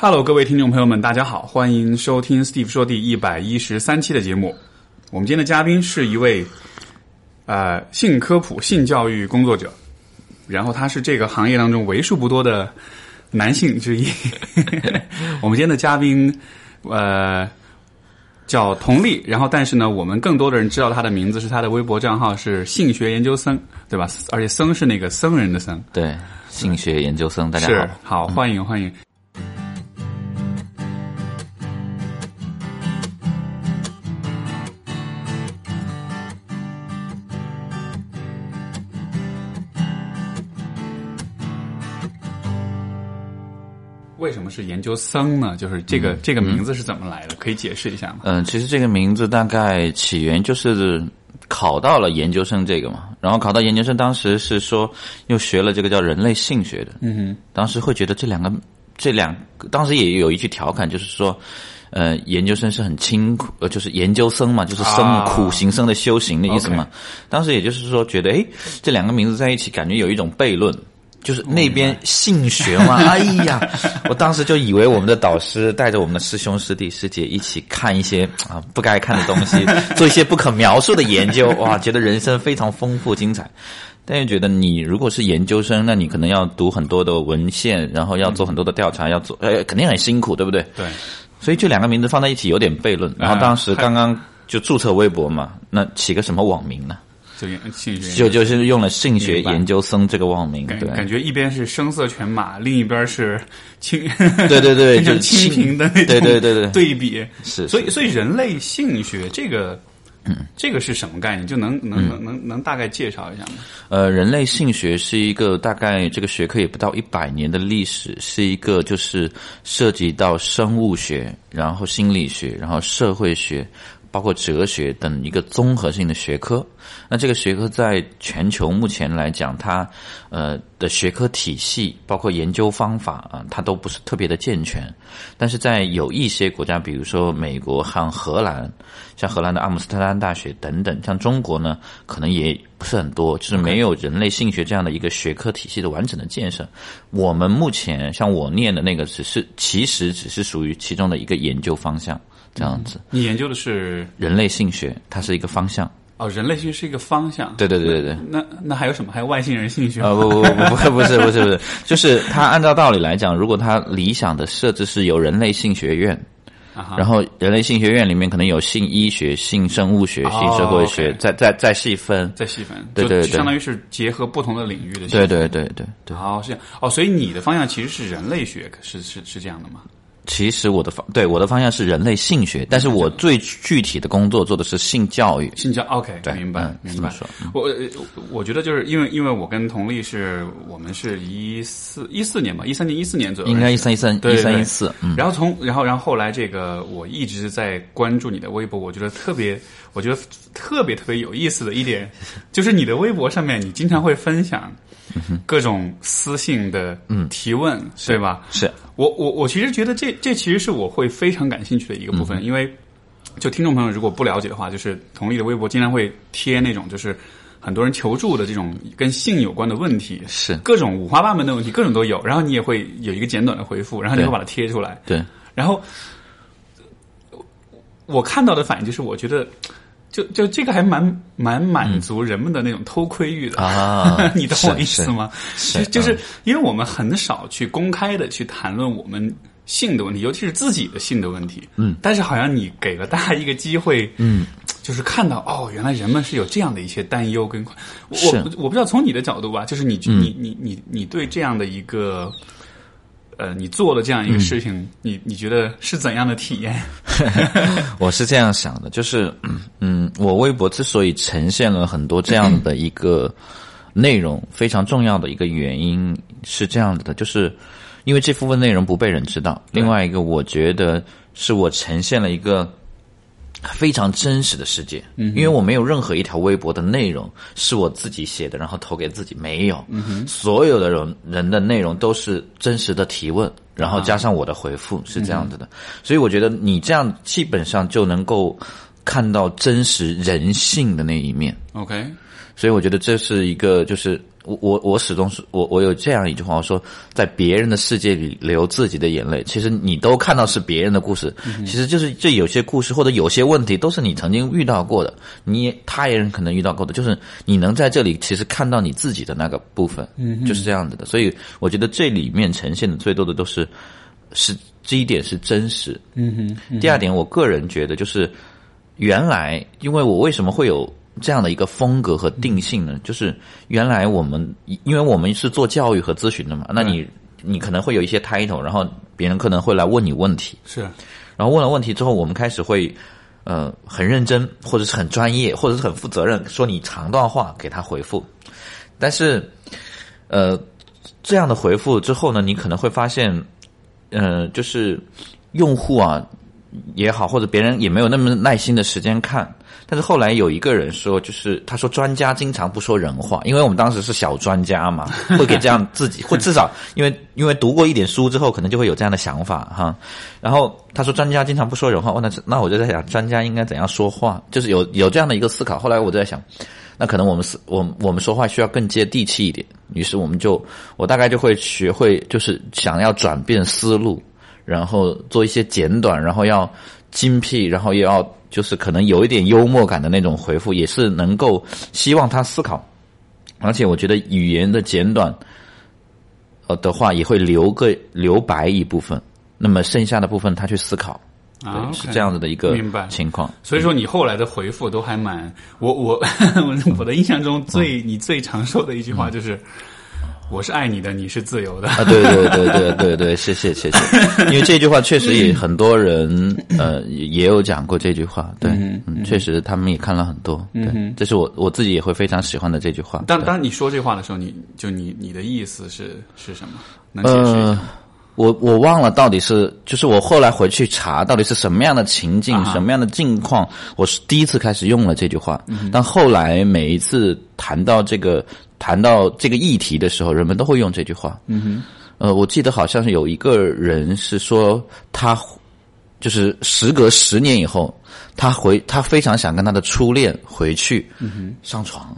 Hello，各位听众朋友们，大家好，欢迎收听 Steve 说第一百一十三期的节目。我们今天的嘉宾是一位呃性科普、性教育工作者，然后他是这个行业当中为数不多的男性之一。我们今天的嘉宾呃叫佟丽，然后但是呢，我们更多的人知道他的名字是他的微博账号是性学研究生，对吧？而且僧是那个僧人的僧。对，性学研究生，大家是好。好，欢迎欢迎。是研究僧呢？就是这个、这个名字是怎么来的？可以解释一下吗？嗯，其实这个名字大概起源就是考到了研究生这个嘛，然后考到研究生，当时是说又学了这个叫人类性学的，嗯哼，当时会觉得这两个这两个，当时也有一句调侃，就是说。呃，研究生是很清苦，呃，就是研究生嘛，就是生啊苦行僧的修行的意思嘛。当时也就是说，觉得诶，这两个名字在一起，感觉有一种悖论。就是那边性学嘛，哎呀，我当时就以为我们的导师带着我们的师兄师弟师姐一起看一些啊不该看的东西，做一些不可描述的研究，哇，觉得人生非常丰富精彩。但又觉得你如果是研究生，那你可能要读很多的文献，然后要做很多的调查，要做呃肯定很辛苦，对不对？对，所以这两个名字放在一起有点悖论。然后当时刚刚就注册微博嘛，那起个什么网名呢？就研性学就就是用了性学研究生这个网名，对。感感觉一边是声色犬马，另一边是清，对对对，就清贫的那种对对对对对比。是，所以所以人类性学这个，嗯，这个是什么概念？就能能能能能大概介绍一下吗？呃，人类性学是一个大概这个学科也不到一百年的历史，是一个就是涉及到生物学，然后心理学，然后社会学。包括哲学等一个综合性的学科，那这个学科在全球目前来讲，它呃的学科体系，包括研究方法啊，它都不是特别的健全。但是在有一些国家，比如说美国和荷兰，像荷兰的阿姆斯特丹大学等等，像中国呢，可能也不是很多，就是没有人类性学这样的一个学科体系的完整的建设。我们目前像我念的那个，只是其实只是属于其中的一个研究方向。这样子，你研究的是人类性学，它是一个方向。哦，人类性学是一个方向。对对对对对。那那还有什么？还有外星人性学？呃不不不不不是不是不是，就是他按照道理来讲，如果他理想的设置是有人类性学院，啊然后人类性学院里面可能有性医学、性生物学、性社会学，再再再细分。再细分，对对对相当于是结合不同的领域的。对对对对对。哦，是这样。哦，所以你的方向其实是人类学，是是是这样的吗？其实我的方对我的方向是人类性学，但是我最具体的工作做的是性教育。性教 OK，对明白嗯明白。说。我呃我觉得就是因为因为我跟佟丽是我们是一四一四年吧，一三年一四年左右，应该一三一三一三一四，嗯，然后从然后然后后来这个我一直在关注你的微博，我觉得特别我觉得特别特别有意思的一点，就是你的微博上面你经常会分享各种私信的提问，对吧？是。我我我其实觉得这这其实是我会非常感兴趣的一个部分，因为就听众朋友如果不了解的话，就是同丽的微博经常会贴那种就是很多人求助的这种跟性有关的问题，是。各种五花八门的问题，各种都有，然后你也会有一个简短的回复，然后你会把它贴出来，对，然后我看到的反应就是，我觉得就就这个还蛮蛮满足人们的那种偷窥欲的啊 你懂我意思吗？是就就是因为我们很少去公开的去谈论我们性的问题，尤其是自己的性的问题。嗯，但是好像你给了大家一个机会，嗯，就是看到哦，原来人们是有这样的一些担忧跟我我我不知道从你的角度吧，就是你、嗯你你你你对这样的一个。呃，你做了这样一个事情，嗯你你觉得是怎样的体验？我是这样想的，就是嗯，我微博之所以呈现了很多这样的一个内容，非常重要的一个原因是这样子的，就是因为这部分内容不被人知道。另外一个，我觉得是我呈现了一个非常真实的世界，因为我没有任何一条微博的内容是我自己写的，然后投给自己，没有，所有的人人的内容都是真实的提问，然后加上我的回复，是这样子的。所以我觉得你这样基本上就能够看到真实人性的那一面。OK，所以我觉得这是一个，就是我我我始终是我我有这样一句话，我说在别人的世界里流自己的眼泪，其实你都看到是别人的故事，其实就是这有些故事或者有些问题都是你曾经遇到过的，你也他也可能遇到过的，就是你能在这里其实看到你自己的那个部分，嗯，就是这样子的。所以我觉得这里面呈现的最多的都是是这一点是真实，嗯哼，第二点，我个人觉得就是原来因为我为什么会有。这样的一个风格和定性呢，就是原来我们因为我们是做教育和咨询的嘛，那你你可能会有一些 title，然后别人可能会来问你问题，是，然后问了问题之后，我们开始会呃很认真或者是很专业或者是很负责任说你长段话给他回复，但是呃这样的回复之后呢，你可能会发现，呃就是用户啊也好或者别人也没有那么耐心的时间看。但是后来有一个人说，就是他说专家经常不说人话，因为我们当时是小专家嘛，会给这样自己，或至少因为因为读过一点书之后，可能就会有这样的想法哈。然后他说专家经常不说人话，那那我就在想，专家应该怎样说话？就是有有这样的一个思考。后来我就在想，那可能我们是我我们说话需要更接地气一点。于是我们就我大概就会学会，就是想要转变思路，然后做一些简短，然后要精辟，然后又要。就是可能有一点幽默感的那种回复，也是能够希望他思考，而且我觉得语言的简短，呃的话也会留个留白一部分，那么剩下的部分他去思考，啊，是这样子的一个情况。所以说你后来的回复都还蛮，我我 我的印象中最你最常说的一句话就是。我是爱你的，你是自由的。啊，对对对对对对，谢谢谢谢。因为这句话确实也很多人呃也有讲过这句话，对，嗯，确实他们也看了很多，对，这是我我自己也会非常喜欢的这句话。当当你说这话的时候，你就你你的意思是是什么？能解释一下？我我忘了到底是，就是我后来回去查到底是什么样的情境，什么样的境况，我是第一次开始用了这句话。但后来每一次谈到这个谈到这个议题的时候，人们都会用这句话。嗯哼，呃，我记得好像是有一个人是说他，就是时隔十年以后，他回他非常想跟他的初恋回去上床。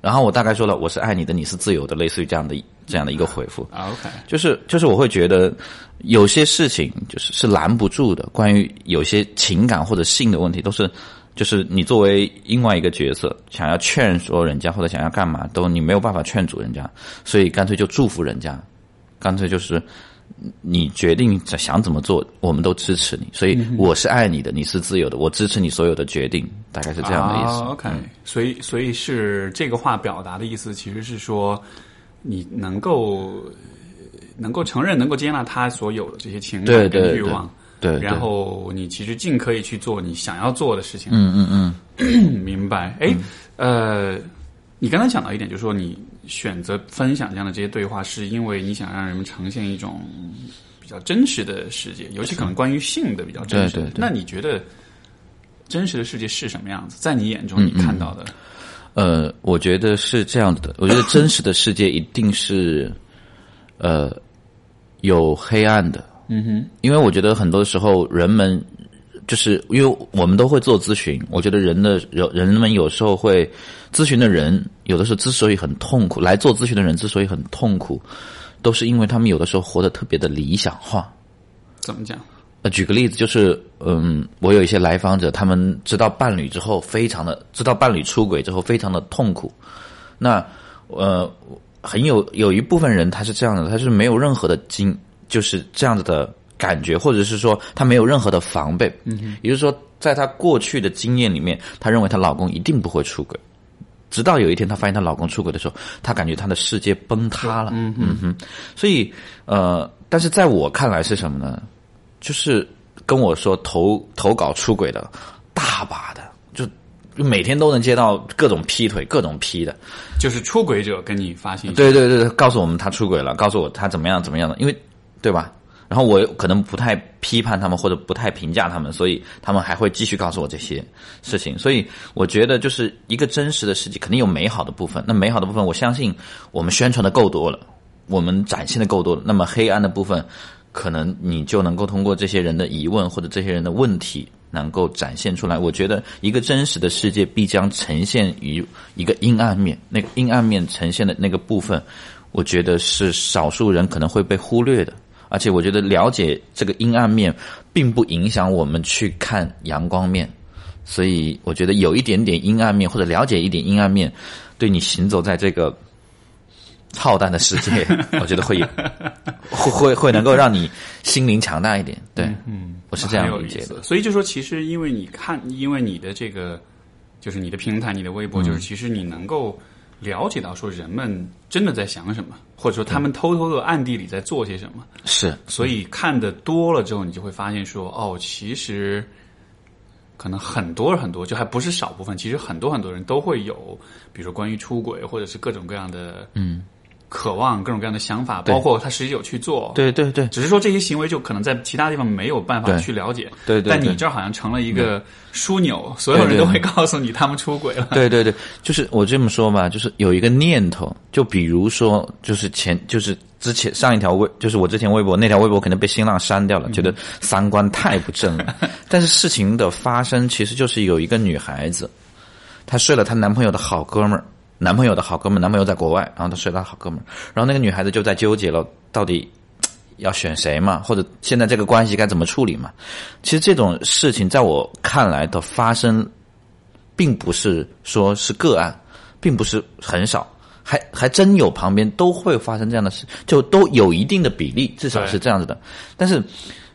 然后我大概说了，我是爱你的，你是自由的，类似于这样的这样的一个回复。OK，就是就是我会觉得有些事情就是是拦不住的，关于有些情感或者性的问题，都是就是你作为另外一个角色，想要劝说人家或者想要干嘛，都你没有办法劝阻人家，所以干脆就祝福人家，干脆就是。你决定想怎么做，我们都支持你。所以我是爱你的，你是自由的，我支持你所有的决定，大概是这样的意思。OK，所以所以是这个话表达的意思，其实是说你能够能够承认、能够接纳他所有的这些情感跟欲望，对，然后你其实尽可以去做你想要做的事情。嗯嗯嗯，明白。哎，呃，你刚才讲到一点，就是说你。选择分享这样的这些对话，是因为你想让人们呈现一种比较真实的世界，尤其可能关于性的比较真实。那你觉得真实的世界是什么样子？在你眼中，你看到的？呃，我觉得是这样子的。我觉得真实的世界一定是呃有黑暗的。嗯哼，因为我觉得很多时候人们。就是因为我们都会做咨询，我觉得人的人人们有时候会咨询的人，有的时候之所以很痛苦，来做咨询的人之所以很痛苦，都是因为他们有的时候活得特别的理想化。怎么讲？呃，举个例子，就是嗯，我有一些来访者，他们知道伴侣之后，非常的知道伴侣出轨之后，非常的痛苦。那呃，很有有一部分人他是这样的，他是没有任何的经，就是这样子的。感觉，或者是说他没有任何的防备，嗯，也就是说，在他过去的经验里面，她认为她老公一定不会出轨，直到有一天她发现她老公出轨的时候，她感觉她的世界崩塌了，嗯哼，所以呃，但是在我看来是什么呢？就是跟我说投投稿出轨的大把的，就就每天都能接到各种劈腿、各种劈的，就是出轨者跟你发信息，对对对，告诉我们他出轨了，告诉我他怎么样怎么样的，因为对吧？然后我可能不太批判他们或者不太评价他们，所以他们还会继续告诉我这些事情。所以我觉得就是一个真实的世界肯定有美好的部分。那美好的部分，我相信我们宣传的够多了，我们展现的够多了。那么黑暗的部分，可能你就能够通过这些人的疑问或者这些人的问题，能够展现出来。我觉得一个真实的世界必将呈现于一个阴暗面，那个阴暗面呈现的那个部分，我觉得是少数人可能会被忽略的。而且我觉得了解这个阴暗面，并不影响我们去看阳光面。所以我觉得有一点点阴暗面，或者了解一点阴暗面，对你行走在这个浩荡的世界，我觉得会有会会会能够让你心灵强大一点。对，嗯，我是这样理解的。所以就说，其实因为你看，因为你的这个就是你的平台、你的微博，就是其实你能够了解到说人们真的在想什么，或者说他们偷偷的暗地里在做些什么。是，所以看的多了之后，你就会发现说，哦，其实。可能很多很多，就还不是少部分。其实很多很多人都会有，比如说关于出轨，或者是各种各样的嗯渴望，各种各样的想法，包括他实际有去做。对对对，只是说这些行为就可能在其他地方没有办法去了解。对对，但你这儿好像成了一个枢纽，所有人都会告诉你他们出轨了。对对对，就是我这么说吧，就是有一个念头，就比如说，就是前就是。之前上一条微就是我之前微博那条微博可能被新浪删掉了，觉得三观太不正了。但是事情的发生其实就是有一个女孩子，她睡了她男朋友的好哥们儿，男朋友的好哥们，男朋友在国外，然后他睡了好哥们，然后那个女孩子就在纠结了，到底要选谁嘛，或者现在这个关系该怎么处理嘛？其实这种事情在我看来的发生，并不是说是个案，并不是很少。还还真有旁边都会发生这样的事，就都有一定的比例，至少是这样子的。但是，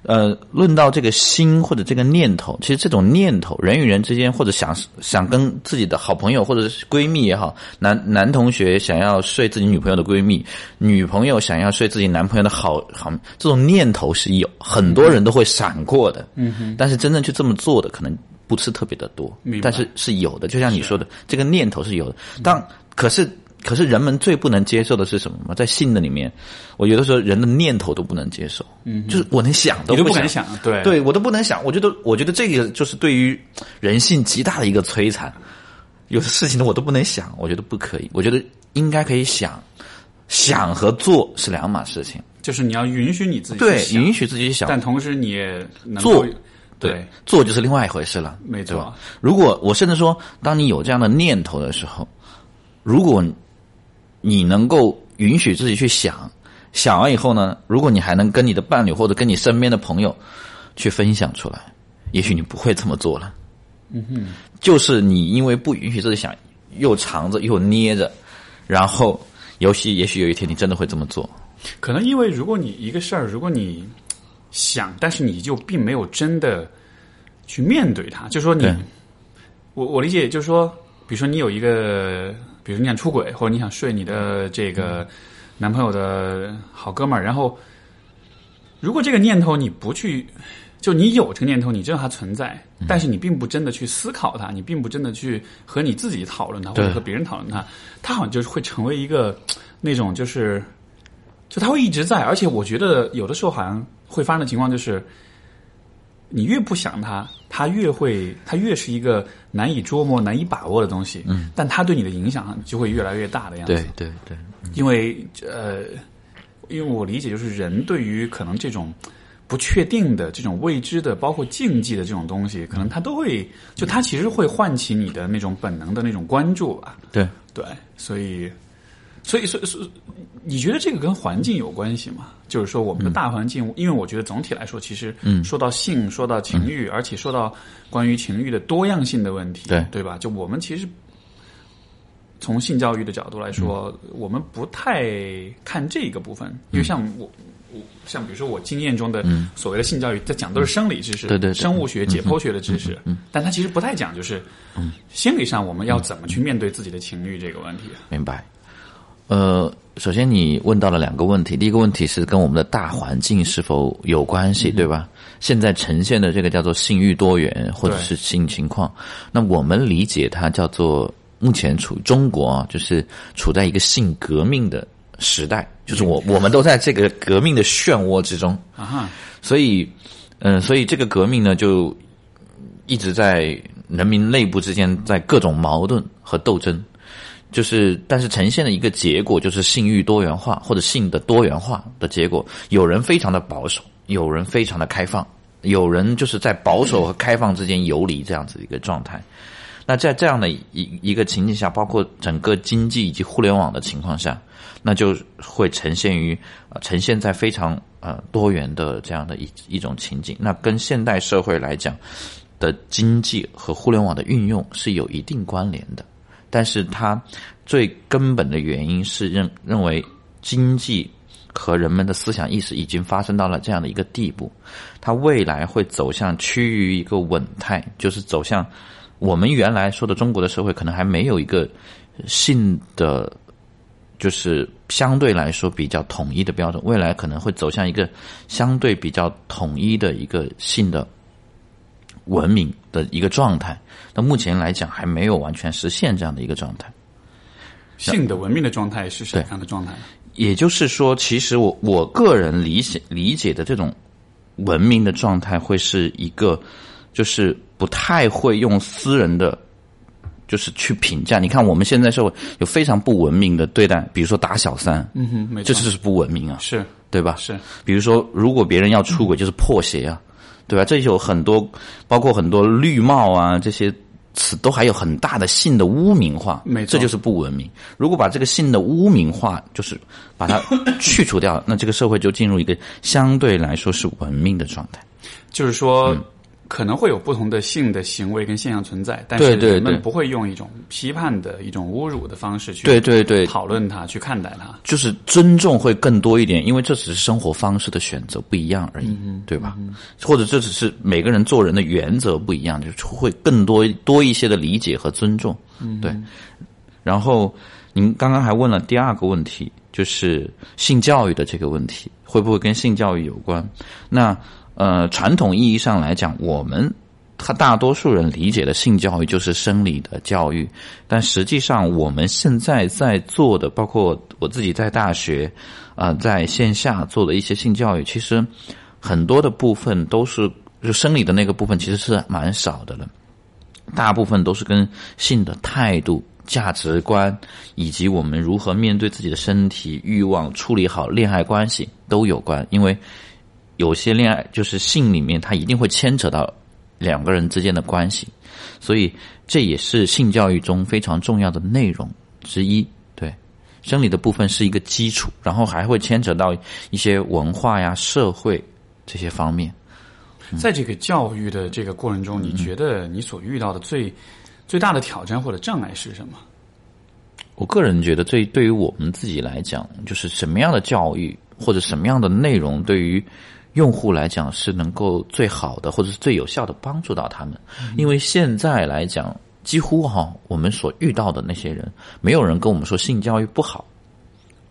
呃，论到这个心或者这个念头，其实这种念头，人与人之间，或者想想跟自己的好朋友或者是闺蜜也好，男男同学想要睡自己女朋友的闺蜜，女朋友想要睡自己男朋友的好好，这种念头是有很多人都会闪过的。嗯哼。但是真正去这么做的可能不是特别的多，但是是有的。就像你说的，这个念头是有的。当可是。可是人们最不能接受的是什么吗？在性的里面，我有的时候人的念头都不能接受，嗯，就是我能想都不敢想，对，对我都不能想。我觉得，我觉得这个就是对于人性极大的一个摧残。有的事情呢，我都不能想，我觉得不可以。我觉得应该可以想，想和做是两码事情。就是你要允许你自己对，允许自己想，但同时你也能做，对，做就是另外一回事了，没错。如果我甚至说，当你有这样的念头的时候，如果你能够允许自己去想，想完以后呢？如果你还能跟你的伴侣或者跟你身边的朋友去分享出来，也许你不会这么做了。嗯哼，就是你因为不允许自己想，又藏着又捏着，然后尤其也许有一天你真的会这么做。可能因为如果你一个事儿，如果你想，但是你就并没有真的去面对它，就说你，我我理解就是说，比如说你有一个。比如你想出轨，或者你想睡你的这个男朋友的好哥们儿，然后如果这个念头你不去，就你有这个念头，你知道它存在，但是你并不真的去思考它，你并不真的去和你自己讨论它，或者和别人讨论它，它好像就是会成为一个那种就是，就它会一直在，而且我觉得有的时候好像会发生的情况就是。你越不想它，它越会，它越是一个难以捉摸、难以把握的东西。嗯，但它对你的影响就会越来越大的样子。对对对，因为呃，因为我理解，就是人对于可能这种不确定的、这种未知的、包括禁忌的这种东西，可能它都会，就它其实会唤起你的那种本能的那种关注吧。对对，所以。所以，所以，所以，你觉得这个跟环境有关系吗？就是说，我们的大环境，因为我觉得总体来说，其实说到性，说到情欲，而且说到关于情欲的多样性的问题，对。对吧？就我们其实从性教育的角度来说，我们不太看这个部分，因为像我，我像比如说我经验中的所谓的性教育，在讲都是生理知识，对对，生物学、解剖学的知识，嗯，但他其实不太讲，就是心理上我们要怎么去面对自己的情欲这个问题。明白。呃，首先你问到了两个问题，第一个问题是跟我们的大环境是否有关系，对吧？现在呈现的这个叫做性欲多元或者是性情况，那我们理解它叫做目前处中国啊，就是处在一个性革命的时代，就是我我们都在这个革命的漩涡之中。啊，所以，嗯，所以这个革命呢，就一直在人民内部之间在各种矛盾和斗争。就是但是呈现的一个结果就是性欲多元化或者性的多元化的结果，有人非常的保守，有人非常的开放，有人就是在保守和开放之间游离这样子一个状态。那在这样的一一个情景下，包括整个经济以及互联网的情况下，那就会呈现于呃呈现在非常呃多元的这样的一一种情景。那跟现代社会来讲的经济和互联网的运用是有一定关联的，但是它最根本的原因是认认为经济和人们的思想意识已经发生到了这样的一个地步，它未来会走向趋于一个稳态，就是走向。我们原来说的中国的社会，可能还没有一个性的，就是相对来说比较统一的标准。未来可能会走向一个相对比较统一的一个性的文明的一个状态。那目前来讲，还没有完全实现这样的一个状态。性的文明的状态是什么样的状态？也就是说，其实我我个人理解理解的这种文明的状态，会是一个。就是不太会用私人的，就是去评价。你看我们现在社会有非常不文明的对待，比如说打小三，嗯哼，没错，这就是不文明啊，是对吧？是，比如说如果别人要出轨，就是破鞋啊，对吧？这有很多，包括很多绿帽啊这些词，都还有很大的性的污名化，没错，这就是不文明。如果把这个性的污名化，就是把它 去除掉，那这个社会就进入一个相对来说是文明的状态。就是说。可能会有不同的性的行为跟现象存在，但是人们不会用一种批判的一种侮辱的方式去对对对讨论它，去看待它，就是尊重会更多一点，因为这只是生活方式的选择不一样而已，对吧？或者这只是每个人做人的原则不一样，就会更多多一些的理解和尊重，对。然后您刚刚还问了第二个问题，就是性教育的这个问题，会不会跟性教育有关？那。呃，传统意义上来讲，我们他大多数人理解的性教育就是生理的教育，但实际上我们现在在做的，包括我自己在大学啊，在线下做的一些性教育，其实很多的部分都是就生理的那个部分，其实是蛮少的了，大部分都是跟性的态度、价值观以及我们如何面对自己的身体、欲望、处理好恋爱关系都有关，因为。有些恋爱就是性里面，它一定会牵扯到两个人之间的关系，所以这也是性教育中非常重要的内容之一。对，生理的部分是一个基础，然后还会牵扯到一些文化呀、社会这些方面。在这个教育的这个过程中，你觉得你所遇到的最最大的挑战或者障碍是什么？我个人觉得，最对于我们自己来讲，就是什么样的教育或者什么样的内容对于。用户来讲是能够最好的或者是最有效的帮助到他们，因为现在来讲，几乎哈我们所遇到的那些人，没有人跟我们说性教育不好，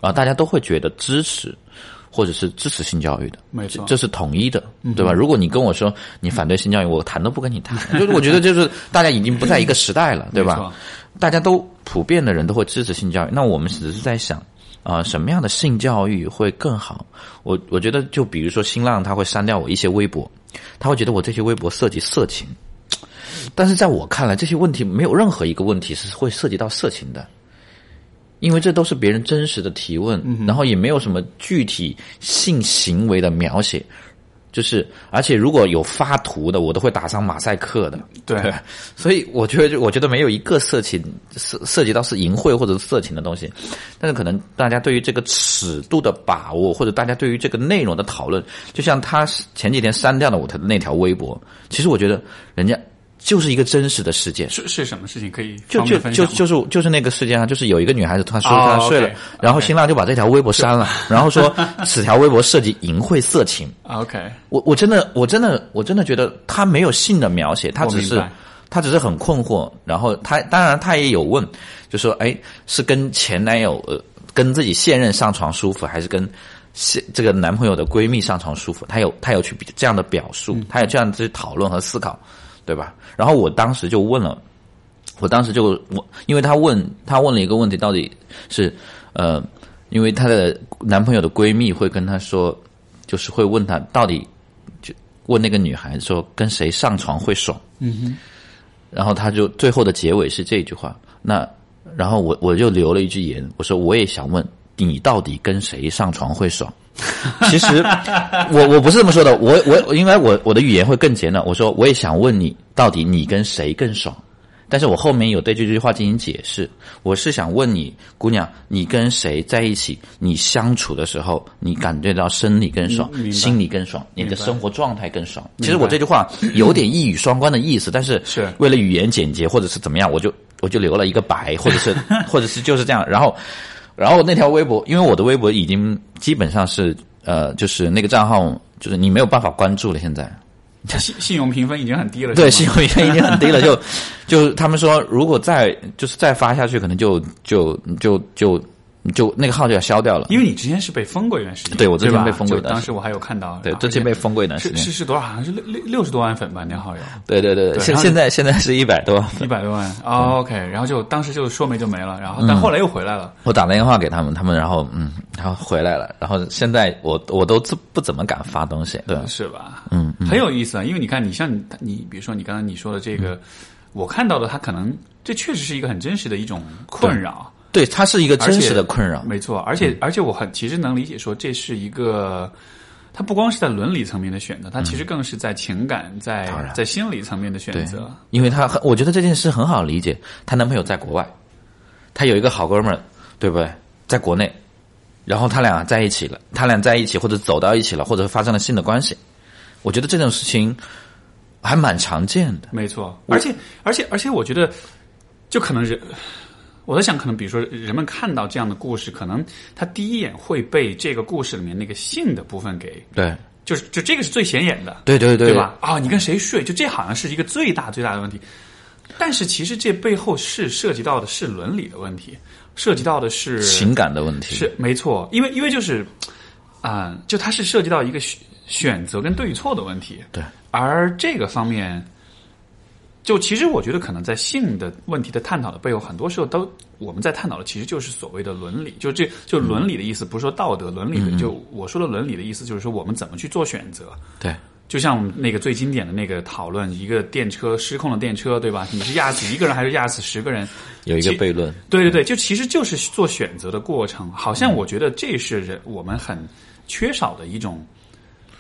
啊，大家都会觉得支持或者是支持性教育的，没错，这是统一的，对吧？如果你跟我说你反对性教育，我谈都不跟你谈，就是我觉得就是大家已经不在一个时代了，对吧？大家都普遍的人都会支持性教育，那我们只是在想。啊，什么样的性教育会更好？我我觉得，就比如说新浪，他会删掉我一些微博，他会觉得我这些微博涉及色情。但是在我看来，这些问题没有任何一个问题是会涉及到色情的，因为这都是别人真实的提问，然后也没有什么具体性行为的描写。就是，而且如果有发图的，我都会打上马赛克的。对，所以我觉得，我觉得没有一个色情涉涉及到是淫秽或者色情的东西。但是可能大家对于这个尺度的把握，或者大家对于这个内容的讨论，就像他前几天删掉了我的那条微博，其实我觉得人家。就是一个真实的事件，是是什么事情可以就就就就是就是那个事件啊，就是有一个女孩子她说她睡了，然后新浪就把这条微博删了，然后说此条微博涉及淫秽色情。OK，我我真的我真的我真的觉得他没有性的描写，他只是她只是很困惑，然后她当然她也有问，就说哎是跟前男友呃跟自己现任上床舒服，还是跟现这个男朋友的闺蜜上床舒服？她有她有去这样的表述，她有这样子讨论和思考。对吧？然后我当时就问了，我当时就我，因为他问他问了一个问题，到底是呃，因为她的男朋友的闺蜜会跟她说，就是会问她到底就问那个女孩说跟谁上床会爽？嗯哼。然后他就最后的结尾是这句话：那然后我我就留了一句言，我说我也想问你到底跟谁上床会爽？其实我我不是这么说的，我我因为我我的语言会更简短，我说我也想问你到底你跟谁更爽？但是我后面有对这句话进行解释，我是想问你，姑娘，你跟谁在一起？你相处的时候，你感觉到生理更爽，心理更爽，你的生活状态更爽。其实我这句话有点一语双关的意思，但是 是为了语言简洁或者是怎么样，我就我就留了一个白，或者是 或者是就是这样。然后，然后那条微博，因为我的微博已经基本上是呃，就是那个账号，就是你没有办法关注了，现在。信 信用评分已经很低了，对，信用评分已经很低了，就就他们说，如果再就是再发下去，可能就就就就就那个号就要消掉了。因为你之前是被封过一段时间，对我之前被封过一段时间当时我还有看到，对，之前被封过一段时间是是。是多少？好像是六六六十多万粉吧，那号有对对对，现对现在现在是一百多。一百多万。哦 OK，然后就当时就说没就没了，然后但后来又回来了。我打了电话给他们，他们然后嗯，然后回来了，然后现在我我都不不怎么敢发东西。对，是吧？嗯，很有意思啊，因为你看，你像你，你比如说你刚刚你说的这嗯个，我看到的，他可能这确实是一个很真实的一种困扰，对，它是一个真实的困扰。没错，而且而且我很其实能理解说这是一个。它不光是在伦理层面的选择，它其实更是在情感、在在心理层面的选择。，因为她很，我觉得这件事很好理解。她男朋友在国外，她有一个好哥们儿，对不对？在国内，然后他俩在一起了，他俩在一起或者走到一起了，或者发生了性的关系。我觉得这种事情还蛮常见的。没错，而且而且而且，我觉得就可能人，我在想，可能比如说人们看到这样的故事，可能他第一眼会被这个故事里面那个性的部分给，对，就是就这个是最显眼的，对对对对吧？啊、你跟谁睡，就这好像是一个最大最大的问题。但是其实这背后是涉及到的是伦理的问题，涉及到的是情感的问题是没错，因为因为就是啊、就它是涉及到一个选选择跟对与错的问题。对，而这个方面，就其实我觉得可能在性的问题的探讨的背后，很多时候都我们在探讨的其实就是所谓的伦理，就这就伦理的意思，不是说道德伦理的，就我说的伦理的意思，就是说我们怎么去做选择。对就像那个最经典的那个讨论，一个电车失控的电车，对吧？你是压死一个人还是压死十个人？有一个悖论。对对对，就其实就是做选择的过程。好像我觉得这是人我们很缺少的一种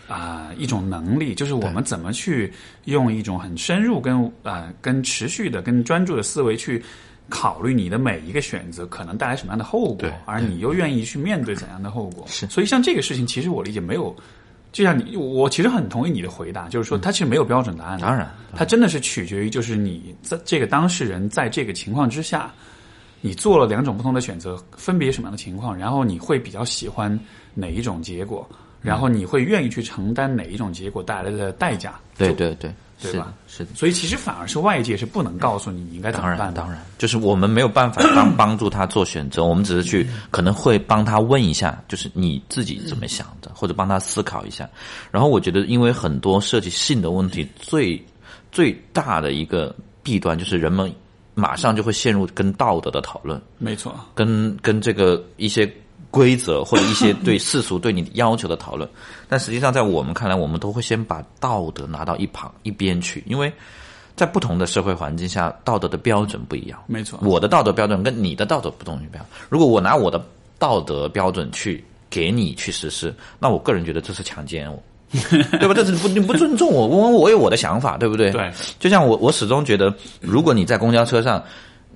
啊、一种能力，就是我们怎么去用一种很深入跟啊、跟持续的、跟专注的思维去考虑你的每一个选择可能带来什么样的后果，而你又愿意去面对怎样的后果。是所以像这个事情，其实我理解没有。就像你，我其实很同意你的回答，就是说它其实没有标准答案的。当然它真的是取决于就是你在这个当事人在这个情况之下，你做了两种不同的选择，分别什么样的情况，然后你会比较喜欢哪一种结果，然后你会愿意去承担哪一种结果带来的代价。对对对，对吧，是的。所以其实反而是外界是不能告诉你你应该怎当然，么办的。当然，就是我们没有办法帮 帮助他做选择，我们只是去可能会帮他问一下，就是你自己怎么想的，或者帮他思考一下。然后我觉得，因为很多涉及性的问题，最最大的一个弊端就是人们马上就会陷入跟道德的讨论，没错，跟跟这个一些规则或者一些 对世俗对你要求的讨论，但实际上在我们看来，我们都会先把道德拿到一旁一边去，因为在不同的社会环境下，道德的标准不一样。没错，我的道德标准跟你的道德不同标。如果我拿我的道德标准去给你去实施，那我个人觉得这是强奸我，对吧？这是不你不尊重我，我我有我的想法，对不对？对，就像我我始终觉得，如果你在公交车上。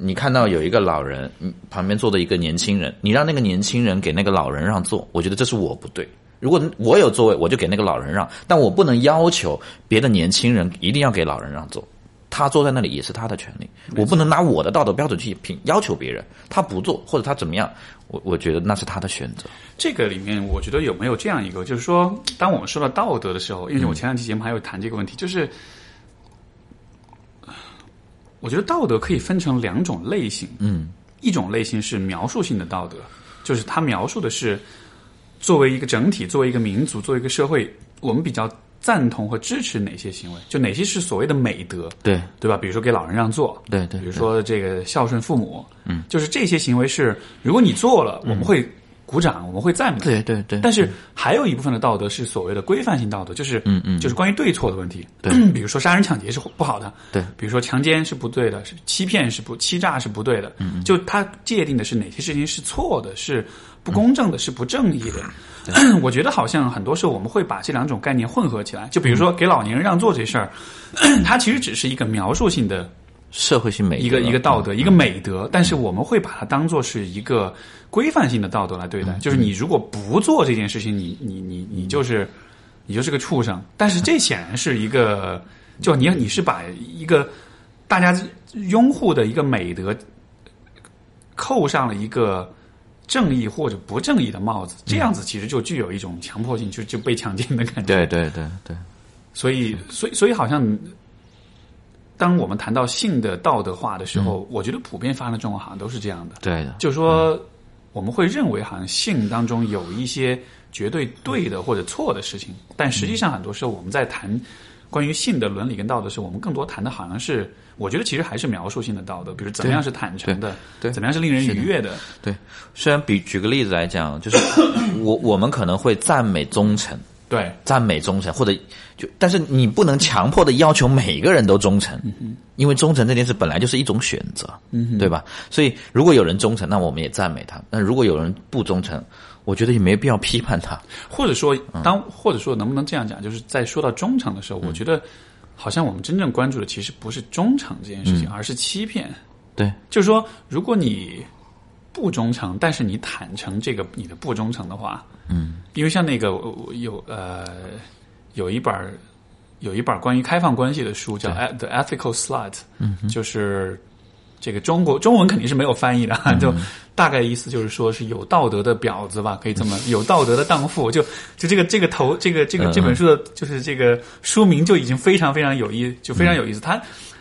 你看到有一个老人，嗯旁边坐的一个年轻人，你让那个年轻人给那个老人让座，我觉得这是我不对。如果我有座位，我就给那个老人让，但我不能要求别的年轻人一定要给老人让座。他坐在那里也是他的权利，我不能拿我的道德标准去评要求别人，他不做或者他怎么样，我我觉得那是他的选择。这个里面，我觉得有没有这样一个，就是说，当我们说到道德的时候，因为我前两期节目还有谈这个问题，就是我觉得道德可以分成两种类型，嗯，一种类型是描述性的道德，就是它描述的是作为一个整体，作为一个民族，作为一个社会，我们比较赞同和支持哪些行为，就哪些是所谓的美德，对。对吧？比如说给老人让座，对对，比如说这个孝顺父母，嗯，就是这些行为是，如果你做了，我们会鼓掌，我们会赞美。对对对，但是还有一部分的道德是所谓的规范性道德，就是嗯嗯就是关于对错的问题。对，比如说杀人抢劫是不好的，对，比如说强奸是不对的，是欺骗是不欺诈是不对的。嗯，就它界定的是哪些事情是错的，是不公正的，是不正义的。我觉得好像很多时候我们会把这两种概念混合起来。就比如说给老年人让座这事儿，它其实只是一个描述性的社会性美德一个一个道德，一个美德，但是我们会把它当做是一个规范性的道德来对待。就是你如果不做这件事情，你你你你就是你就是个畜生。但是这显然是一个，就你你是把一个大家拥护的一个美德扣上了一个正义或者不正义的帽子，这样子其实就具有一种强迫性，就就被强奸的感觉。对对对对，所以，所以，所以，好像当我们谈到性的道德化的时候，我觉得普遍发生的状况好像都是这样的。对的，就是说，我们会认为好像性当中有一些绝对对的或者错的事情，但实际上很多时候我们在谈关于性的伦理跟道德的时候，我们更多谈的好像是，我觉得其实还是描述性的道德，比如怎么样是坦诚的，对对。怎么样是令人愉悦的，对。虽然比举个例子来讲，就是 我我们可能会赞美忠诚，对。赞美忠诚，或者就，但是你不能强迫的要求每个人都忠诚，因为忠诚这件事本来就是一种选择，对吧？所以如果有人忠诚，那我们也赞美他；那如果有人不忠诚，我觉得也没必要批判他。或者说，当或者说能不能这样讲，就是在说到忠诚的时候，我觉得好像我们真正关注的其实不是忠诚这件事情，而是欺骗。对，就是说，如果你不忠诚，但是你坦诚这个你的不忠诚的话，嗯，因为像那个我我有呃有一本儿有一本儿关于开放关系的书叫《E- The Ethical Slut》，嗯，就是这个中国中文肯定是没有翻译的，就大概意思就是说是有道德的婊子吧，可以这么 有道德的荡妇，就就这个这个头这个这个这本书的就是这个书名就已经非常非常有意，就非常有意思。它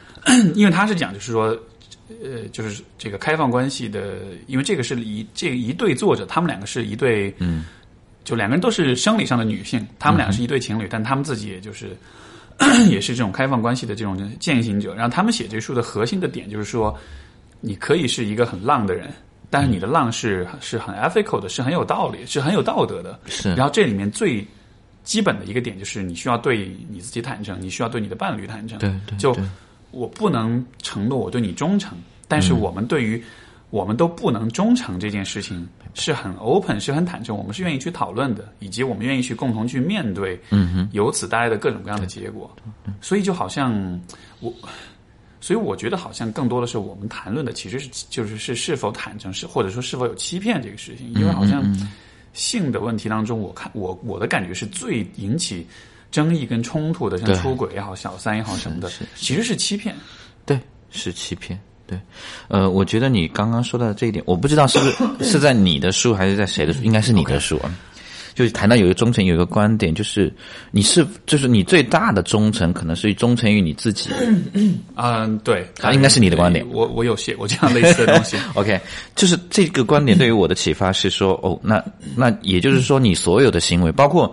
因为他是讲就是说。呃，就是这个开放关系的，因为这个是一这一对作者，他们两个是一对，嗯，就两个人都是生理上的女性，他们俩是一对情侣，但他们自己也就是 也是这种开放关系的这种践行者。然后他们写这书的核心的点就是说，你可以是一个很浪的人，但是你的浪是是很 ethical 的，是很有道理，是很有道德的。是然后这里面最基本的一个点就是，你需要对你自己坦诚，你需要对你的伴侣坦诚。对对就对我不能承诺我对你忠诚，但是我们对于我们都不能忠诚这件事情是很 open，是很坦诚，我们是愿意去讨论的，以及我们愿意去共同去面对，嗯哼，由此带来的各种各样的结果。所以就好像我，所以我觉得好像更多的是我们谈论的其实是就是是是否坦诚，是或者说是否有欺骗这个事情，因为好像性的问题当中，我看我我的感觉是最引起。争议跟冲突的，像出轨也好、小三也好什么的，其实是欺骗。对，是欺骗。对，呃，我觉得你刚刚说到的这一点，我不知道是不是 是在你的书还是在谁的书，应该是你的书啊。就是谈到有一个忠诚，有一个观点，就是你是，就是你最大的忠诚，可能是忠诚于你自己。嗯，对，啊应该是你的观点我我有写过这样类似的东西。OK，就是这个观点对于我的启发是说，哦，那那也就是说，你所有的行为，包括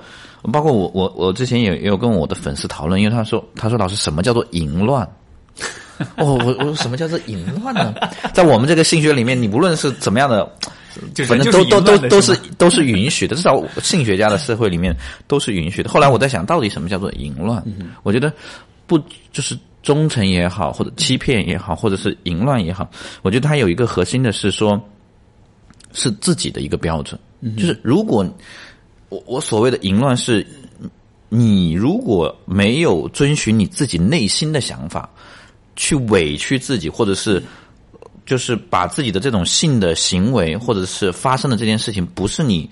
包括我我我之前也也有跟我的粉丝讨论，因为他说他说老师什么叫做淫乱？哦，我我说什么叫做淫乱呢？在我们这个性学里面，你无论是怎么样的，就是反正都都都都是都是允许的，至少性学家的社会里面都是允许的。后来我在想，到底什么叫做淫乱？我觉得不就是忠诚也好，或者欺骗也好，或者是淫乱也好，我觉得它有一个核心的是说，是自己的一个标准，就是如果我我所谓的淫乱是，你如果没有遵循你自己内心的想法，去委屈自己，或者是就是把自己的这种性的行为，或者是发生的这件事情，不是你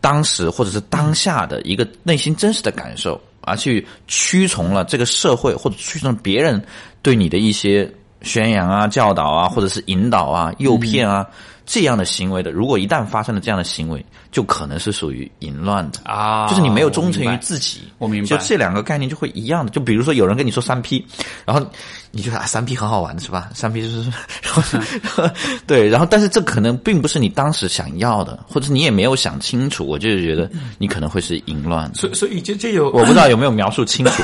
当时或者是当下的一个内心真实的感受，而去屈从了这个社会或者屈从别人对你的一些宣扬啊、教导啊，或者是引导啊、诱骗啊。这样的行为的，如果一旦发生了这样的行为，就可能是属于淫乱的啊就是你没有忠诚于自己。我明白就这两个概念就会一样的。就比如说有人跟你说三 P，然后你觉得啊三 P 很好玩是吧？三 P 就是，然 后对，然后但是这可能并不是你当时想要的，或者是你也没有想清楚，我就是觉得你可能会是淫乱的。所以所以这这有我不知道有没有描述清楚。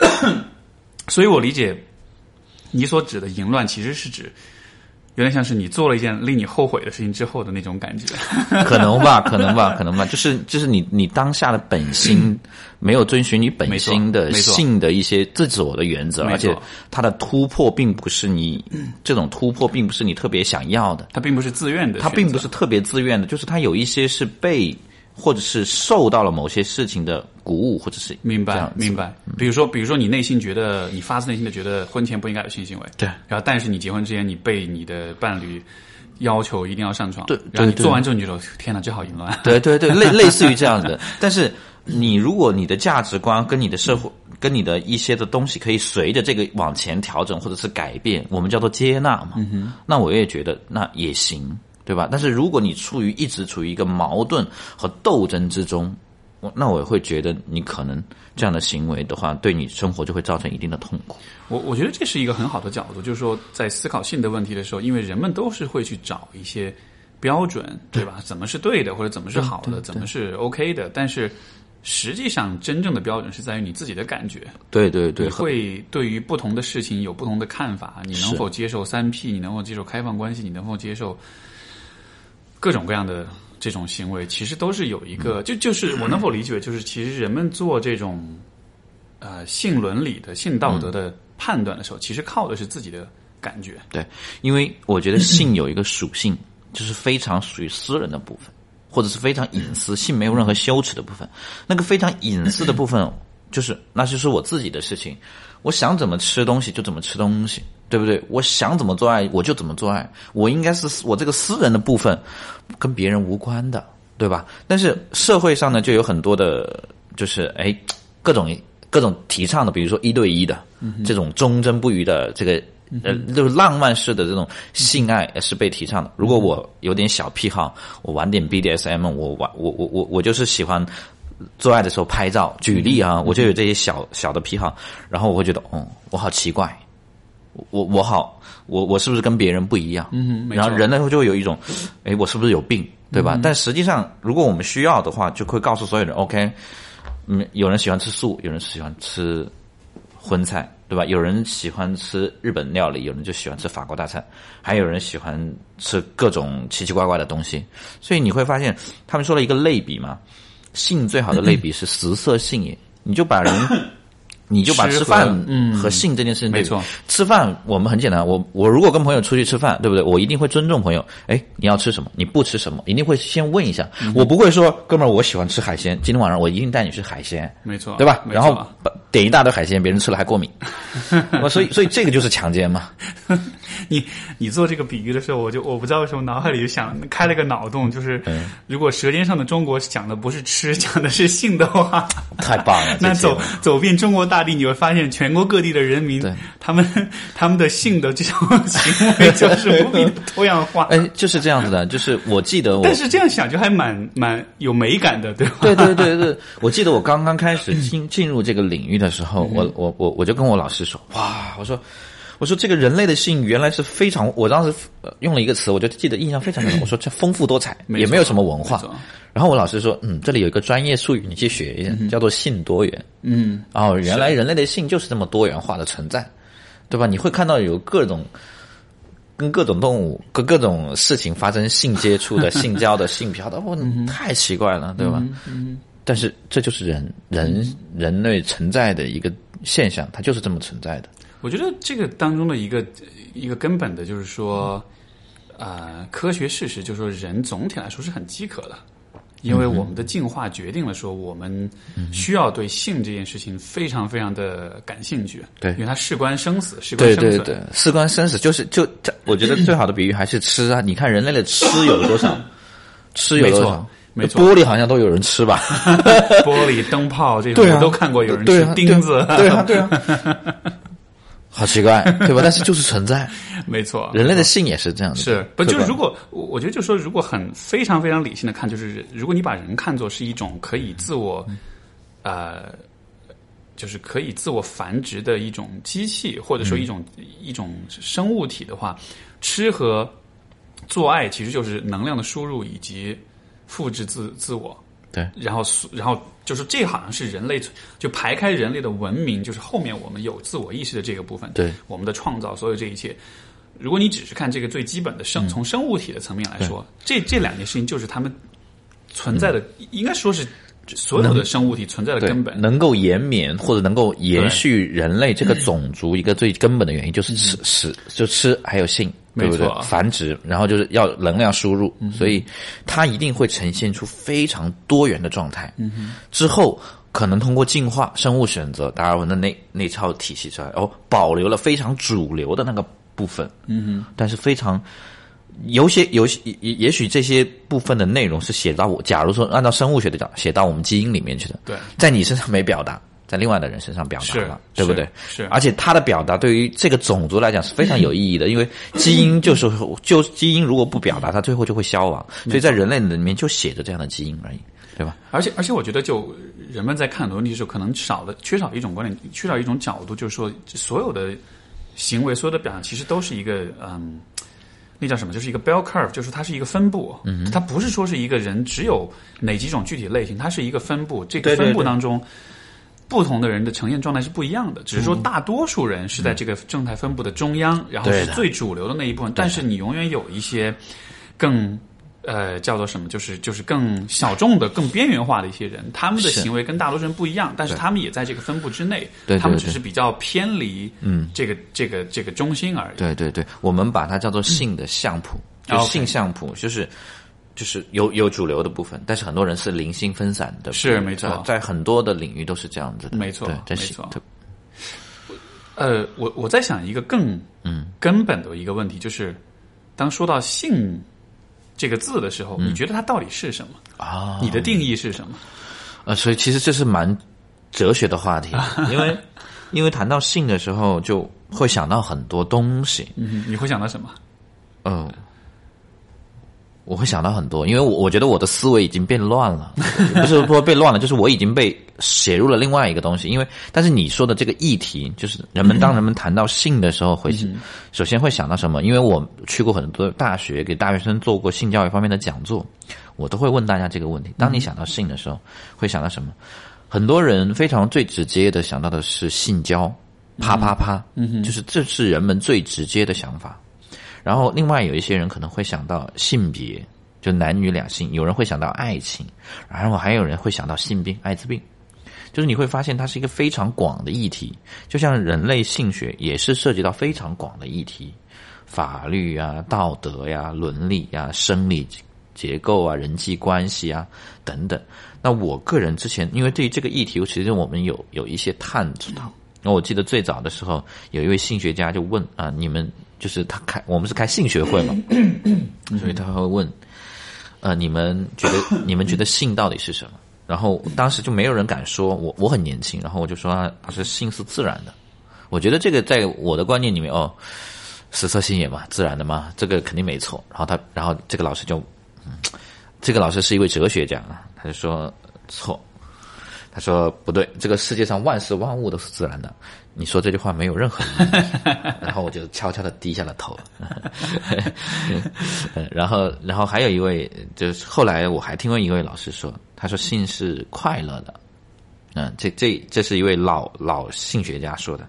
所以我理解你所指的淫乱，其实是指有点像是你做了一件令你后悔的事情之后的那种感觉。可能吧，可能吧，可能吧，就是就是你你当下的本心没有遵循你本心的性的一些自我的原则，而且它的突破并不是你这种突破并不是你特别想要的，它并不是自愿的，它并不是。特别自愿的，就是它有一些是被或者是受到了某些事情的鼓舞，或者是明白明白。比如说，比如说你内心觉得，你发自内心的觉得婚前不应该有性行为，对然后但是你结婚之前，你被你的伴侣要求一定要上床，对然后你做完之后，你就说天哪，这好淫乱。对对对，类类似于这样子的。但是你如果你的价值观跟你的社会、跟你的一些的东西可以随着这个往前调整或者是改变，我们叫做接纳嘛。那我也觉得那也行，对吧？但是如果你处于一直处于一个矛盾和斗争之中，我那我会觉得你可能这样的行为的话，对你生活就会造成一定的痛苦。我我觉得这是一个很好的角度，就是说在思考性的问题的时候，因为人们都是会去找一些标准，对吧？怎么是对的，或者怎么是好的，怎么是 OK 的，但是。实际上，真正的标准是在于你自己的感觉。对对对，你会对于不同的事情有不同的看法。你能否接受三 P？你能否接受开放关系？你能否接受各种各样的这种行为？其实都是有一个，就就是我能否理解，就是其实人们做这种呃性伦理的、性道德的判断的时候，其实靠的是自己的感觉。对，因为我觉得性有一个属性，就是非常属于私人的部分，或者是非常隐私，性没有任何羞耻的部分。那个非常隐私的部分，就是那就是我自己的事情，我想怎么吃东西就怎么吃东西，对不对？我想怎么做爱我就怎么做爱，我应该是我这个私人的部分跟别人无关的，对吧？但是社会上呢，就有很多的，就是哎各种各种提倡的，比如说一对一的、这种忠贞不渝的这个。呃，就是浪漫式的这种性爱是被提倡的。如果我有点小癖好，我玩点 BDSM，我玩我我我我就是喜欢做爱的时候拍照。举例啊，我就有这些小小的癖好，然后我会觉得，哦，我好奇怪，我我好，我我是不是跟别人不一样？嗯，然后人呢就会有一种，哎，我是不是有病，对吧？但实际上，如果我们需要的话，就会告诉所有人，OK，嗯，有人喜欢吃素，有人喜欢吃荤菜，对吧？有人喜欢吃日本料理，有人就喜欢吃法国大餐，还有人喜欢吃各种奇奇怪怪的东西。所以你会发现，他们说了一个类比嘛，性最好的类比是食色性也，你就把人。你就把吃饭嗯和性这件事情没错吃饭我们很简单，我我如果跟朋友出去吃饭，对不对？我一定会尊重朋友。哎，你要吃什么？你不吃什么？一定会先问一下。嗯我不会说，哥们儿，我喜欢吃海鲜，今天晚上我一定带你去海鲜，没错，对吧？然后把点一大堆海鲜，别人吃了还过敏，我所以所以这个就是强奸嘛。你你做这个比喻的时候，我就我不知道为什么脑海里就想开了个脑洞，就是嗯如果《舌尖上的中国》讲的不是吃，讲的是性的话，太棒了那走走遍中国大地，你会发现全国各地的人民，他们他们的性的这种行为就是无比的多样化。哎，就是这样子的，就是我记得我但是这样想就还蛮蛮有美感的，对吧？对对对对，我记得我刚刚开始进进入这个领域的时候，嗯我我我我就跟我老师说，哇，我说我说这个人类的性原来是非常，我当时呃用了一个词，我就记得印象非常深，我说这丰富多彩，没也没有什么文化。然后我老师说，嗯，这里有一个专业术语，你去学一下，叫做性多元。嗯，哦，原来人类的性就是这么多元化的存在，对吧？你会看到有各种跟各种动物、跟各种事情发生性接触的、性交的、性嫖的，我，太奇怪了，对吧？但是这就是人人人类存在的一个现象，它就是这么存在的。我觉得这个当中的一个一个根本的就是说，呃，科学事实就是说，人总体来说是很饥渴的，因为我们的进化决定了说，我们需要对性这件事情非常非常的感兴趣，对因为它事关生死，事关对生存，对对，事关生死，就是就这，我觉得最好的比喻还是吃啊！你看人类的吃有多少，吃有多少没错？玻璃好像都有人吃吧？玻璃、灯泡这种对啊，我都看过有人吃对啊钉子，对啊，对啊，好奇怪，对吧？但是就是存在，没错，人类的性也是这样的。是不就是如果我我觉得就是说，如果很非常非常理性的看，就是如果你把人看作是一种可以自我，呃，就是可以自我繁殖的一种机器，或者说一种、一种生物体的话，吃和做爱其实就是能量的输入以及复制自自我。对，然后，然后就是这好像是人类就排开人类的文明，就是后面我们有自我意识的这个部分，对。我们的创造，所有这一切，如果你只是看这个最基本的生，从生物体的层面来说，这这两件事情就是他们存在的，应该说是所有的生物体存在的根本。能够延绵或者能够延续人类这个种族一个最根本的原因就是吃吃就吃还有性，对不对？繁殖，然后就是要能量输入，所以它一定会呈现出非常多元的状态。之后可能通过进化、生物选择、达尔文的那那套体系出来，哦，保留了非常主流的那个部分。嗯哼，但是非常。有些有些也也也许这些部分的内容是写到我，假如说按照生物学的讲，写到我们基因里面去的，对在你身上没表达，在另外的人身上表达是了，对不对？是是而且他的表达对于这个种族来讲是非常有意义的，因为基因 就是就基因如果不表达，它最后就会消亡，所以在人类里面就写着这样的基因而已，对吧？而且而且，我觉得就人们在看很多问题的时候，可能少的缺少一种观点，缺少一种角度，就是说，所有的行为、所有的表达，其实都是一个嗯，那叫什么？就是一个 bell curve，就是它是一个分布。嗯，它不是说是一个人只有哪几种具体类型，它是一个分布。这个分布当中。不同的人的呈现状态是不一样的，只是说大多数人是在这个正态分布的中央，然后是最主流的那一部分。但是你永远有一些更呃叫做什么，就是就是更小众的、更边缘化的一些人，他们的行为跟大多数人不一样，但是他们也在这个分布之内，对对他们只是比较偏离嗯。这个这个这个中心而已。对对对，我们把它叫做性的相谱，就性相谱，就是就是有有主流的部分，但是很多人是零星分散的，是没错。在在很多的领域都是这样子的，没错对，在没错呃，我我在想一个更嗯。根本的一个问题，就是当说到性这个字的时候，你觉得它到底是什么？啊，你的定义是什么？呃，所以其实这是蛮哲学的话题，因为因为谈到性的时候，就会想到很多东西，嗯，你会想到什么？嗯、我会想到很多，因为我我觉得我的思维已经变乱了，不是说被乱了，就是我已经被写入了另外一个东西。因为，但是你说的这个议题，就是人们当人们谈到性的时候会，首先会想到什么？因为我去过很多大学，给大学生做过性教育方面的讲座，我都会问大家这个问题：当你想到性的时候，会想到什么？很多人非常最直接的想到的是性交，啪啪啪，嗯就是这是人们最直接的想法。然后另外有一些人可能会想到性别，就男女两性；有人会想到爱情，然后还有人会想到性病、艾滋病。就是你会发现它是一个非常广的议题，就像人类性学也是涉及到非常广的议题，法律啊、道德呀、伦理呀、生理结构啊、人际关系啊等等。那我个人之前因为对于这个议题，其实我们有有一些探讨。那我记得最早的时候，有一位性学家就问啊，你们就是他开我们是开性学会嘛，所以他会问，呃，你们觉得 你们觉得性到底是什么？然后当时就没有人敢说，我我很年轻，然后我就说啊，他是性是自然的。我觉得这个在我的观念里面，哦，食色性也嘛，自然的嘛，这个肯定没错。然后他，然后这个老师就，嗯，这个老师是一位哲学家啊，他就说错。他说不对，这个世界上万事万物都是自然的。你说这句话没有任何意义。然后我就悄悄的低下了头。然后，然后还有一位，就是后来我还听过一位老师说，他说性是快乐的。嗯，这这这是一位老老性学家说的。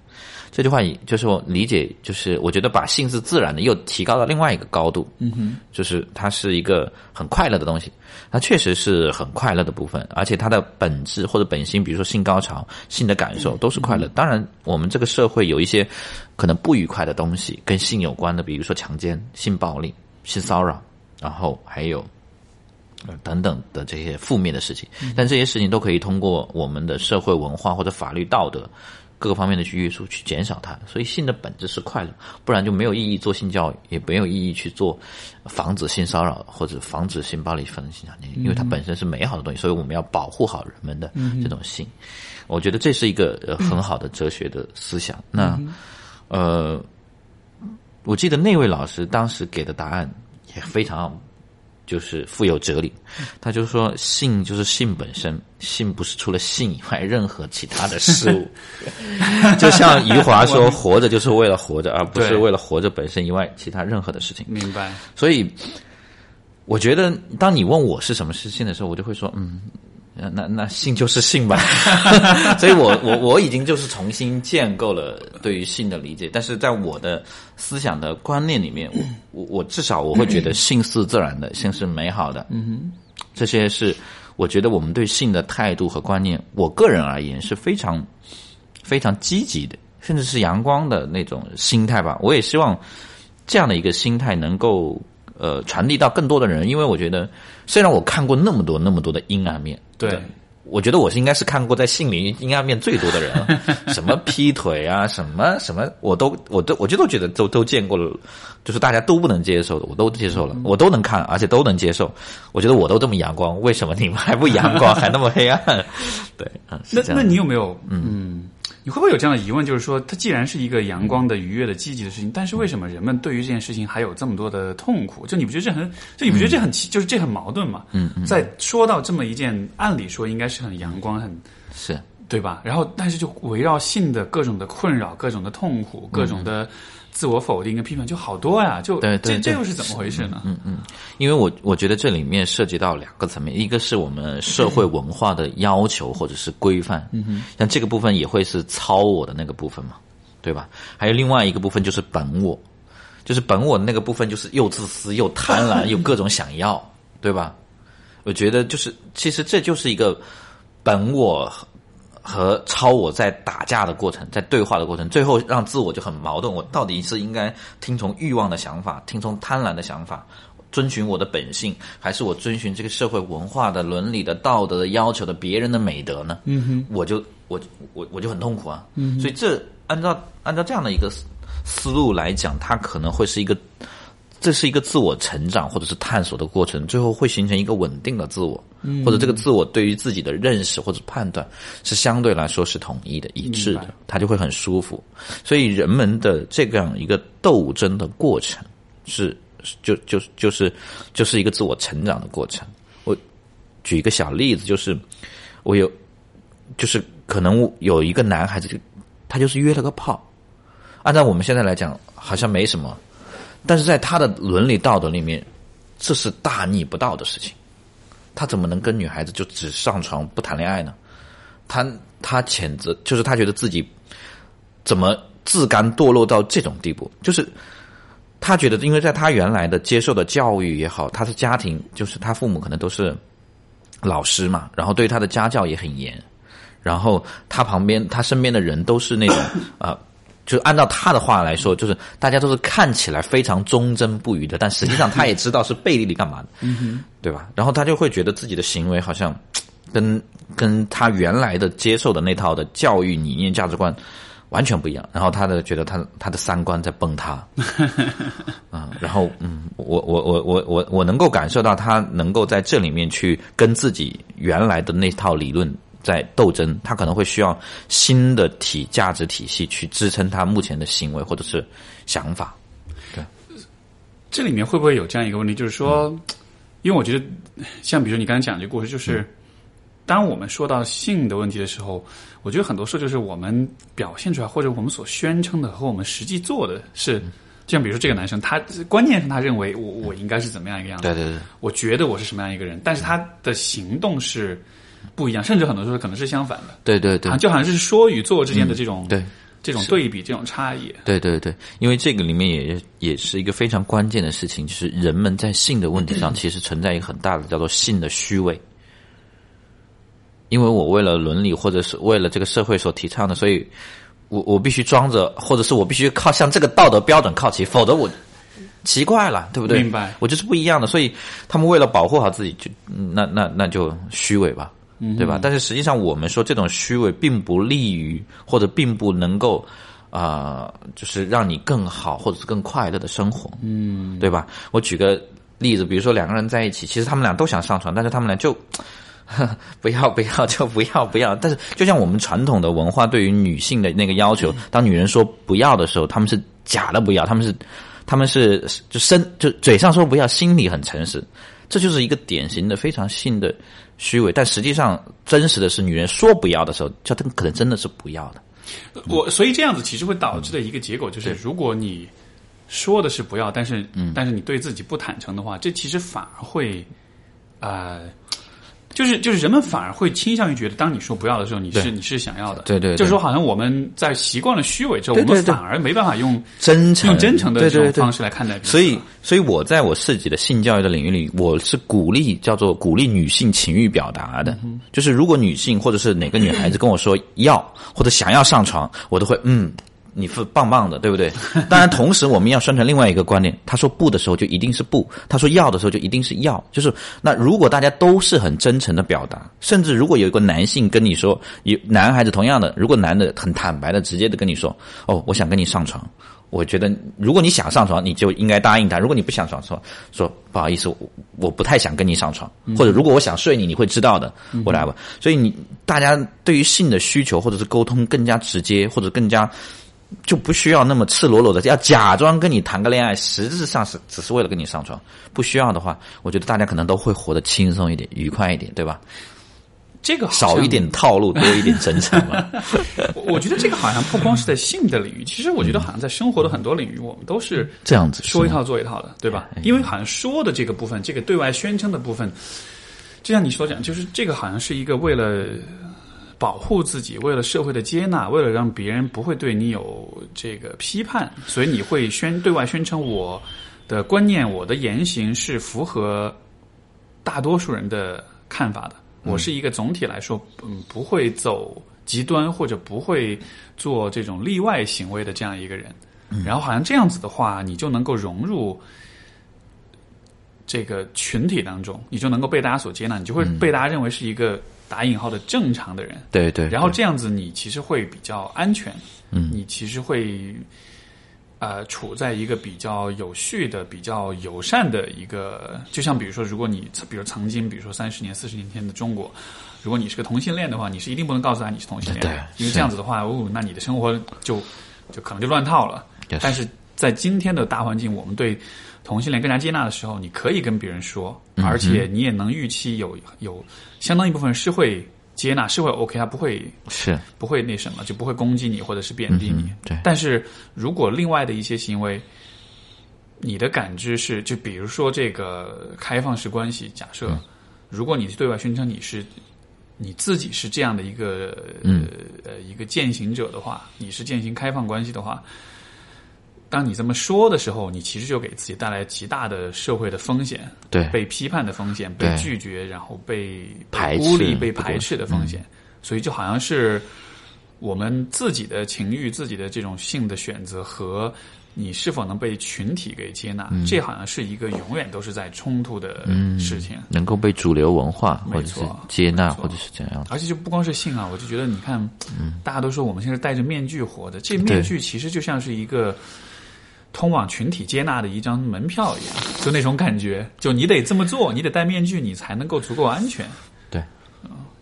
这句话就是我理解，就是我觉得把性是自然的又提高到另外一个高度。嗯哼，就是它是一个很快乐的东西，它确实是很快乐的部分，而且它的本质或者本心，比如说性高潮、性的感受都是快乐。当然，我们这个社会有一些可能不愉快的东西跟性有关的，比如说强奸、性暴力、性骚扰，然后还有。等等的这些负面的事情，但这些事情都可以通过我们的社会文化或者法律道德各个方面的去约束，去减少它。所以性的本质是快乐，不然就没有意义做性教育，也没有意义去做防止性骚扰或者防止性暴力发生性产因为它本身是美好的东西，所以我们要保护好人们的这种性。我觉得这是一个呃很好的哲学的思想。那呃，我记得那位老师当时给的答案也非常。就是富有哲理，他就说性就是性本身，性不是除了性以外任何其他的事物。就像余华说，活着就是为了活着，而不是为了活着本身以外其他任何的事情。明白。所以，我觉得当你问我是什么是性的时候，我就会说，嗯，呃那那性就是性吧，所以我我我已经就是重新建构了对于性的理解，但是在我的思想的观念里面，我我我至少我会觉得 性是自然的，性是美好的，嗯哼，这些是我觉得我们对性的态度和观念，我个人而言是非常非常积极的，甚至是阳光的那种心态吧。我也希望这样的一个心态能够呃传递到更多的人，因为我觉得虽然我看过那么多那么多的阴暗面。对，我觉得我是应该是看过在性里阴暗面最多的人了，什么劈腿啊，什么什么，我都我都我就都觉得都都见过了，就是大家都不能接受的，我都接受了，我都能看，而且都能接受。我觉得我都这么阳光，为什么你们还不阳光，还那么黑暗？对，嗯，那那你有没有嗯？你会不会有这样的疑问？就是说，它既然是一个阳光的、愉悦的、积极的事情，但是为什么人们对于这件事情还有这么多的痛苦？就你不觉得这很，就你不觉得这很奇，就是这很矛盾嘛？嗯嗯，在说到这么一件，按理说应该是很阳光、很是对吧？然后，但是就围绕性的各种的困扰、各种的痛苦、各种的自我否定跟批判，就好多呀。就对对对这这又是怎么回事呢？嗯嗯，因为我我觉得这里面涉及到两个层面，一个是我们社会文化的要求或者是规范，嗯哼，像这个部分也会是超我的那个部分嘛，对吧？还有另外一个部分就是本我，就是本我的那个部分就是又自私又贪婪又各种想要，对吧？我觉得就是其实这就是一个本我和和超我在打架的过程，在对话的过程，最后让自我就很矛盾。我到底是应该听从欲望的想法，听从贪婪的想法，遵循我的本性，还是我遵循这个社会文化的伦理的道德的要求的别人的美德呢？嗯哼，我就我我我就很痛苦啊。嗯，所以这按照按照这样的一个思思路来讲，它可能会是一个。这是一个自我成长或者是探索的过程，最后会形成一个稳定的自我，或者这个自我对于自己的认识或者判断是相对来说是统一的、一致的，他就会很舒服。所以人们的这样一个斗争的过程是就就就是就是一个自我成长的过程。我举一个小例子，就是我有就是可能有一个男孩子就他就是约了个炮，按照我们现在来讲好像没什么。但是在他的伦理道德里面，这是大逆不道的事情。他怎么能跟女孩子就只上床不谈恋爱呢？他他谴责，就是他觉得自己怎么自甘堕落到这种地步？就是他觉得，因为在他原来的接受的教育也好，他的家庭就是他父母可能都是老师嘛，然后对他的家教也很严，然后他旁边他身边的人都是那种啊。就按照他的话来说，就是大家都是看起来非常忠贞不渝的，但实际上他也知道是背地里干嘛的，对吧？然后他就会觉得自己的行为好像跟跟他原来的接受的那套的教育理念、价值观完全不一样。然后他的觉得他他的三观在崩塌，啊，然后嗯，我我我我我我能够感受到他能够在这里面去跟自己原来的那套理论。在斗争，他可能会需要新的体价值体系去支撑他目前的行为或者是想法。对，这里面会不会有这样一个问题，就是说，因为我觉得，像比如说你刚才讲这个故事，就是当我们说到性的问题的时候，我觉得很多时候就是我们表现出来或者我们所宣称的和我们实际做的是，就像比如说这个男生，他观念上他认为我我应该是怎么样一个样子，对对对，我觉得我是什么样一个人，但是他的行动是。不一样，甚至很多时候可能是相反的。对对对，就好像是说与做之间的这种对这种对比、这种差异。对对对，因为这个里面也也是一个非常关键的事情，就是人们在性的问题上其实存在一个很大的叫做性的虚伪。因为我为了伦理或者是为了这个社会所提倡的，所以我我必须装着，或者是我必须靠向这个道德标准靠齐，否则我奇怪了，对不对？明白，我就是不一样的，所以他们为了保护好自己，就那那那就虚伪吧。对吧？但是实际上，我们说这种虚伪并不利于，或者并不能够啊，就是让你更好或者是更快乐的生活，嗯，对吧？我举个例子，比如说两个人在一起，其实他们俩都想上床，但是他们俩就 不要不要就不要不要。但是就像我们传统的文化对于女性的那个要求，当女人说不要的时候，他们是假的不要，他们是他们是就身就嘴上说不要，心里很诚实。这就是一个典型的非常性的虚伪，但实际上真实的是，女人说不要的时候，叫她可能真的是不要的。我所以这样子其实会导致的一个结果就是，如果你说的是不要，但是但是你对自己不坦诚的话，这其实反而会啊，就是就是人们反而会倾向于觉得，当你说不要的时候，你是你是想要的。对对对就是说好像我们在习惯了虚伪之后，我们反而没办法用真诚用真诚的这种方式来看待。所以，所以我在我自己的性教育的领域里，我是鼓励叫做鼓励女性情欲表达的。就是如果女性或者是哪个女孩子跟我说要或者想要上床，我都会嗯。你是棒棒的，对不对？当然，同时我们要宣传另外一个观念：他说不的时候就一定是不；他说要的时候就一定是要。就是那如果大家都是很真诚的表达，甚至如果有一个男性跟你说，有男孩子同样的，如果男的很坦白的、直接的跟你说：“哦，我想跟你上床。”我觉得，如果你想上床，你就应该答应他；如果你不想上床，说不好意思，我我不太想跟你上床，或者如果我想睡你，你会知道的，我来吧。所以你大家对于性的需求或者是沟通更加直接，或者更加就不需要那么赤裸裸的要假装跟你谈个恋爱，实质上是只是为了跟你上床。不需要的话，我觉得大家可能都会活得轻松一点、愉快一点，对吧？这个好少一点套路，多一点真诚嘛。我 我觉得这个好像不光是在性的领域，其实我觉得好像在生活的很多领域，我们都是这样子说一套做一套的，对吧？因为好像说的这个部分，这个对外宣称的部分，就像你所讲，就是这个好像是一个为了保护自己，为了社会的接纳，为了让别人不会对你有这个批判，所以你会宣对外宣称我的观念、我的言行是符合大多数人的看法的。我是一个总体来说，嗯，不会走极端或者不会做这种例外行为的这样一个人。然后好像这样子的话，你就能够融入这个群体当中，你就能够被大家所接纳，你就会被大家认为是一个打引号的正常的人。对对，然后这样子，你其实会比较安全，嗯，你其实会呃处在一个比较有序的、比较友善的一个，就像比如说，如果你比如曾经，比如说三十年、四十年前的中国，如果你是个同性恋的话，你是一定不能告诉他你是同性恋，对因为这样子的话，哦，那你的生活就就可能就乱套了。但是在今天的大环境，我们对同性恋更加接纳的时候，你可以跟别人说，嗯而且你也能预期有有相当一部分人是会接纳，是会 OK，他不会是不会那什么，就不会攻击你或者是贬低你。嗯对但是如果另外的一些行为，你的感知是，就比如说这个开放式关系，假设、如果你对外宣称你是你自己是这样的一个、嗯呃一个践行者的话，你是践行开放关系的话。当你这么说的时候，你其实就给自己带来极大的社会的风险，对。被批判的风险，被拒绝，然后被排斥被孤立、被排斥的风险。所以就好像是我们自己的情欲、自己的这种性的选择和你是否能被群体给接纳，嗯。这好像是一个永远都是在冲突的事情。能够被主流文化或者是接纳，或者是怎样。而且就不光是性啊，我就觉得你看，嗯。大家都说我们现在戴着面具活的，这面具其实就像是一个通往群体接纳的一张门票一样，就那种感觉，就你得这么做，你得戴面具，你才能够足够安全。对，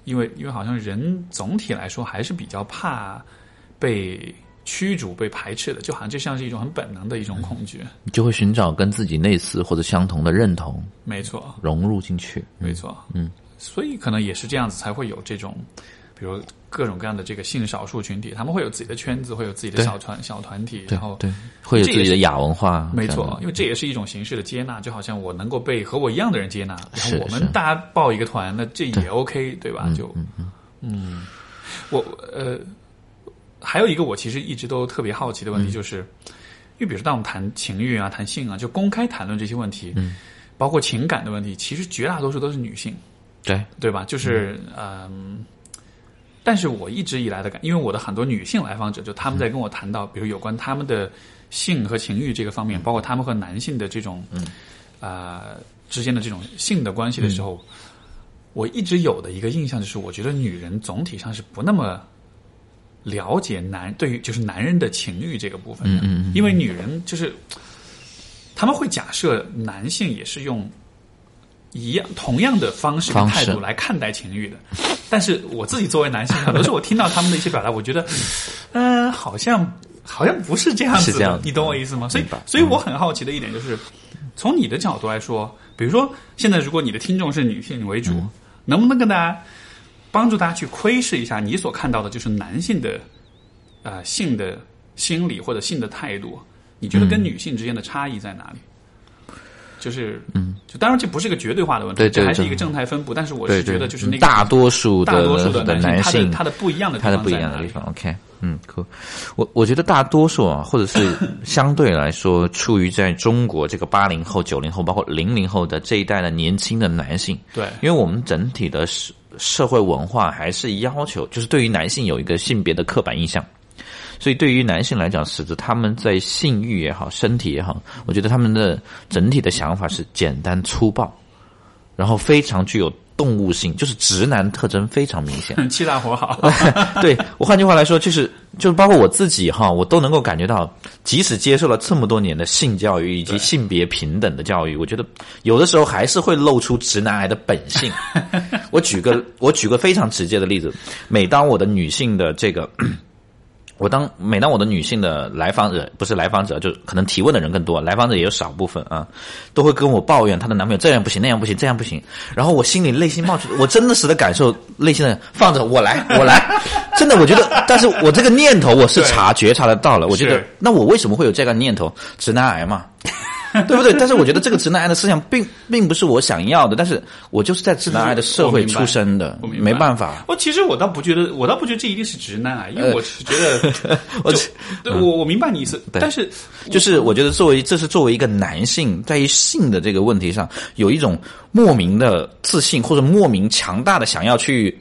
因为因为好像人总体来说还是比较怕被驱逐、被排斥的，就好像这像是一种很本能的一种恐惧。你就会寻找跟自己类似或者相同的认同，没错，融入进去。没错，嗯，所以可能也是这样子才会有这种，比如各种各样的这个性少数群体，他们会有自己的圈子，会有自己的小团小团体，然后对，会有自己的亚文化。没错，因为这也是一种形式的接纳，就好像我能够被和我一样的人接纳，然是后我们大家报一个团，那这也 OK，对吧？就嗯，我呃，还有一个我其实一直都特别好奇的问嗯题就是，因为比如说当我们谈情欲啊、谈性啊，就公开谈论这些问题，嗯，包括情感的问题，其实绝大多数都是女性。对对吧？就是嗯、但是我一直以来的感，因为我的很多女性来访者，就他们在跟我谈到，比如有关他们的性和情欲这个方面，包括他们和男性的这种，嗯，啊、之间的这种性的关系的时候，我一直有的一个印象就是，我觉得女人总体上是不那么了解男对于就是男人的情欲这个部分的，因为女人就是他们会假设男性也是用一样同样的方式态度来看待情欲的，但是我自己作为男性，很多时候我听到他们的一些表达，我觉得，嗯、好像好像不是这样子你懂我意思吗？所以，所以我很好奇的一点就是，从你的角度来说，比如说现在如果你的听众是女性为主，嗯。能不能跟大家帮助大家去窥视一下你所看到的，就是男性的呃性的心理或者性的态度？你觉得跟女性之间的差异在哪里？就是嗯，就当然这不是一个绝对化的问题，对对对这还是一个正态分布。但是我是觉得就是那个大多数的大多数的的男性，他的不一样的地它的不一样的地方。OK，嗯。我我觉得大多数啊，或者是 相对来说，处于在中国这个八零后、九零后，包括零零后的这一代的年轻的男性，对因为我们整体的社社会文化还是要求，就是对于男性有一个性别的刻板印象。所以，对于男性来讲，使得他们在性欲也好、身体也好，我觉得他们的整体的想法是简单粗暴，然后非常具有动物性，就是直男特征非常明显。气大活好，对我换句话来说，就是就是包括我自己哈，我都能够感觉到，即使接受了这么多年的性教育以及性别平等的教育，我觉得有的时候还是会露出直男癌的本性。我举个我举个非常直接的例子，每当我的女性的这个。我当每当我的女性的来访者不是来访者，就可能提问的人更多，来访者也有少部分啊，都会跟我抱怨她的男朋友这样不行那样不行这样不行，然后我心里内心冒出，我真的实的感受内心的放着我来 我来，真的我觉得，但是我这个念头我是察觉察得到了，我觉得那我为什么会有这个念头？直男癌嘛。对不对？但是我觉得这个直男癌的思想并并不是我想要的，但是我就是在直男癌的社会出生的没办法。我其实我倒不觉得，我倒不觉得这一定是直男癌，因为我是觉得，我我我明白你意思，但是就是我觉得作为这是作为一个男性，在于性的这个问题上，有一种莫名的自信或者莫名强大的想要去，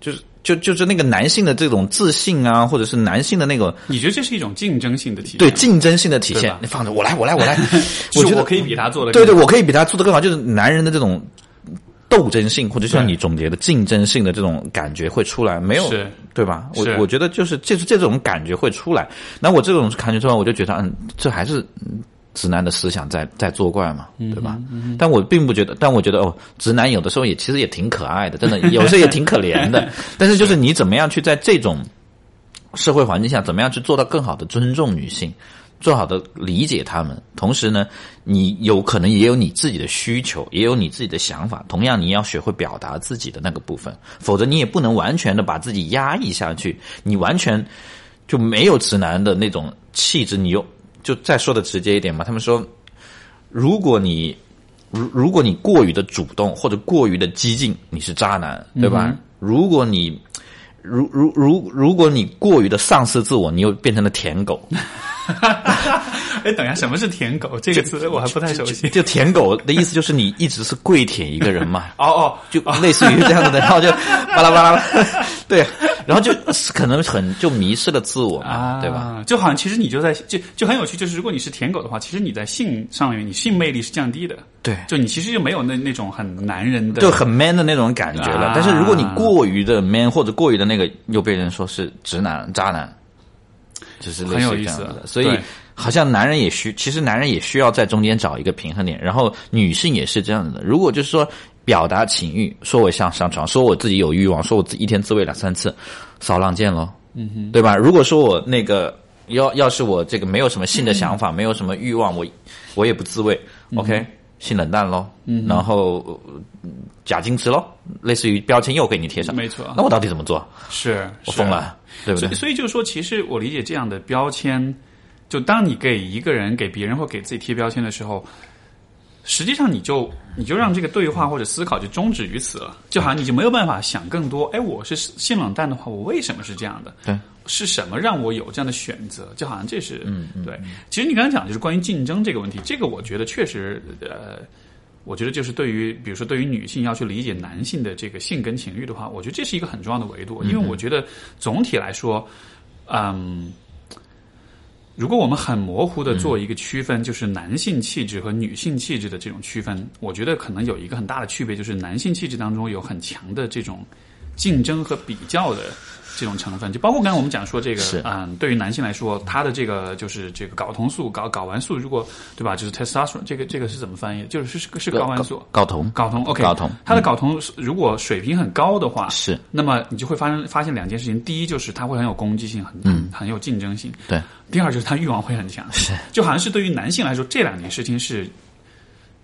就是就就是那个男性的这种自信啊，或者是男性的那个你觉得这是一种竞争性的体现？对竞争性的体。现你放着我来，我来，我来，我觉得我可以比他做的对对，我可以比他做的更好，就是男人的这种斗争性，或者像你总结的竞争性的这种感觉会出来，没有是对吧？我我觉得就是这是这种感觉会出来。那我这种感觉出来，我就觉得嗯，这还是嗯直男的思想在在作怪嘛，嗯对吧？但我并不觉得，但我觉得哦，直男有的时候也其实也挺可爱的，真的，有时候也挺可怜的。但是就是你怎么样去在这种社会环境下，怎么样去做到更好的尊重女性，做好的理解她们，同时呢，你有可能也有你自己的需求，也有你自己的想法，同样你要学会表达自己的那个部分，否则你也不能完全的把自己压抑下去，你完全就没有直男的那种气质，你又就再说的直接一点嘛，他们说，如果你如如果你过于的主动或者过于的激进，你是渣男，对吧？如果你如如如如果你过于的丧失自我，你又变成了舔狗。哎，等一下，什么是舔狗这个词？我还不太熟悉。就舔狗的意思就是你一直是跪舔一个人嘛，哦哦，就类似于这样子的，然后就巴拉巴拉，对，然后就可能很就迷失了自我嘛，啊，对吧？？就好像其实你就在就就很有趣，就是如果你是舔狗的话，其实你在性上面你性魅力是降低的，对，就你其实就没有那那种很男人的，就很 man 的那种感觉了。啊但是如果你过于的 man 或者过于的那个，又被人说是直男、渣男，就是很有意思的。所以好像男人也需，其实男人也需要在中间找一个平衡点，然后女性也是这样的。如果就是说表达情欲，说我想上床，说我自己有欲望，说我自己一天自慰两三次，骚浪贱喽，嗯哼，对吧？如果说我那个要要是我这个没有什么性的想法，没有什么欲望，我我也不自慰、o k 性冷淡喽，嗯，然后呃假矜持喽，类似于标签又给你贴上，没错。那我到底怎么做？是是。我疯了，对不对所以？所以就是说，其实我理解这样的标签，就当你给一个人、给别人或给自己贴标签的时候，实际上你就你就让这个对话或者思考就终止于此了，就好像你就没有办法想更多。哎，我是性冷淡的话，我为什么是这样的？对，是什么让我有这样的选择？就好像这是嗯对。其实你刚才讲就是关于竞争这个问题，这个我觉得确实呃。我觉得就是对于，比如说对于女性要去理解男性的这个性跟情欲的话，我觉得这是一个很重要的维度，因为我觉得总体来说，嗯，如果我们很模糊的做一个区分，就是男性气质和女性气质的这种区分，我觉得可能有一个很大的区别，就是男性气质当中有很强的这种竞争和比较的这种成分，就包括刚才我们讲说这个是，嗯，对于男性来说，他的这个就是这个睾酮素、睾睾丸素，如果对吧，就是 testosterone，这个这个是怎么翻译？就是是是是睾丸素。睾酮，睾酮，OK，睾酮。它的睾酮如果水平很高的话，是。那么你就会发生发现两件事情：第一，就是他会很有攻击性，很嗯。很有竞争性；对，第二，就是他欲望会很强。是，就好像是对于男性来说，这两件事情是。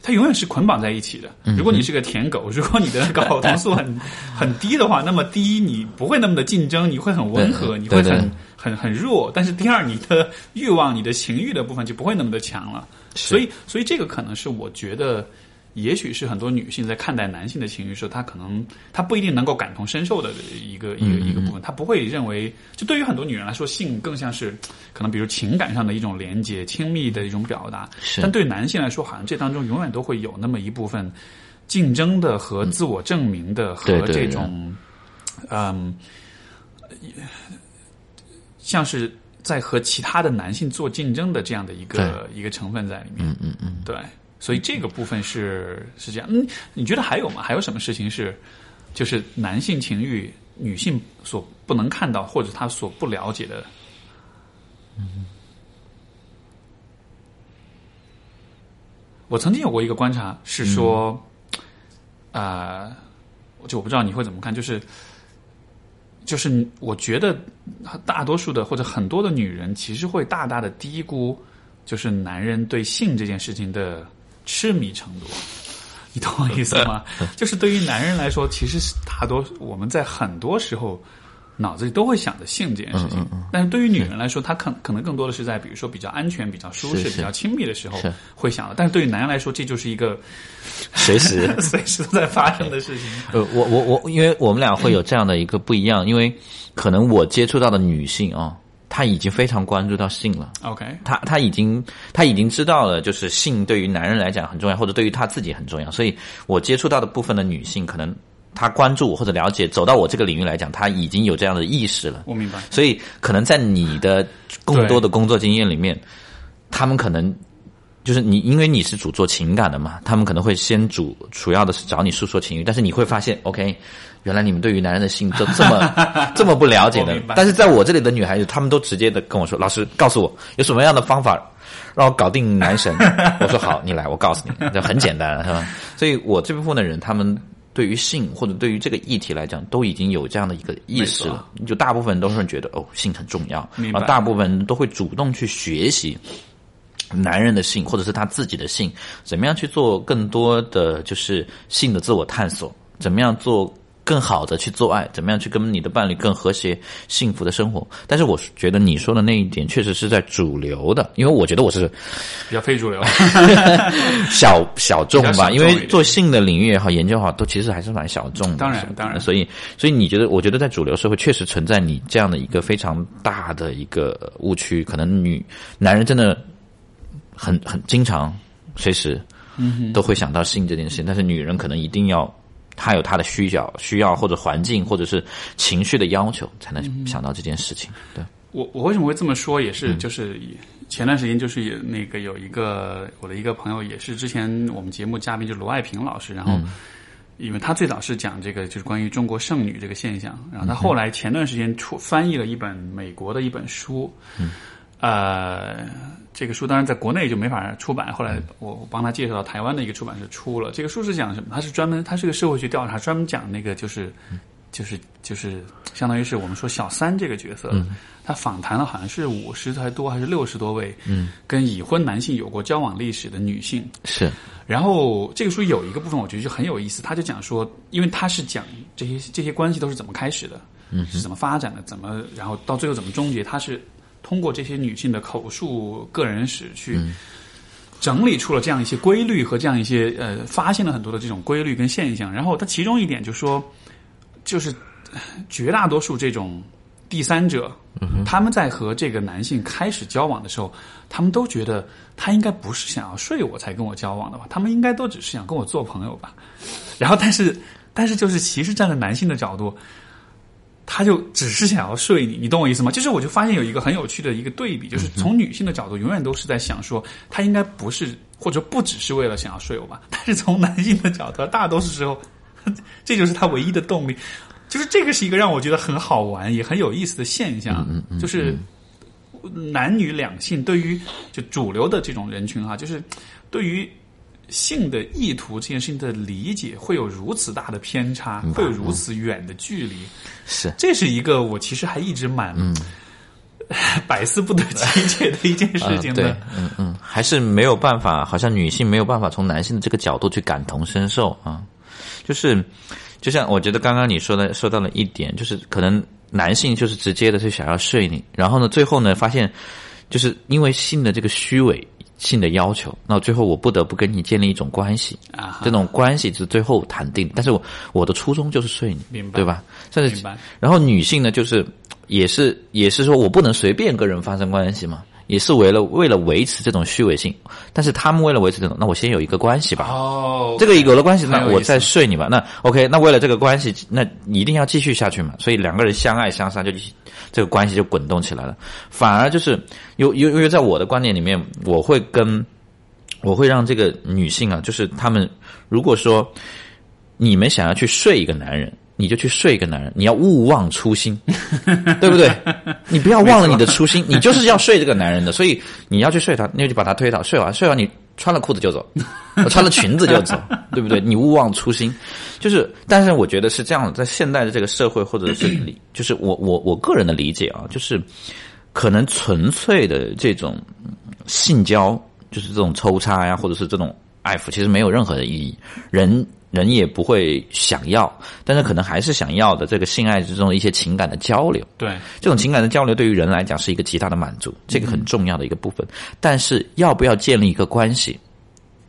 它永远是捆绑在一起的。嗯如果你是个舔狗，如果你的睾酮素很很低的话，那么第一你不会那么的竞争，你会很温和，你会很很很弱，但是第二，你的欲望、你的情欲的部分就不会那么的强了。所以，所以这个可能是我觉得，也许是很多女性在看待男性的情欲时候，她可能她不一定能够感同身受的一个一个一个部分，她不会认为，就对于很多女人来说，性更像是可能比如情感上的一种连接、亲密的一种表达。但对男性来说，好像这当中永远都会有那么一部分竞争的和自我证明的和这种，嗯。像是在和其他的男性做竞争的这样的一个一个成分在里面，嗯嗯嗯，对，所以这个部分是是这样。嗯，你觉得还有吗？还有什么事情是就是男性情欲女性所不能看到或者他所不了解的？嗯，我曾经有过一个观察是说，啊，就我不知道你会怎么看，就是。就是我觉得大多数的或者很多的女人其实会大大的低估，就是男人对性这件事情的痴迷程度，你懂我意思吗？就是对于男人来说，其实是大多我们在很多时候。脑子里都会想着性这件事情，但是对于女人来说，她可可能更多的是在比如说比较安全、比较舒适、比较亲密的时候会想的。但是对于男人来说，这就是一个随时 随时都在发生的事情。呃，我我我，因为我们俩会有这样的一个不一样，因为可能我接触到的女性啊，她已经非常关注到性了。OK，他他已经他已经知道了，就是性对于男人来讲很重要，或者对于他自己很重要。所以我接触到的部分的女性可能。她关注或者了解，走到我这个领域来讲，她已经有这样的意识了。我明白。所以，可能在你的更多的工作经验里面，他们可能就是你，因为你是主做情感的嘛，他们可能会先主主要的是找你诉说情欲。但是你会发现，OK，原来你们对于男人的性就 这么 这么不了解的。但是在我这里的女孩子，她们都直接的跟我说：“老师，告诉我有什么样的方法让我搞定男神。”我说：“好，你来，我告诉你，就很简单，是吧？”所以我这部分的人，他们。对于性或者对于这个议题来讲，都已经有这样的一个意识了。就大部分都是觉得哦，性很重要，然后大部分人都会主动去学习男人的性，或者是他自己的性，怎么样去做更多的就是性的自我探索，怎么样做。更好的去做爱，怎么样去跟你的伴侣更和谐、幸福的生活？但是我觉得你说的那一点确实是在主流的，因为我觉得我是 比较非主流、小小众吧。因为做性的领域也好，研究也好，都其实还是蛮小众的。当然，当然。所以，所以你觉得？我觉得在主流社会确实存在你这样的一个非常大的一个误区。可能女男人真的很很经常随时都会想到性这件事情，但是女人可能一定要。他有他的需要，需要或者环境，或者是情绪的要求，才能想到这件事情。对我，我为什么会这么说？也是就是前段时间，就是那个有一个我的一个朋友，也是之前我们节目嘉宾，就罗爱平老师。然后，因为他最早是讲这个，就是关于中国剩女这个现象。然后他后来前段时间出翻译了一本美国的一本书，呃。这个书当然在国内就没法出版，后来我我帮他介绍到台湾的一个出版社出了。这个书是讲什么？它是专门，它是个社会学调查，专门讲那个就是，就是就是相当于是我们说小三这个角色。他访谈了好像是五十才多还是六十多位，嗯跟已婚男性有过交往历史的女性。是。然后这个书有一个部分我觉得就很有意思，他就讲说，因为他是讲这些这些关系都是怎么开始的，嗯是怎么发展的，怎么然后到最后怎么终结，他是。通过这些女性的口述个人史去整理出了这样一些规律和这样一些呃，发现了很多的这种规律跟现象。然后，它其中一点就说，就是绝大多数这种第三者，他们在和这个男性开始交往的时候，他们都觉得他应该不是想要睡我才跟我交往的吧？他们应该都只是想跟我做朋友吧？然后，但是，但是，就是其实站在男性的角度。他就只是想要睡你，你懂我意思吗？就是我就发现有一个很有趣的一个对比，就是从女性的角度，永远都是在想说，他应该不是或者不只是为了想要睡我吧？但是从男性的角度，大多数时候，这就是他唯一的动力。就是这个是一个让我觉得很好玩也很有意思的现象，就是男女两性对于就主流的这种人群哈，就是对于。性的意图这件事情的理解会有如此大的偏差，会有如此远的距离，是。这是一个我其实还一直蛮 百思不得其解的一件事情。对，嗯嗯，还是没有办法，好像女性没有办法从男性的这个角度去感同身受啊。就是，就像我觉得刚刚你说的说到了一点，就是可能男性就是直接的是想要睡你，然后呢，最后呢发现，就是因为性的这个虚伪性的要求，那最后我不得不跟你建立一种关系，啊这种关系是最后谈定，但是我我的初衷就是睡你，明白。对吧？甚至然后女性呢，就是也是也是说我不能随便跟人发生关系嘛，也是为了为了维持这种虚伪性，但是他们为了维持这种，那我先有一个关系吧，哦，这个有了关系，那我再睡你吧。那 OK，那为了这个关系，那一定要继续下去嘛。所以两个人相爱相杀，就这个关系就滚动起来了。反而就是有有因为在我的观点里面，我会跟我会让这个女性啊，就是他们如果说你们想要去睡一个男人。你就去睡一个男人，你要勿忘初心，对不对？你不要忘了你的初心，你就是要睡这个男人的，所以你要去睡他，那就把他推倒，睡完睡完你穿了裤子就走，穿了裙子就走，对不对？你勿忘初心，就是，但是我觉得是这样的，在现代的这个社会或者是理，就是我我我个人的理解啊，就是可能纯粹的这种性交，就是这种抽插呀，或者是这种爱抚，其实没有任何的意义，人。人也不会想要，但是可能还是想要的这个性爱之中的一些情感的交流。对，这种情感的交流对于人来讲是一个极大的满足，这个很重要的一个部分。但是要不要建立一个关系，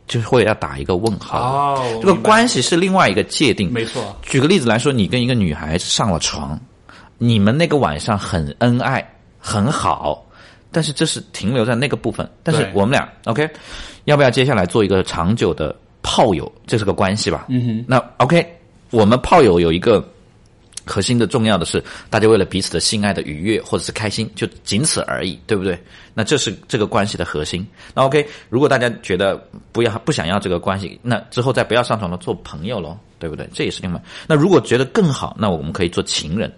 就是会要打一个问号。哦，这个关系是另外一个界定。没错，举个例子来说，你跟一个女孩子上了床，你们那个晚上很恩爱，很好，但是这是停留在那个部分。但是我们俩 OK，要不要接下来做一个长久的炮友？这是个关系吧？嗯哼。那 OK，我们炮友有一个核心的重要的是，大家为了彼此的性爱的愉悦或者是开心，就仅此而已，对不对？那这是这个关系的核心。那 OK，如果大家觉得不要不想要这个关系，那之后再不要上床了，做朋友喽，对不对？这也是另外。那如果觉得更好，那我们可以做情人，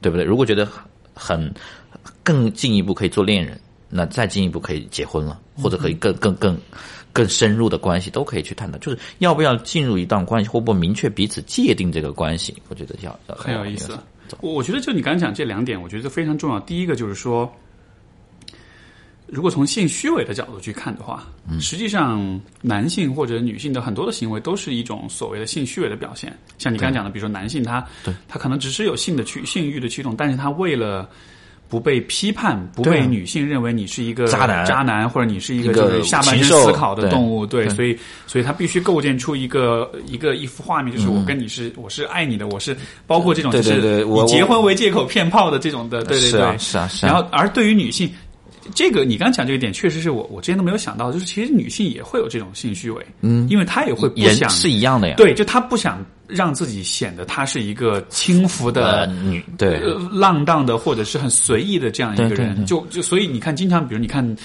对不对？如果觉得很更进一步，可以做恋人，那再进一步可以结婚了，或者可以更更更更深入的关系都可以去探讨，就是要不要进入一段关系，或不明确彼此界定这个关系，我觉得要要很有意思。我我觉得就你刚才讲这两点，我觉得非常重要。第一个就是说，如果从性虚伪的角度去看的话，实际上男性或者女性的很多的行为都是一种所谓的性虚伪的表现。像你刚才讲的，比如说男性他他可能只是有性的驱性欲的驱动，但是他为了不被批判，不被女性认为你是一个渣男。渣男或者你是一个就是下半身思考的动物，对，对。所以所以他必须构建出一个一个一幅画面，就是嗯。我跟你是我是爱你的，我是包括这种就是以结婚为借口骗炮的这种的，对对对，是啊是啊然后而对于女性。这个你刚讲这个点，确实是我我之前都没有想到，就是其实女性也会有这种性虚伪，嗯，因为她也会不想是一样的呀。对，就她不想让自己显得她是一个轻浮的、呃，女对。呃浪荡的或者是很随意的这样一个人，对对对。就就所以你看，经常比如你看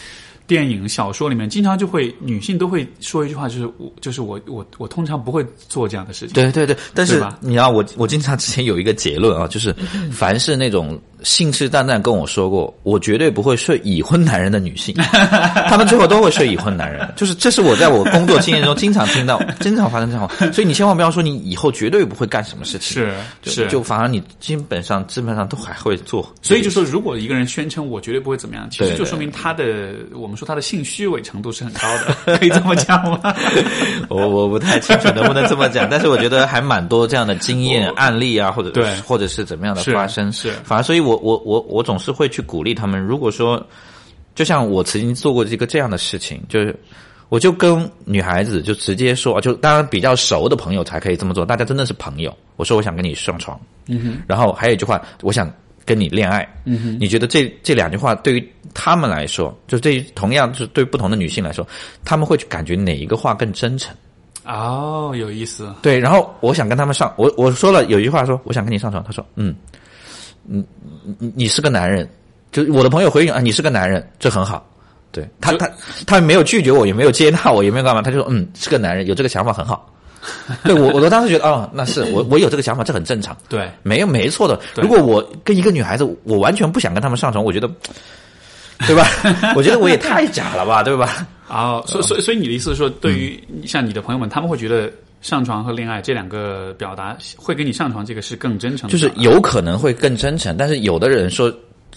电影、小说里面，经常就会女性都会说一句话，就是我就是我我我通常不会做这样的事情。对对对，但是你知道，我我经常之前有一个结论啊，就是凡是那种信誓旦旦跟我说过，我绝对不会睡已婚男人的女性，他们最后都会睡已婚男人。就是这是我在我工作经验中经常听到、经常发生这样的话，所以你千万不要说你以后绝对不会干什么事情，是就是就反而你基本上基本上都还会做。所以就说，如果一个人宣称我绝对不会怎么样，其实就说明他的我们说他的性虚伪程度是很高的，可以这么讲吗？我我不太清楚能不能这么讲，但是我觉得还蛮多这样的经验案例啊，或者对或者是怎么样的发生。是反而所以我我我我总是会去鼓励他们。如果说，就像我曾经做过这个这样的事情，就是我就跟女孩子就直接说，就当然比较熟的朋友才可以这么做，大家真的是朋友。我说我想跟你上床，嗯哼，然后还有一句话，我想跟你恋爱，嗯哼，你觉得这这两句话对于他们来说，就对于同样是对不同的女性来说，他们会去感觉哪一个话更真诚？哦，有意思。对，然后我想跟他们上，我我说了有一句话说，我想跟你上床，他说，嗯，你你你是个男人，就我的朋友回应啊，你是个男人，这很好。对他他他没有拒绝我，也没有接纳我，也没有干嘛，他就说嗯，是个男人，有这个想法很好。对我我都当时觉得哦，那是我我有这个想法，这很正常，对，没有没错的。如果我跟一个女孩子，我完全不想跟他们上床，我觉得，对吧？我觉得我也太假了吧，对吧？啊，所以所以所以你的意思是说，对于像你的朋友们，他们会觉得上床和恋爱这两个表达，会跟你上床这个是更真诚的，就是有可能会更真诚，但是有的人说，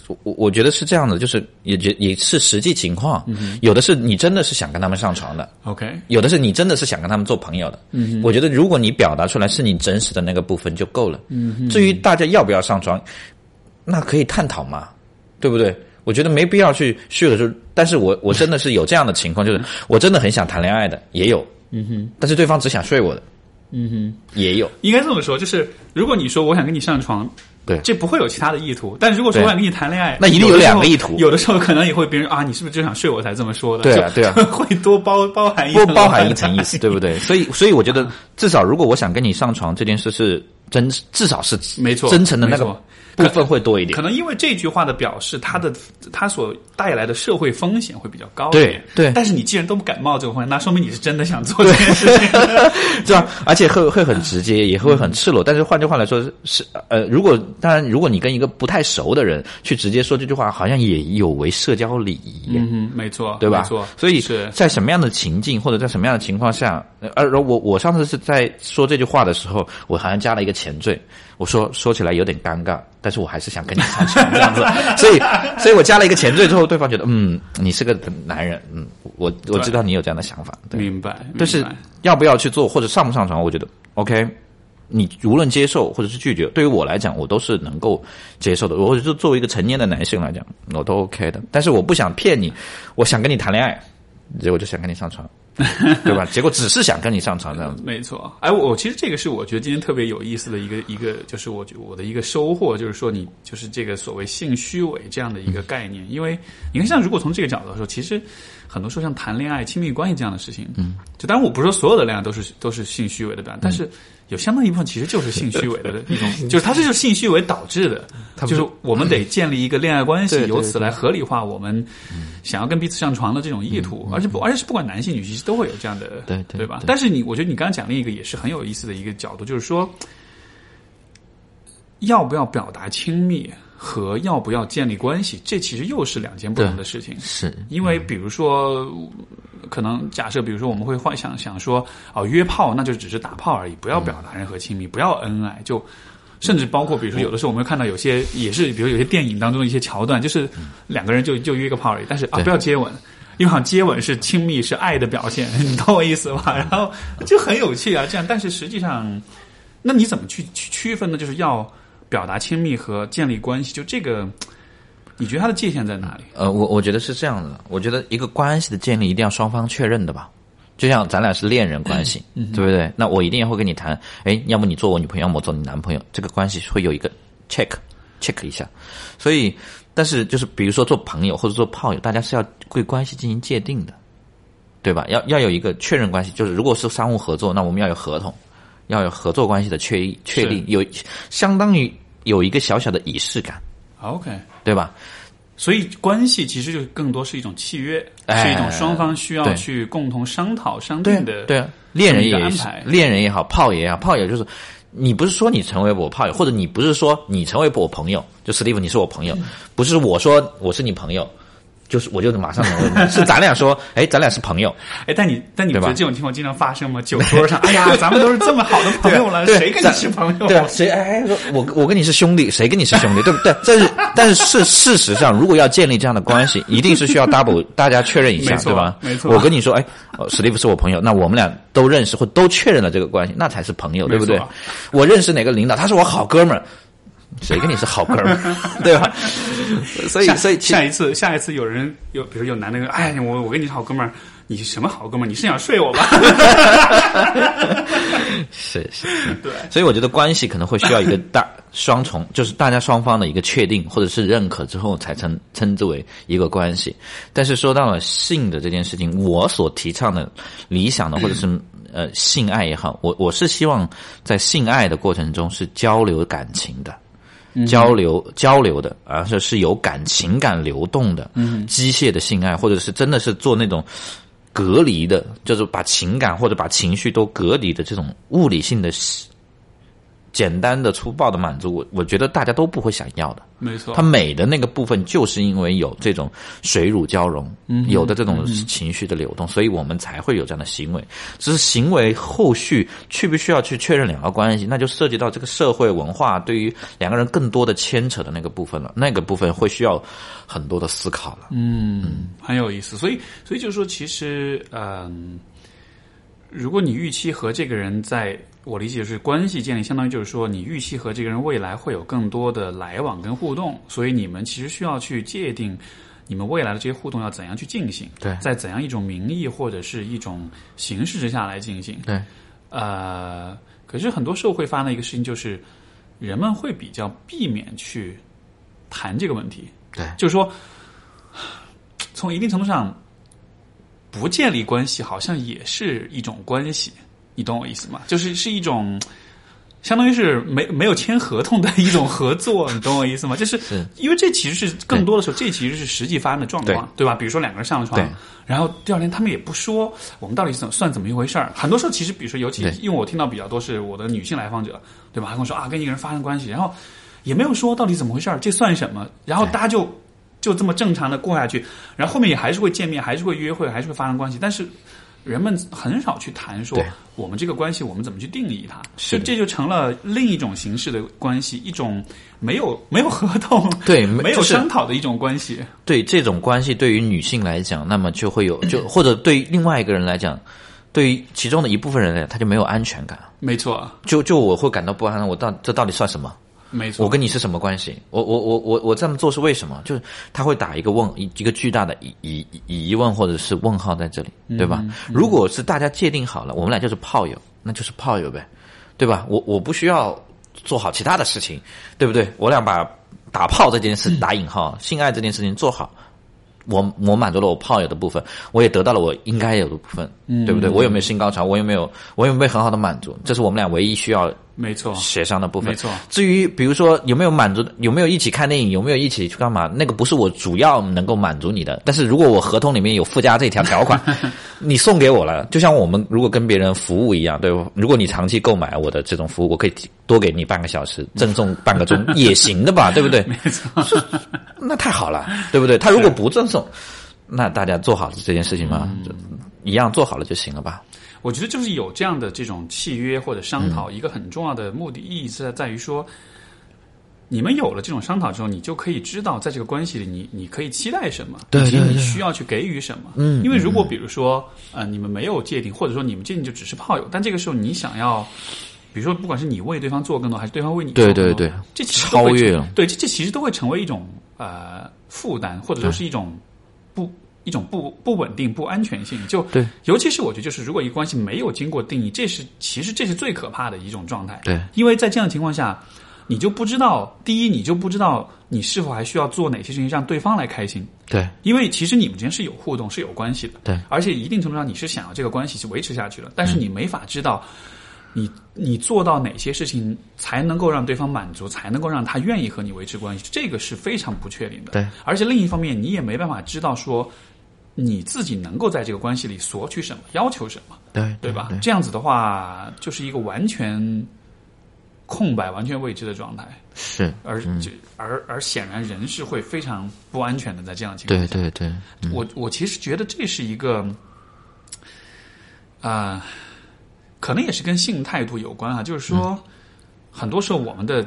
我我觉得是这样的，就是也觉也是实际情况，有的是你真的是想跟他们上床的，OK，有的是你真的是想跟他们做朋友的。嗯，我觉得如果你表达出来是你真实的那个部分就够了。嗯，至于大家要不要上床，那可以探讨嘛，对不对？我觉得没必要去虚伪说，但是我我真的是有这样的情况，就是我真的很想谈恋爱的，也有，嗯哼，但是对方只想睡我的，嗯哼，也有，应该这么说，就是如果你说我想跟你上床，对。这不会有其他的意图。但如果说我想跟你谈恋爱，那一定有两个意图。有的时候可能也会别人啊，你是不是就想睡我才这么说的？对啊对啊。会多包包含一层包含一层意思，对不对？所以，所以我觉得至少如果我想跟你上床这件事是真，至少是没错真诚的那个部分会多一点可。能因为这句话的表示，它的它所带来的社会风险会比较高一对点。对但是你既然都不敢冒这个风险，那说明你是真的想做这件事情。对吧，而且会会很直接，也会很赤裸。但是换句话来说，是呃，如果当然，如果你跟一个不太熟的人去直接说这句话，好像也有违社交礼仪。嗯，没错，对吧没错，？所以是在什么样的情境或者在什么样的情况下，呃而我我上次是在说这句话的时候，我好像加了一个前缀，我说说起来有点尴尬，但是我还是想跟你上床这样子，所以所以我加了一个前缀之后，对方觉得嗯，你是个男人，嗯，我我知道你有这样的想法，对，明白。但是要不要去做或者上不上床，我觉得 OK。你无论接受或者是拒绝，对于我来讲，我都是能够接受的。我就是作为一个成年的男性来讲，我都 OK 的。但是我不想骗你，我想跟你谈恋爱，结果就想跟你上床，对吧？结果只是想跟你上床这样子。没错，哎，我我其实这个是我觉得今天特别有意思的一个一个，就是我觉我的一个收获，就是说你就是这个所谓性虚伪这样的一个概念，因为你看，像如果从这个角度来说，其实很多时候像谈恋爱、亲密关系这样的事情，嗯，就当然我不是说所有的恋爱都是都是性虚伪的表现，但是有相当一部分其实就是性虚伪的 一种，就是它这就是性虚伪导致的，就是我们得建立一个恋爱关系，由此来合理化我们想要跟彼此上床的这种意图，而且不而且是不管男性女性都会有这样的，对对对吧？但是你，我觉得你刚刚讲另一个也是很有意思的一个角度，就是说，要不要表达亲密和要不要建立关系，这其实又是两件不同的事情。是因为比如说，可能假设，比如说我们会幻想想说，哦，约炮那就只是打炮而已，不要表达任何亲密，不要恩爱，就。甚至包括，比如说，有的时候我们会看到有些也是，比如有些电影当中的一些桥段，就是两个人就就约个炮而已，但是啊，不要接吻，因为好像接吻是亲密，是爱的表现，你懂我意思吧？然后就很有趣啊，这样，但是实际上，那你怎么去去区分呢？就是要表达亲密和建立关系，就这个，你觉得它的界限在哪里？呃，我我觉得是这样的，我觉得一个关系的建立一定要双方确认的吧。就像咱俩是恋人关系，对不对？那我一定会跟你谈，哎，要么你做我女朋友，要么我做你男朋友，这个关系会有一个 check check 一下。所以，但是就是比如说做朋友或者做炮友，大家是要对关系进行界定的，对吧？要要有一个确认关系，就是如果是商务合作，那我们要有合同，要有合作关系的确立确立，有相当于有一个小小的仪式感，OK，对吧？所以关系其实就更多是一种契约，哎是一种双方需要去共同商讨、商定的。对啊，恋人也安排，恋人也好，炮友也好，炮友就是你不是说你成为我炮友，或者你不是说你成为我朋友，就 Steve 你是我朋友，不是我说我是你朋友，就是我就马上 是咱俩说，哎，咱俩是朋友，哎，但你但你觉得这种情况经常发生吗？酒桌上，哎呀，咱们都是这么好的朋友了，谁跟你是朋友？对啊，谁哎说我我跟你是兄弟，谁跟你是兄弟，对不对？但是 但是事事实上，如果要建立这样的关系，一定是需要 double 大家确认一下，对吧？没错我跟你说，哎，呃史蒂夫是我朋友，那我们俩都认识或都确认了这个关系，那才是朋友，对不对？我认识哪个领导，他是我好哥们儿。谁跟你是好哥们儿，对吧？所以，下所以下一次，下一次有人有，比如有男的，哎，我我跟你是好哥们儿，你什么好哥们儿？你是想睡我吧？是是，对，所以我觉得关系可能会需要一个大双重，就是大家双方的一个确定或者是认可之后，才称称之为一个关系。但是说到了性的这件事情，我所提倡的理想的或者是 呃性爱也好，我我是希望在性爱的过程中是交流感情的。交流交流的，而是是有感情感流动的，嗯，机械的性爱，或者是真的是做那种隔离的，就是把情感或者把情绪都隔离的这种物理性的、简单的、粗暴的满足，我我觉得大家都不会想要的。没错它，美的那个部分，就是因为有这种水乳交融，有的这种情绪的流动，所以我们才会有这样的行为。只是行为后续需不需要去确认两个关系，那就涉及到这个社会文化对于两个人更多的牵扯的那个部分了。那个部分会需要很多的思考了。嗯，很有意思。所以，所以就是说，其实，嗯、如果你预期和这个人在我理解是关系建立，相当于就是说你预期和这个人未来会有更多的来往跟互动，所以你们其实需要去界定你们未来的这些互动要怎样去进行，对。在怎样一种名义或者是一种形式之下来进行。对，呃，可是很多时候会发生的一个事情就是，人们会比较避免去谈这个问题，对，就是说，从一定程度上，不建立关系好像也是一种关系，你懂我意思吗？就是是一种。相当于是没没有签合同的一种合作，你懂我意思吗？就是是因为这其实是更多的时候，这其实是实际发生的状况，对吧？比如说两个人上了床，然后第二天他们也不说我们到底怎算怎么一回事儿。很多时候其实，比如说尤其因为我听到比较多是我的女性来访者，对吧？还跟我说啊，跟一个人发生关系，然后也没有说到底怎么回事儿，这算什么？然后大家就就这么正常的过下去，然后后面也还是会见面，还是会约会，还是会发生关系，但是。人们很少去谈说我们这个关系我们怎么去定义它，是的这这就成了另一种形式的关系，一种没有没有合同、对 没有商讨的一种关系。对这种关系，对于女性来讲，那么就会有就或者对于另外一个人来讲，对于其中的一部分人来讲，他就没有安全感，没错，就就我会感到不安。我到这到底算什么？没错。我跟你是什么关系？我我我我我这么做是为什么？就是他会打一个问一一个巨大的疑疑疑问或者是问号在这里，对吧？如果是大家界定好了，我们俩就是炮友，那就是炮友呗，对吧？我我不需要做好其他的事情，对不对？我俩把打炮这件事打引号，性爱这件事情做好。我我满足了我炮友的部分，我也得到了我应该有的部分，对不对？我有没有性高潮？我有没有我有没有很好的满足？这是我们俩唯一需要没错，协商的部分。没错至于比如说有没有满足，有没有一起看电影，有没有一起去干嘛，那个不是我主要能够满足你的。但是如果我合同里面有附加这条条款，你送给我了，就像我们如果跟别人服务一样，对吧？如果你长期购买我的这种服务，我可以多给你半个小时，赠送半个钟也行的吧，对不对？没错，那太好了，对不对？他如果不赠送，那大家做好了这件事情嘛，就一样做好了就行了吧？我觉得就是有这样的这种契约或者商讨，一个很重要的目的意义是在于说，你们有了这种商讨之后，你就可以知道在这个关系里你，你可以期待什么，以及你对对对需要去给予什么。嗯，因为如果比如说呃你们没有界定，或者说你们界定就只是炮友，但这个时候你想要。比如说，不管是你为对方做更多，还是对方为你做对更多，对对这其实超越了对，这这其实都会成为一种呃负担，或者说是一种不一种不不稳定、不安全性。就对，尤其是我觉得，就是如果一个关系没有经过定义，这是其实这是最可怕的一种状态。对，因为在这样的情况下，你就不知道，第一，你就不知道你是否还需要做哪些事情让对方来开心。对因为其实你们之间是有互动、是有关系的，对，而且一定程度上你是想要这个关系去维持下去的，但是你没法知道你你做到哪些事情才能够让对方满足，才能够让他愿意和你维持关系，这个是非常不确定的。对，而且另一方面，你也没办法知道说你自己能够在这个关系里索取什么、要求什么，对对吧？这样子的话，就是一个完全空白、完全未知的状态。是，而就、而而显然人是会非常不安全的，在这样的情况下。对对对，我我其实觉得这是一个，啊、可能也是跟性态度有关啊。就是说，很多时候我们的，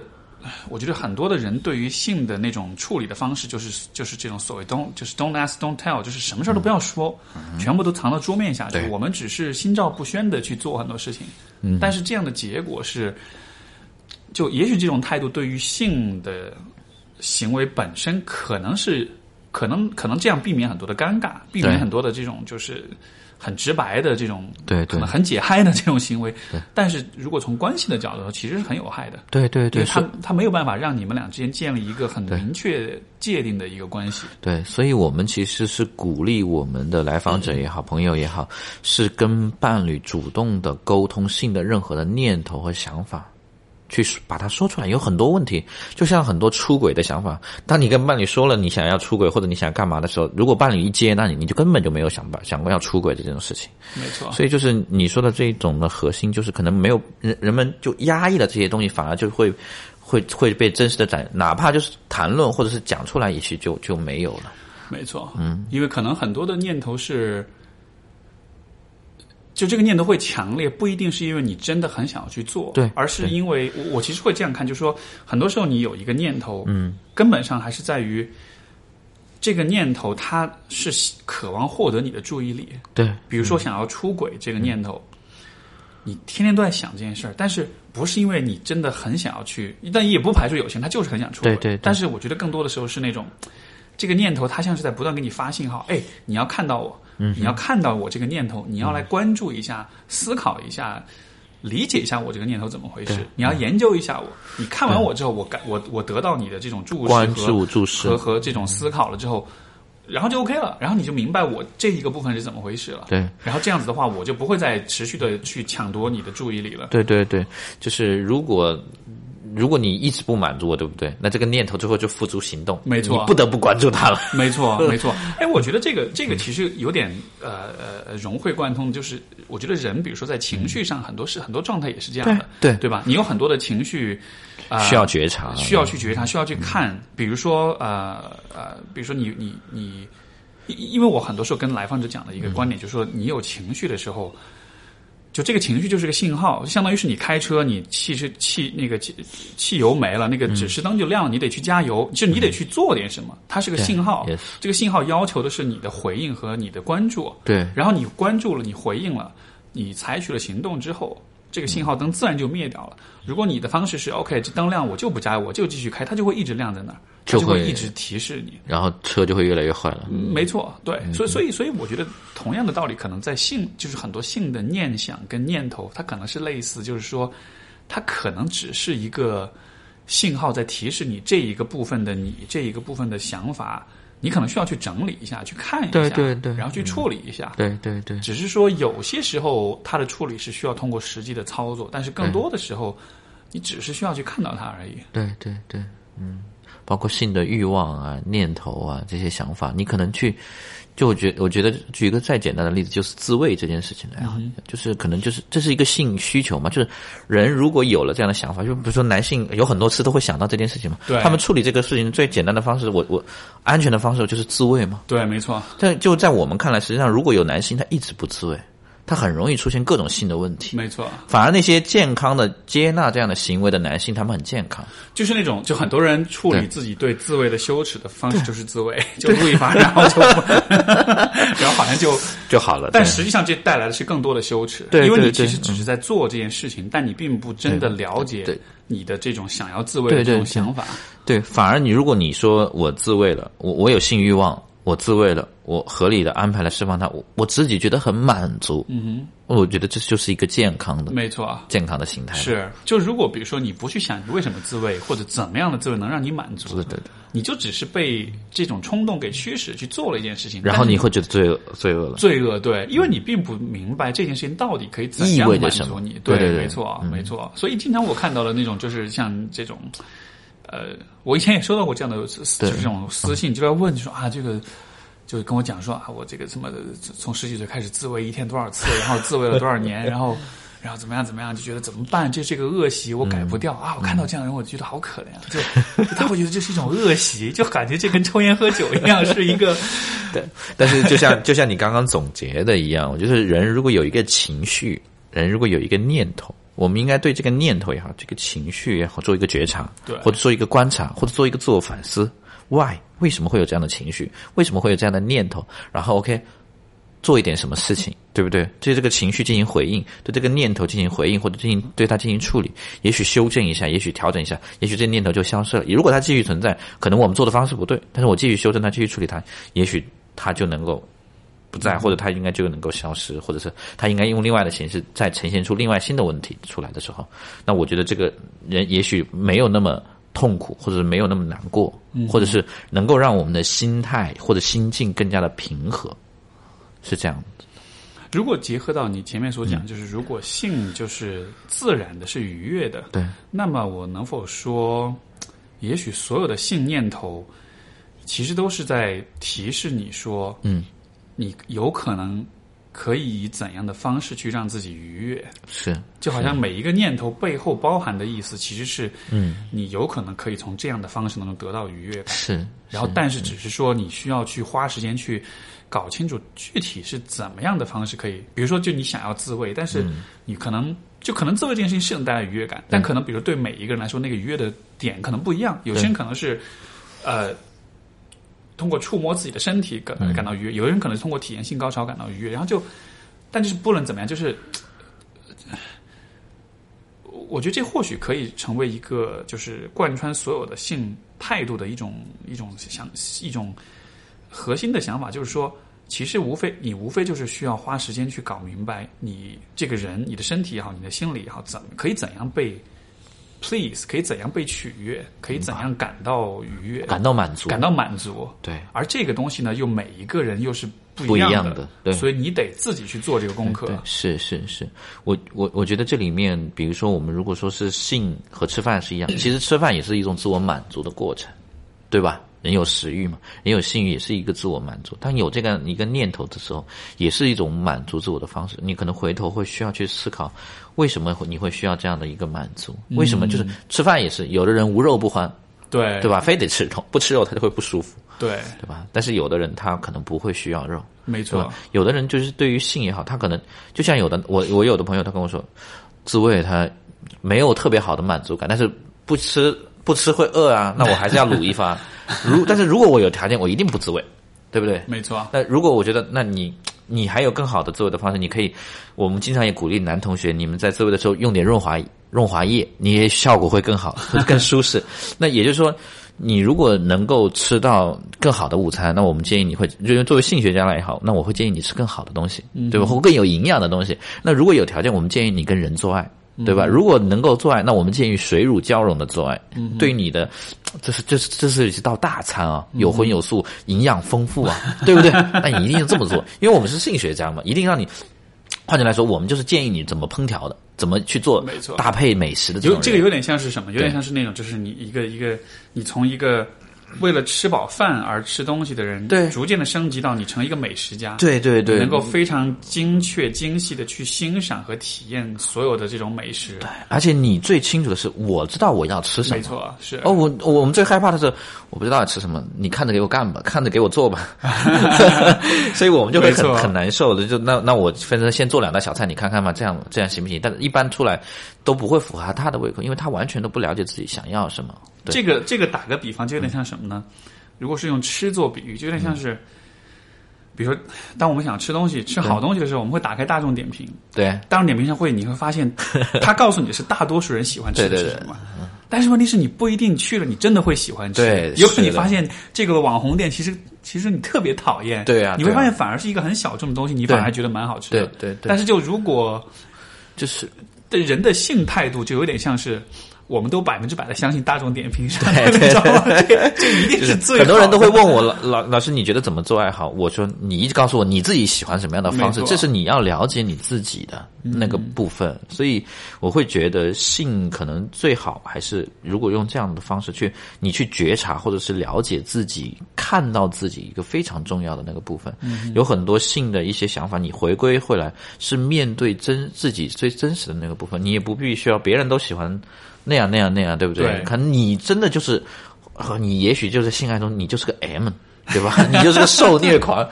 我觉得很多的人对于性的那种处理的方式，就是就是这种所谓 don't 就是 don't ask don't tell，就是什么事儿都不要说，全部都藏到桌面下去。我们只是心照不宣的去做很多事情，嗯。但是这样的结果是，就也许这种态度对于性的行为本身可能是可能可能这样避免很多的尴尬，避免很多的这种就是很直白的这种对对可能很解嗨的这种行为。但是如果从关系的角度，其实是很有害的。对对对，他他没有办法让你们俩之间建立一个很明确界定的一个关系。对，所以我们其实是鼓励我们的来访者也好，朋友也好，是跟伴侣主动的沟通性的任何的念头和想法。去把它说出来，有很多问题，就像很多出轨的想法。当你跟伴侣说了你想要出轨或者你想干嘛的时候，如果伴侣一接那你，你就根本就没有想办想过要出轨的这种事情。没错，所以就是你说的这一种的核心，就是可能没有人人们就压抑了这些东西，反而就会会会被真实的展，哪怕就是谈论或者是讲出来，也许就就没有了。没错，嗯，因为可能很多的念头是，就这个念头会强烈，不一定是因为你真的很想要去做，对而是因为我我其实会这样看，就是说，很多时候你有一个念头，嗯，根本上还是在于这个念头它是渴望获得你的注意力，对。比如说想要出轨这个念头，你天天都在想这件事儿，但是不是因为你真的很想要去，但也不排除有些人他就是很想出轨。对对对。但是我觉得更多的时候是那种，这个念头它像是在不断给你发信号，哎，你要看到我，嗯你要看到我这个念头，你要来关注一下，思考一下。理解一下我这个念头怎么回事，你要研究一下我。你看完我之后，我感我我得到你的这种注视关和注注视和和这种思考了之后，然后就 OK 了，然后你就明白我这一个部分是怎么回事了。对然后这样子的话，我就不会再持续的去抢夺你的注意力了。对对对，就是如果如果你一直不满足我，对不对？那这个念头最后就付诸行动，没错你不得不关注他了。没错，没错。哎，我觉得这个这个其实有点呃呃融会贯通，就是我觉得人，比如说在情绪上，很多是很多状态也是这样的，对对对吧？你有很多的情绪，啊、需要觉察，需要去觉察，需要去看。比如说，呃呃，比如说你你你，因因为我很多时候跟来访者讲的一个观点，就是说，你有情绪的时候，就这个情绪就是个信号，相当于是你开车，你汽车汽那个汽汽油没了，那个指示灯就亮了，你得去加油，就你得去做点什么，它是个信号。这个信号要求的是你的回应和你的关注。对然后你关注了，你回应了，你采取了行动之后，这个信号灯自然就灭掉了。如果你的方式是 OK，这灯亮我就不加，我就继续开，它就会一直亮在那儿，它就就会会一直提示你。然后车就会越来越坏了。嗯没错，对，所以所以所以我觉得同样的道理，可能在性就是很多性的念想跟念头，它可能是类似，就是说，它可能只是一个信号，在提示你这一个部分的你这一个部分的想法，你可能需要去整理一下，去看一下，对对。对然后去处理一下。对对对，只是说有些时候它的处理是需要通过实际的操作，但是更多的时候，你只是需要去看到它而已。对对对，嗯，包括性的欲望啊、念头啊这些想法，你可能去，就我觉我觉得举一个再简单的例子，就是自慰这件事情来啊，嗯就是可能就是这是一个性需求嘛，就是人如果有了这样的想法，就比如说男性有很多次都会想到这件事情嘛，他们处理这个事情最简单的方式，我我安全的方式就是自慰嘛，对，没错，但就在我们看来，实际上如果有男性他一直不自慰，他很容易出现各种性的问题。没错，反而那些健康的接纳这样的行为的男性，他们很健康。就是那种，就很多人处理自己对自慰的羞耻的方式就是自慰，就故意发，然后就，然后好像就，就好了。但实际上这带来的是更多的羞耻，对因为你其实只是在做这件事情，但你并不真的了解你的这种想要自慰的这种想法。对，反而你如果你说我自慰了，我我有性欲望，我自慰了，我合理的安排来释放它，我我自己觉得很满足。嗯哼，我觉得这就是一个健康的、没错，健康的心态。是，就如果比如说你不去想你为什么自慰，或者怎么样的自慰能让你满足，对对对。你就只是被这种冲动给驱使去做了一件事情，然后你会觉得罪恶罪恶了。罪恶，对，因为你并不明白这件事情到底可以怎意样满足你，对对对没错，没错。所以经常我看到的那种，就是像这种，呃，我以前也收到过这样的，就是这种私信，就在问，就说啊，这个。就跟我讲说啊，我这个什么从十几岁开始自慰一天多少次，然后自慰了多少年，然后然后怎么样怎么样，就觉得怎么办？这是个恶习我改不掉、啊！我看到这样的人，我觉得好可怜啊！就就他会觉得这是一种恶习，就感觉这跟抽烟喝酒一样，是一个 对，但是就像就像你刚刚总结的一样，我觉得人如果有一个情绪，人如果有一个念头，我们应该对这个念头也好，这个情绪也好，做一个觉察，对或者做一个观察，或者做一个自我反思，why 为什么会有这样的情绪？为什么会有这样的念头？然后 OK。做一点什么事情，对不对？对这个情绪进行回应，对这个念头进行回应，或者进行对它进行处理，也许修正一下，也许调整一下，也许这念头就消失了。如果它继续存在，可能我们做的方式不对，但是我继续修正它，继续处理它，也许它就能够不在，或者它应该就能够消失，或者是它应该用另外的形式再呈现出另外新的问题出来的时候，那我觉得这个人也许没有那么痛苦，或者是没有那么难过，或者是能够让我们的心态或者心境更加的平和，是这样的。如果结合到你前面所讲，就是如果性就是自然的，是愉悦的，对，那么我能否说，也许所有的性念头，其实都是在提示你说，嗯，你有可能可以以怎样的方式去让自己愉悦？是，就好像每一个念头背后包含的意思，其实是，嗯，你有可能可以从这样的方式能够得到愉悦感。是，然后，但是只是说你需要去花时间去搞清楚具体是怎么样的方式可以，比如说，就你想要自慰，但是你可能、就可能自慰这件事情是能带来愉悦感，但可能比如对每一个人来说，那个愉悦的点可能不一样。有些人可能是呃通过触摸自己的身体感感到愉悦，有的人可能是通过体验性高潮感到愉悦，然后就，但就是不能怎么样，就是。我觉得这或许可以成为一个就是贯穿所有的性态度的一种一种想一种核心的想法，就是说，其实无非你无非就是需要花时间去搞明白你这个人、你的身体也好、你的心理也好，怎可以怎样被 please，可以怎样被取悦，可以怎样感到愉悦、感到满足，感到满足。对，而这个东西呢，又每一个人又是不不一样的，样的对所以你得自己去做这个功课。是是是，我我我觉得这里面，比如说我们如果说是性和吃饭是一样，其实吃饭也是一种自我满足的过程，对吧？人有食欲嘛，人有性欲，也是一个自我满足。当有这个一个念头的时候，也是一种满足自我的方式。你可能回头会需要去思考，为什么会你会需要这样的一个满足？为什么就是吃饭也是，有的人无肉不欢，对对吧？非得吃肉，不吃肉他就会不舒服，对，对吧？但是有的人他可能不会需要肉，没错。？有的人就是对于性也好，他可能就像有的我我有的朋友他跟我说，自慰他没有特别好的满足感，但是不吃不吃会饿啊，那我还是要撸一发。如但是如果我有条件，我一定不自慰，对不对？没错，那如果我觉得，那你你还有更好的自慰的方式，你可以，我们经常也鼓励男同学，你们在自慰的时候用点润滑润滑液，你也效果会更好，会更舒适。那也就是说，你如果能够吃到更好的午餐，那我们建议你会，就是作为性学家来也好，那我会建议你吃更好的东西，对吧？或更有营养的东西。那如果有条件，我们建议你跟人做爱。对吧？如果能够做爱，那我们建议水乳交融的做爱，对你的，这是这是这是一道大餐啊，有荤有素，营养丰富啊，对不对？那你一定要这么做，因为我们是性学家嘛，一定让你。换句来说，我们就是建议你怎么烹调的，怎么去做没错搭配美食的这种。有这个有点像是什么？有点像是那种，就是你一个一个，你从一个为了吃饱饭而吃东西的人，对逐渐的升级到你成一个美食家，对对对，能够非常精确、精细的去欣赏和体验所有的这种美食。而且你最清楚的是，我知道我要吃什么。没错，是哦，我我我们最害怕的是，我不知道要吃什么，你看着给我干吧，看着给我做吧，所以我们就会很很难受的。就那那我反正先做两道小菜，你看看嘛，这样这样行不行？但是一般出来都不会符合他的胃口，因为他完全都不了解自己想要什么。对这个这个打个比方，就有点像什么呢？如果是用吃做比喻，就有点像是，比如说，当我们想吃东西、吃好东西的时候，我们会打开大众点评，对大众点评上会你会发现，它告诉你是大多数人喜欢吃的对对对是什么。但是问题是你不一定去了，你真的会喜欢吃。对有可能你发现这个网红店其实其实你特别讨厌。对啊你会发现反而是一个很小众的东西，你反而还觉得蛮好吃的。对对对但是就如果就是对人的性态度，就有点像是。我们都百分之百的相信大众点评上对的，对 你知道吗？这这一定是最很多人都会问我老老老师，你觉得怎么做爱好？我说你一直告诉我你自己喜欢什么样的方式，这是你要了解你自己的那个部分。所以我会觉得性可能最好还是如果用这样的方式去你去觉察或者是了解自己，看到自己一个非常重要的那个部分。有很多性的一些想法，你回归回来是面对真自己最真实的那个部分，你也不必须要别人都喜欢那样那样那样，对不对？对可能你真的就是。呃你也许就是性爱中你就是个 M，对吧？你就是个受虐狂，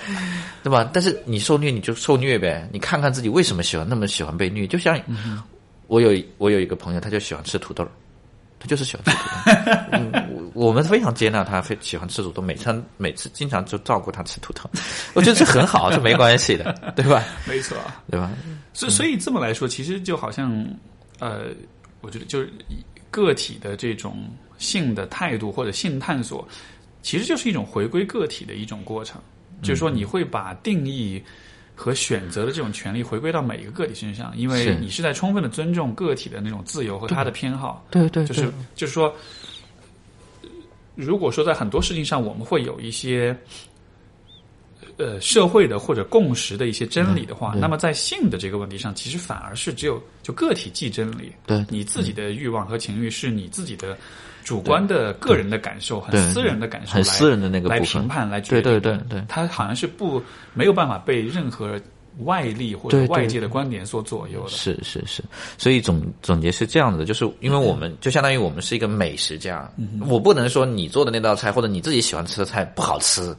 对吧？但是你受虐你就受虐呗，你看看自己为什么喜欢那么喜欢被虐。就像我有我有一个朋友，他就喜欢吃土豆，他就是喜欢吃土豆。嗯，我我们非常接纳他，非喜欢吃土豆，每餐每次经常就照顾他吃土豆，我觉得这很好，这没关系的，对吧？没错。对吧？所以，所以这么来说，其实就好像，呃，我觉得就是个体的这种性的态度或者性探索，其实就是一种回归个体的一种过程。就是说，你会把定义和选择的这种权利回归到每一个个体身上，因为你是在充分的尊重个体的那种自由和他的偏好。对对就是就是说，如果说在很多事情上我们会有一些呃社会的或者共识的一些真理的话，那么在性的这个问题上，其实反而是只有就个体即真理。对你自己的欲望和情欲是你自己的主观的个人的感受，很对私人的感受，很私人的那个来评判来决定对。对对对它好像是不没有办法被任何外力或者外界的观点所左右的。是是是，所以总总结是这样子的，就是因为我们就相当于我们是一个美食家，我不能说你做的那道菜或者你自己喜欢吃的菜不好吃，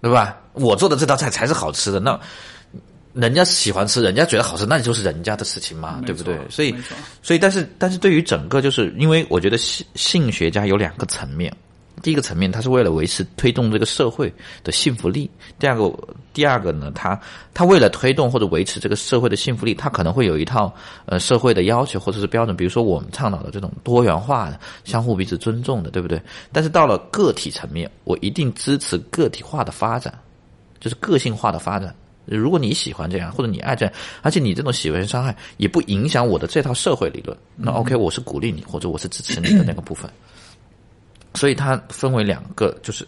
对吧？我做的这道菜才是好吃的，那人家喜欢吃，人家觉得好吃，那就是人家的事情嘛，对不对？所以所以但是但是对于整个就是因为我觉得性性学家有两个层面，第一个层面，它是为了维持推动这个社会的幸福力；第二个，第二个呢，它它为了推动或者维持这个社会的幸福力，它可能会有一套呃社会的要求或者是标准，比如说我们倡导的这种多元化的、相互彼此尊重的，对不对？但是到了个体层面，我一定支持个体化的发展，就是个性化的发展。如果你喜欢这样，或者你爱这样，而且你这种喜欢伤害也不影响我的这套社会理论，那 OK，我是鼓励你，或者我是支持你的那个部分。所以它分为两个，就是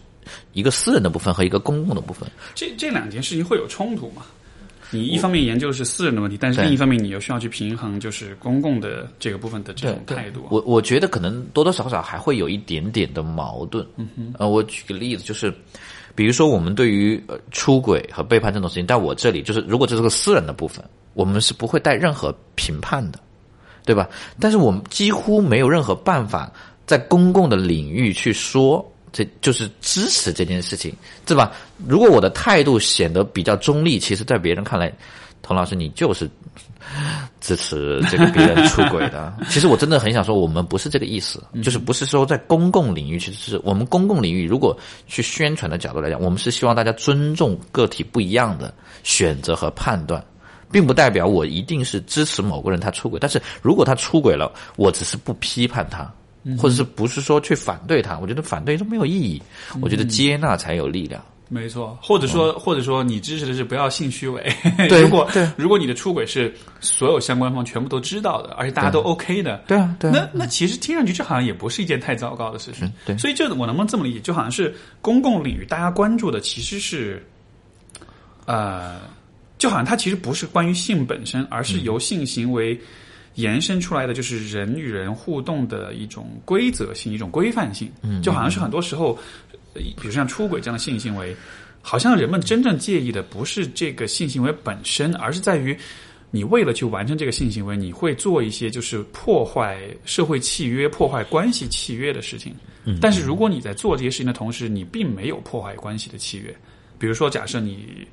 一个私人的部分和一个公共的部分。这这两件事情会有冲突吗？你一方面研究的是私人的问题，但是另一方面你又需要去平衡就是公共的这个部分的这种态度。我我觉得可能多多少少还会有一点点的矛盾。嗯哼，呃，我举个例子，就是。比如说，我们对于呃出轨和背叛这种事情，在我这里，就是如果这是个私人的部分，我们是不会带任何评判的，对吧？但是我们几乎没有任何办法在公共的领域去说，这就是支持这件事情，对吧？如果我的态度显得比较中立，其实，在别人看来，童老师你就是。支持这个别人出轨的，其实我真的很想说，我们不是这个意思，就是不是说在公共领域，其实是我们公共领域，如果去宣传的角度来讲，我们是希望大家尊重个体不一样的选择和判断，并不代表我一定是支持某个人他出轨，但是如果他出轨了，我只是不批判他，或者是不是说去反对他，我觉得反对都没有意义，我觉得接纳才有力量。没错，或者说，或者说，你支持的是不要性虚伪。对，如果如果你的出轨是所有相关方全部都知道的，而且大家都 OK 的，对啊，对。那那其实听上去这好像也不是一件太糟糕的事情。对。所以这我能不能这么理解？就好像是公共领域大家关注的其实是，呃，就好像它其实不是关于性本身，而是由性行为延伸出来的，就是人与人互动的一种规则性、一种规范性。嗯。就好像是很多时候。比如像出轨这样的性行为，好像人们真正介意的不是这个性行为本身，而是在于你为了去完成这个性行为，你会做一些就是破坏社会契约、破坏关系契约的事情。嗯但是如果你在做这些事情的同时，你并没有破坏关系的契约，比如说假设你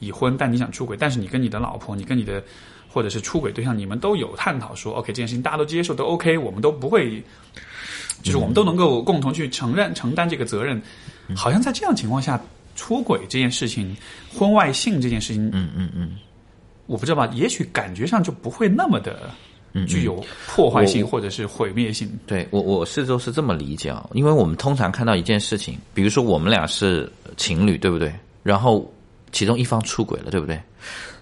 已婚，但你想出轨，但是你跟你的老婆、你跟你的或者是出轨对象，你们都有探讨说，OK，这件事情大家都接受，都 OK，我们都不会。就是我们都能够共同去承认、承担这个责任，好像在这样情况下，出轨这件事情、婚外性这件事情，嗯嗯嗯，我不知道吧？也许感觉上就不会那么的具有破坏性或者是毁灭性。对我，我是都是这么理解啊，因为我们通常看到一件事情，比如说我们俩是情侣，对不对？然后其中一方出轨了，对不对？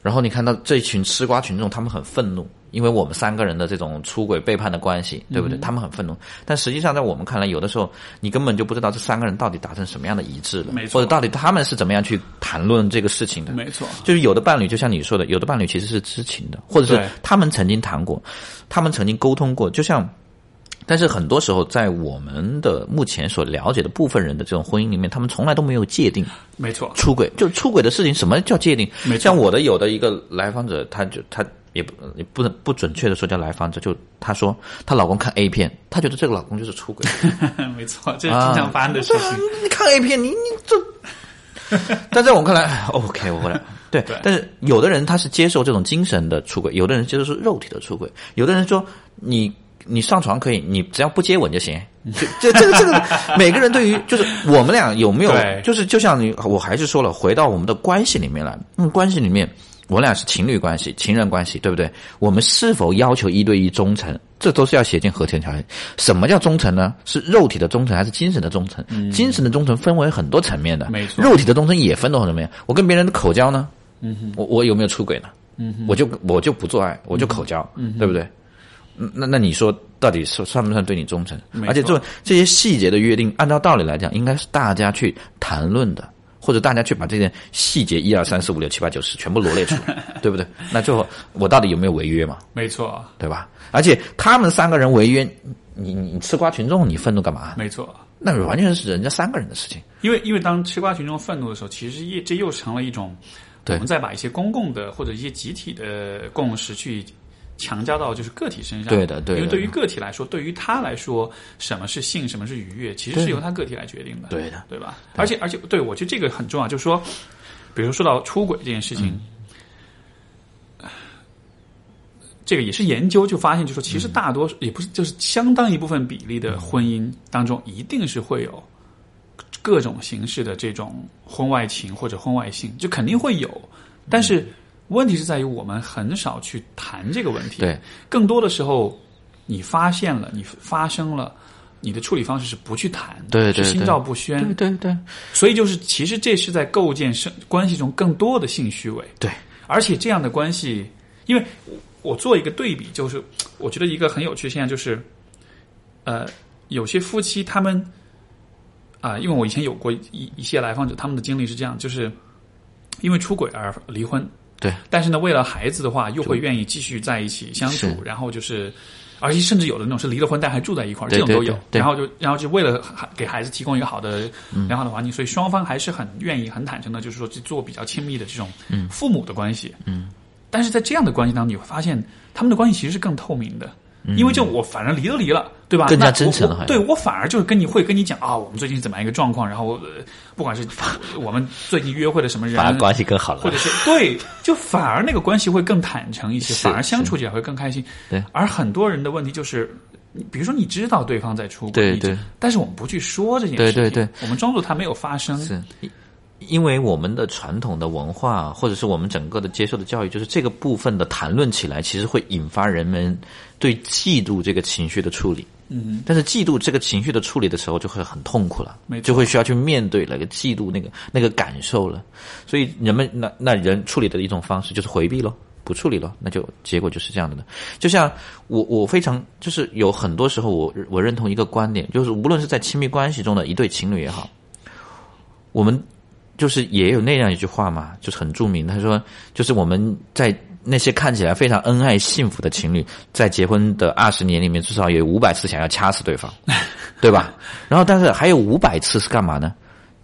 然后你看到这群吃瓜群众，他们很愤怒。因为我们三个人的这种出轨背叛的关系，对不对？他们很愤怒，但实际上在我们看来，有的时候你根本就不知道这三个人到底达成什么样的一致了，或者到底他们是怎么样去谈论这个事情的。没错，就是有的伴侣，就像你说的，有的伴侣其实是知情的，或者是他们曾经谈过，他们曾经沟通过，就像。但是很多时候，在我们的目前所了解的部分人的这种婚姻里面，他们从来都没有界定。没错，出轨就出轨的事情，什么叫界定？像我的有的一个来访者，他就他也不也不能不准确的说叫来访者，就他说她老公看 A 片，她觉得这个老公就是出轨。没错，这是经常发生的事情。你看 A 片，你你这，但在我看来，OK，我过来。对，但是有的人他是接受这种精神的出轨，有的人接受是肉体的出轨，有的人说你。你上床可以，你只要不接吻就行。这这个这个，每个人对于就是我们俩有没有，就是就像你，我还是说了，回到我们的关系里面来。嗯，关系里面，我俩是情侣关系、情人关系，对不对？我们是否要求一对一忠诚？这都是要写进和签条约。什么叫忠诚呢？是肉体的忠诚还是精神的忠诚？精神的忠诚分为很多层面的，没错。肉体的忠诚也分多少层面？我跟别人的口交呢？嗯哼，我我有没有出轨呢？嗯哼，我就我就不做爱，我就口交，嗯，对不对？那那你说到底是算不算对你忠诚？而且这这些细节的约定，按照道理来讲，应该是大家去谈论的，或者大家去把这些细节一二三四五六七八九十全部罗列出来，对不对？那最后我到底有没有违约嘛？没错，对吧？而且他们三个人违约，你你吃瓜群众，你愤怒干嘛？没错，那完全是人家三个人的事情。因为因为当吃瓜群众愤怒的时候，其实也这又成了一种，我们再把一些公共的或者一些集体的共识去。强加到就是个体身上，对的，对。因为对于个体来说，对于他来说，什么是性，什么是愉悦，其实是由他个体来决定的，对的，对吧？而且，而且，对我觉得这个很重要，就是说，比如说到出轨这件事情，这个也是研究就发现，就说其实大多数也不是，就是相当一部分比例的婚姻当中，一定是会有各种形式的这种婚外情或者婚外性，就肯定会有，但是问题是在于我们很少去谈这个问题。对，更多的时候你发现了，你发生了，你的处理方式是不去谈，对对对是心照不宣。对对对所以就是，其实这是在构建生关系中更多的性虚伪。对，而且这样的关系，因为我我做一个对比，就是我觉得一个很有趣的现象就是，呃，有些夫妻他们啊、因为我以前有过一一些来访者，他们的经历是这样，就是因为出轨而离婚，对，但是呢，为了孩子的话，又会愿意继续在一起相处，然后就是。而且甚至有的那种是离了婚但还住在一块儿，这种都有。对然后就然后就为了给孩子提供一个好的、良好的环境，所以双方还是很愿意、很坦诚的，就是说去做比较亲密的这种父母的关系。嗯，但是在这样的关系当中，你会发现他们的关系其实是更透明的，因为就我反正离都离了，对吧？嗯更加真诚了对我反而就是跟你会跟你讲啊，我们最近怎么样一个状况，然后、呃不管是我们最近约会的什么人，反而关系更好了。或者是对，就反而那个关系会更坦诚一些，反而相处起来会更开心。对，而很多人的问题就是，比如说你知道对方在出轨，对对但是我们不去说这件事情，对对，我们装作它没有发生。是，因因为我们的传统的文化，或者是我们整个的接受的教育，就是这个部分的谈论起来，其实会引发人们对嫉妒这个情绪的处理。嗯，但是嫉妒这个情绪的处理的时候，就会很痛苦了就会需要去面对那个嫉妒那个那个感受了。所以人们那那人处理的一种方式就是回避咯，不处理了，那就结果就是这样的呢。就像我我非常就是有很多时候我我认同一个观点，就是无论是在亲密关系中的一对情侣也好，我们就是也有那样一句话嘛，就是很著名，他说就是我们在那些看起来非常恩爱幸福的情侣，在结婚的二十年里面，至少有五百次想要掐死对方，对吧？然后但是还有五百次是干嘛呢？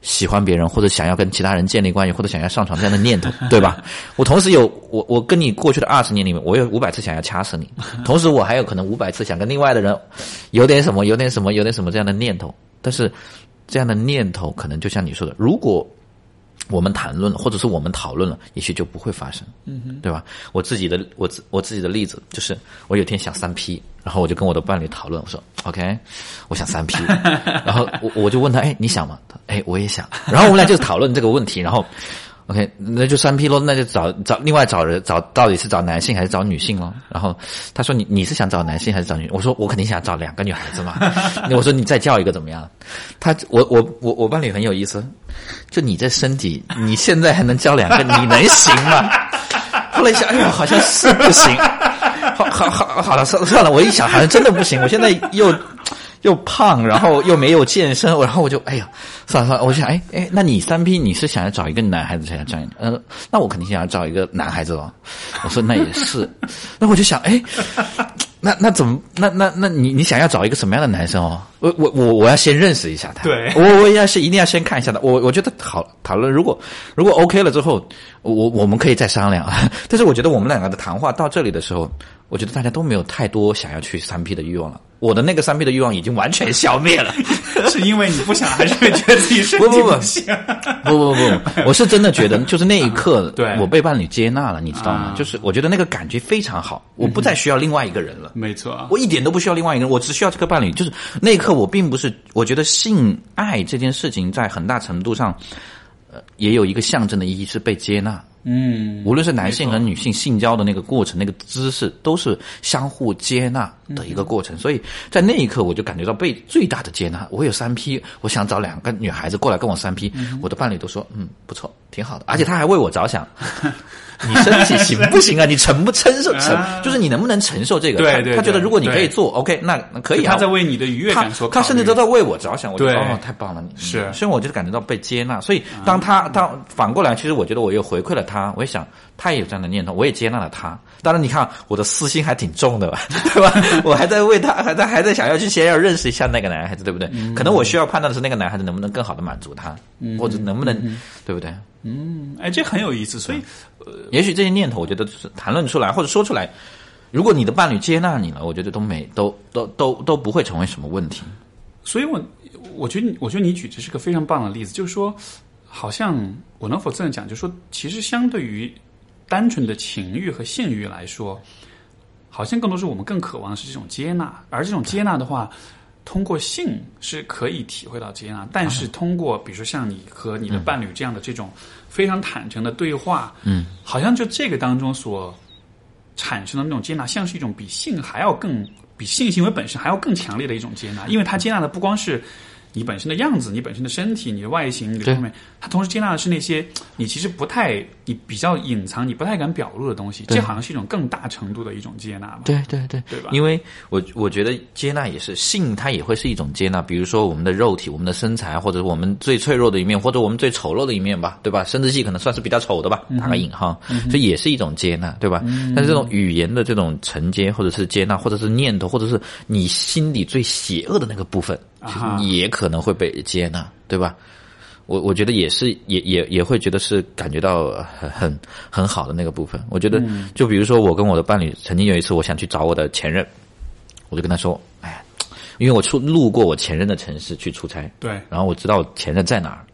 喜欢别人或者想要跟其他人建立关系，或者想要上床这样的念头，对吧？我同时有我我跟你过去的二十年里面，我有五百次想要掐死你，同时我还有可能五百次想跟另外的人有点什么有点什么有点什么这样的念头，但是这样的念头可能就像你说的，如果我们谈论了，或者是我们讨论了，也许就不会发生，嗯哼，对吧？我自己的我自我自己的例子就是，我有天想三 P，然后我就跟我的伴侣讨论，我说 OK，我想三 P，然后我我就问他，哎，你想吗？他哎，我也想，然后我们俩就讨论这个问题，然后 OK，那就三 P 咯，那就找找另外找人找到底是找男性还是找女性咯？然后他说你你是想找男性还是找女？我说我肯定想找两个女孩子嘛。我说你再叫一个怎么样？他我我我我伴侣很有意思，就你这身体，你现在还能叫两个，你能行吗？后来一想，哎呀，好像是不行。好好好好了，算了算了，我一想好像真的不行，我现在又。又胖，然后又没有健身，然后我就哎呀，算了算了，我就想哎哎，那你三 P 你是想要找一个男孩子才要这样？呃，那我肯定想要找一个男孩子哦。我说那也是，那我就想哎，那那怎么那那那你你想要找一个什么样的男生哦？我我我我要先认识一下他，对我我要是一定要先看一下他。我我觉得讨讨论，如果如果 OK 了之后，我我们可以再商量。但是我觉得我们两个的谈话到这里的时候，我觉得大家都没有太多想要去三 P 的欲望了。我的那个三 P 的欲望已经完全消灭了。是因为你不想，还是觉得自己 身体不不不行？不不不，我是真的觉得，就是那一刻，对我被伴侣接纳了，你知道吗？啊就是我觉得那个感觉非常好，我不再需要另外一个人了。没错，我一点都不需要另外一个人，我只需要这个伴侣。就是那一刻，我并不是，我觉得性爱这件事情在很大程度上，呃，也有一个象征的意义是被接纳。嗯，无论是男性和女性性交的那个过程，那个姿势都是相互接纳的一个过程。所以在那一刻，我就感觉到被最大的接纳。我有三 P，我想找两个女孩子过来跟我三 P，、我的伴侣都说嗯不错，挺好的，而且他还为我着想。你身体行不行啊？你承不承受承？就是你能不能承受这个？他对对对他觉得如果你可以做，OK，那那可以啊。他在为你的愉悦他感所，他甚至都在为我着想，我觉得哦，太棒了，你是嗯所以我就感觉到被接纳。所以当他当反过来，其实我觉得我又回馈了他，我也想他也有这样的念头，我也接纳了他。当然，你看我的私心还挺重的吧，对吧？我还在为他，还在还在想要去先要认识一下那个男孩子，对不对？嗯可能我需要判断的是那个男孩子能不能更好的满足他，或者能不能，对不对？嗯，哎，这很有意思。所以，呃也许这些念头，我觉得就是谈论出来或者说出来，如果你的伴侣接纳你了，我觉得都没都都都都不会成为什么问题。所以我我觉得你，我觉得你举这是个非常棒的例子，就是说，好像我能否这样讲，就是说，其实相对于单纯的情欲和性欲来说，好像更多是我们更渴望的是这种接纳，而这种接纳的话，通过性是可以体会到接纳，但是通过比如说像你和你的伴侣这样的这种非常坦诚的对话，嗯，好像就这个当中所产生的那种接纳，像是一种比性还要更比性行为本身还要更强烈的一种接纳，因为它接纳的不光是。你本身的样子，你本身的身体，你的外形，你的对方面，它同时接纳的是那些你其实不太、你比较隐藏、你不太敢表露的东西。这好像是一种更大程度的一种接纳吧？对对对，对吧因为我我觉得接纳也是性，它也会是一种接纳。比如说我们的肉体、我们的身材，或者是我们最脆弱的一面，或者我们最丑陋的一面吧，对吧？生殖器可能算是比较丑的吧，打个引号，这也是一种接纳，对吧？但是这种语言的这种承接，或者是接纳，或者是念头，或者是你心里最邪恶的那个部分，也可能会被接纳，对吧？我我觉得也是，也也也会觉得是感觉到很很很好的那个部分。我觉得，就比如说我跟我的伴侣，曾经有一次，我想去找我的前任，我就跟他说：“哎呀，因为我出路过我前任的城市去出差，对，然后我知道我前任在哪儿，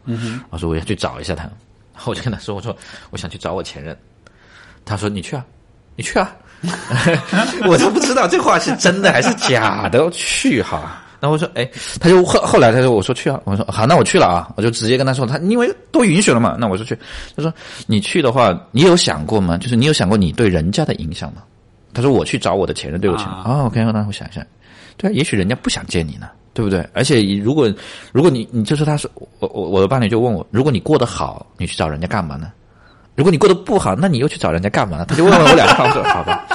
我说我要去找一下他，然后我就跟他说：我说我想去找我前任，他说你去啊，你去啊，我都不知道这话是真的还是假的，去哈。然后我说，哎，他就后后来他说，我说去啊，我说好，那我去了啊，我就直接跟他说，他因为都允许了嘛，那我就去。他说你去的话，你有想过吗？就是你有想过你对人家的影响吗？他说我去找我的前任对我前任，啊哦，OK，那我想一下，对啊，也许人家不想见你呢，对不对？而且如果如果你你就是他说我我我的伴侣就问我，如果你过得好，你去找人家干嘛呢？如果你过得不好，那你又去找人家干嘛呢？他就问问我两个话，我说 好吧。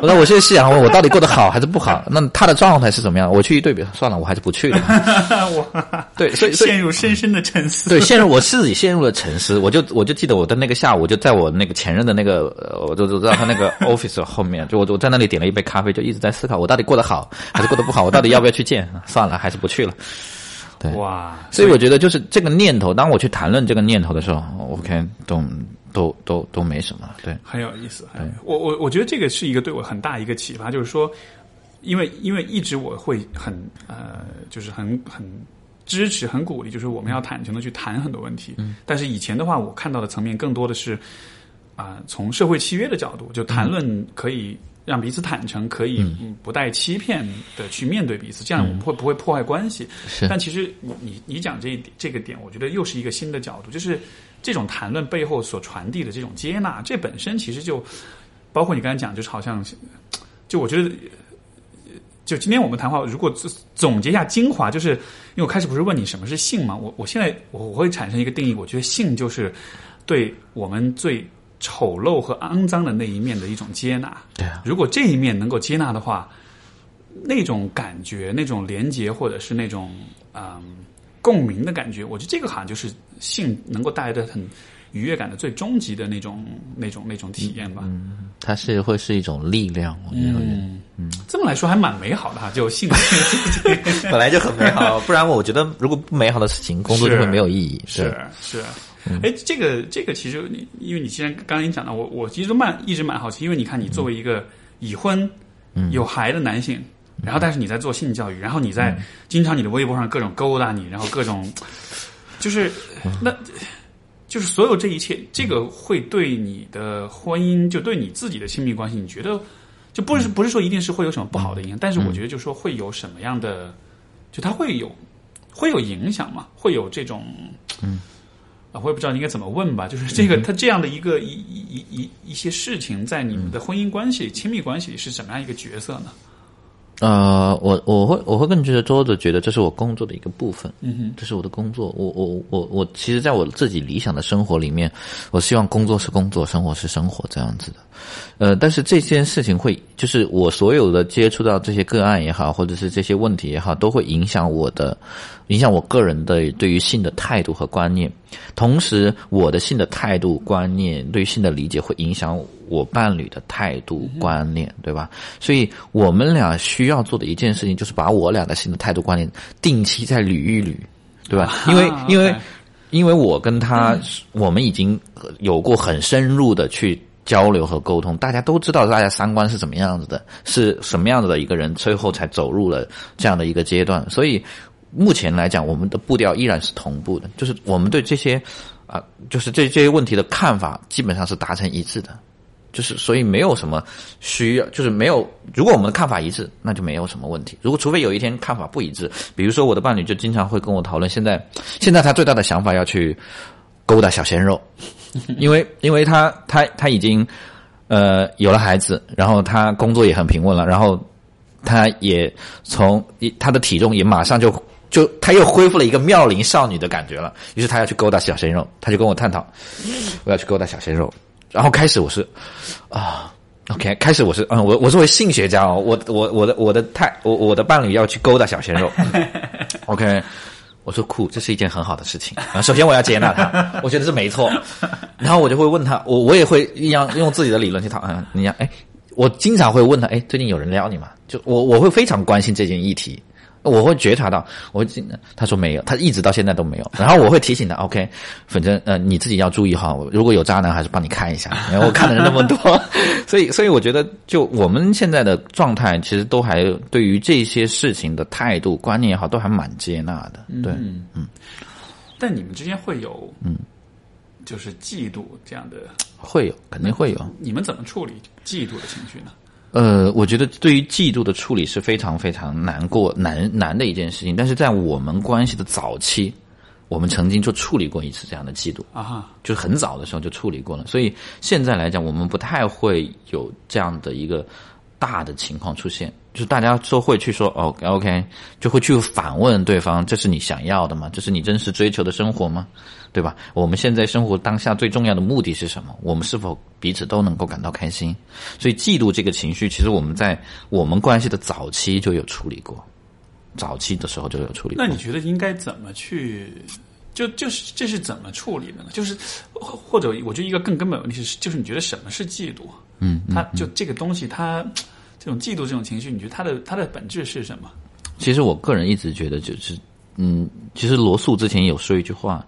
我说我现在是想问我到底过得好还是不好？那他的状态是怎么样？我去一对比，算了，我还是不去了。我 对，所以所以陷入深深的沉思。对，陷入我自己陷入了沉思。我就我就记得我的那个下午，就在我那个前任的那个，呃我就就知道他那个 office 后面，就我我在那里点了一杯咖啡，就一直在思考我到底过得好还是过得不好，我到底要不要去见？算了，还是不去了。对哇，所以我觉得就是这个念头，当我去谈论这个念头的时候，OK，都都都都没什么。对，很有意思。我我我觉得这个是一个对我很大一个启发，就是说，因为因为一直我会很呃，就是很很支持、很鼓励，就是我们要坦诚的去谈很多问题。嗯，但是以前的话，我看到的层面更多的是啊、从社会契约的角度，就谈论可以。让彼此坦诚，可以嗯不带欺骗的去面对彼此，这样我们会不会破坏关系？是但其实你你你讲这一点这个点，我觉得又是一个新的角度，就是这种谈论背后所传递的这种接纳，这本身其实就包括你刚才讲，就是好像，就我觉得，就今天我们谈话，如果总结一下精华，就是因为我开始不是问你什么是性吗，我我现在我我会产生一个定义，我觉得性就是对我们最丑陋和肮脏的那一面的一种接纳。对啊，如果这一面能够接纳的话，那种感觉、那种连结，或者是那种嗯共鸣的感觉，我觉得这个好像就是性能够带来的很愉悦感的最终极的那种、那种、那种体验吧。它是会是一种力量，我觉得。嗯嗯，这么来说还蛮美好的哈，就性 本来就很美好，不然我觉得如果不美好的事情，工作就会没有意义。是是。哎，这个这个其实你，因为你既然刚才你讲到，我我其实蛮一直蛮好奇，因为你看你作为一个已婚、有孩的男性，然后但是你在做性教育，然后你在经常你的微博上各种勾搭你，然后各种就是那。就是所有这一切，这个会对你的婚姻，就对你自己的亲密关系，你觉得就不是不是说一定是会有什么不好的影响，但是我觉得就是说会有什么样的，就它会有会有影响嘛，会有这种嗯。啊，我也不知道应该怎么问吧，就是这个他这样的一个一一一一一些事情，在你们的婚姻关系、亲密关系里是怎么样一个角色呢？呃，我我会我会更觉得多的觉得这是我工作的一个部分，嗯哼，这是我的工作。我我我我，其实在我自己理想的生活里面，我希望工作是工作，生活是生活这样子的。呃，但是这件事情会，就是我所有的接触到这些个案也好，或者是这些问题也好，都会影响我的，影响我个人的对于性的态度和观念。同时，我的性的态度观念，对于性的理解，会影响我伴侣的态度观念，对吧？所以我们俩需要做的一件事情，就是把我俩的性的态度观念定期再捋一捋，对吧？因为因为因为我跟他，我们已经有过很深入的去。交流和沟通，大家都知道大家三观是怎么样子的，是什么样子的一个人，最后才走入了这样的一个阶段。所以目前来讲，我们的步调依然是同步的，就是我们对这些啊、就是这这些问题的看法基本上是达成一致的。就是所以没有什么需要，就是没有。如果我们的看法一致，那就没有什么问题。如果除非有一天看法不一致，比如说我的伴侣就经常会跟我讨论，现在现在他最大的想法要去勾搭小鲜肉，因为因为他他他已经呃有了孩子，然后他工作也很平稳了，然后他也从他的体重也马上就就他又恢复了一个妙龄少女的感觉了，于是他要去勾搭小鲜肉，他就跟我探讨，我要去勾搭小鲜肉。然后开始我是啊，OK，开始我是嗯，我我作为性学家哦，我我我的我的太我我的伴侣要去勾搭小鲜肉，OK，我说酷，这是一件很好的事情啊。首先我要接纳他，我觉得是没错。然后我就会问他，我我也会一样用自己的理论去讨嗯，你讲哎，我经常会问他，哎，最近有人撩你吗？就我我会非常关心这件议题。我会觉察到，我他说没有，他一直到现在都没有。然后我会提醒他，OK，反正呃你自己要注意哈，如果有渣男，还是帮你看一下。因为我看的人那么多，所以所以我觉得，就我们现在的状态，其实都还对于这些事情的态度观念也好，都还蛮接纳的。对，嗯。但你们之间会有嗯，就是嫉妒这样的，会有，肯定会有。你们怎么处理嫉妒的情绪呢？呃，我觉得对于嫉妒的处理是非常非常难过、难难的一件事情。但是在我们关系的早期，我们曾经就处理过一次这样的嫉妒啊，就是很早的时候就处理过了。所以现在来讲，我们不太会有这样的一个大的情况出现。就是大家都会去说，OK OK，就会去反问对方：这是你想要的吗？这是你真实追求的生活吗？对吧？我们现在生活当下最重要的目的是什么？我们是否彼此都能够感到开心？所以，嫉妒这个情绪，其实我们在我们关系的早期就有处理过，早期的时候就有处理。那你觉得应该怎么去？就就是这是怎么处理的呢？就是或者，我觉得一个更根本问题是，就是你觉得什么是嫉妒？嗯，它就这个东西，它这种嫉妒这种情绪，你觉得它的它的本质是什么？其实我个人一直觉得，就是嗯，其实罗素之前有说一句话。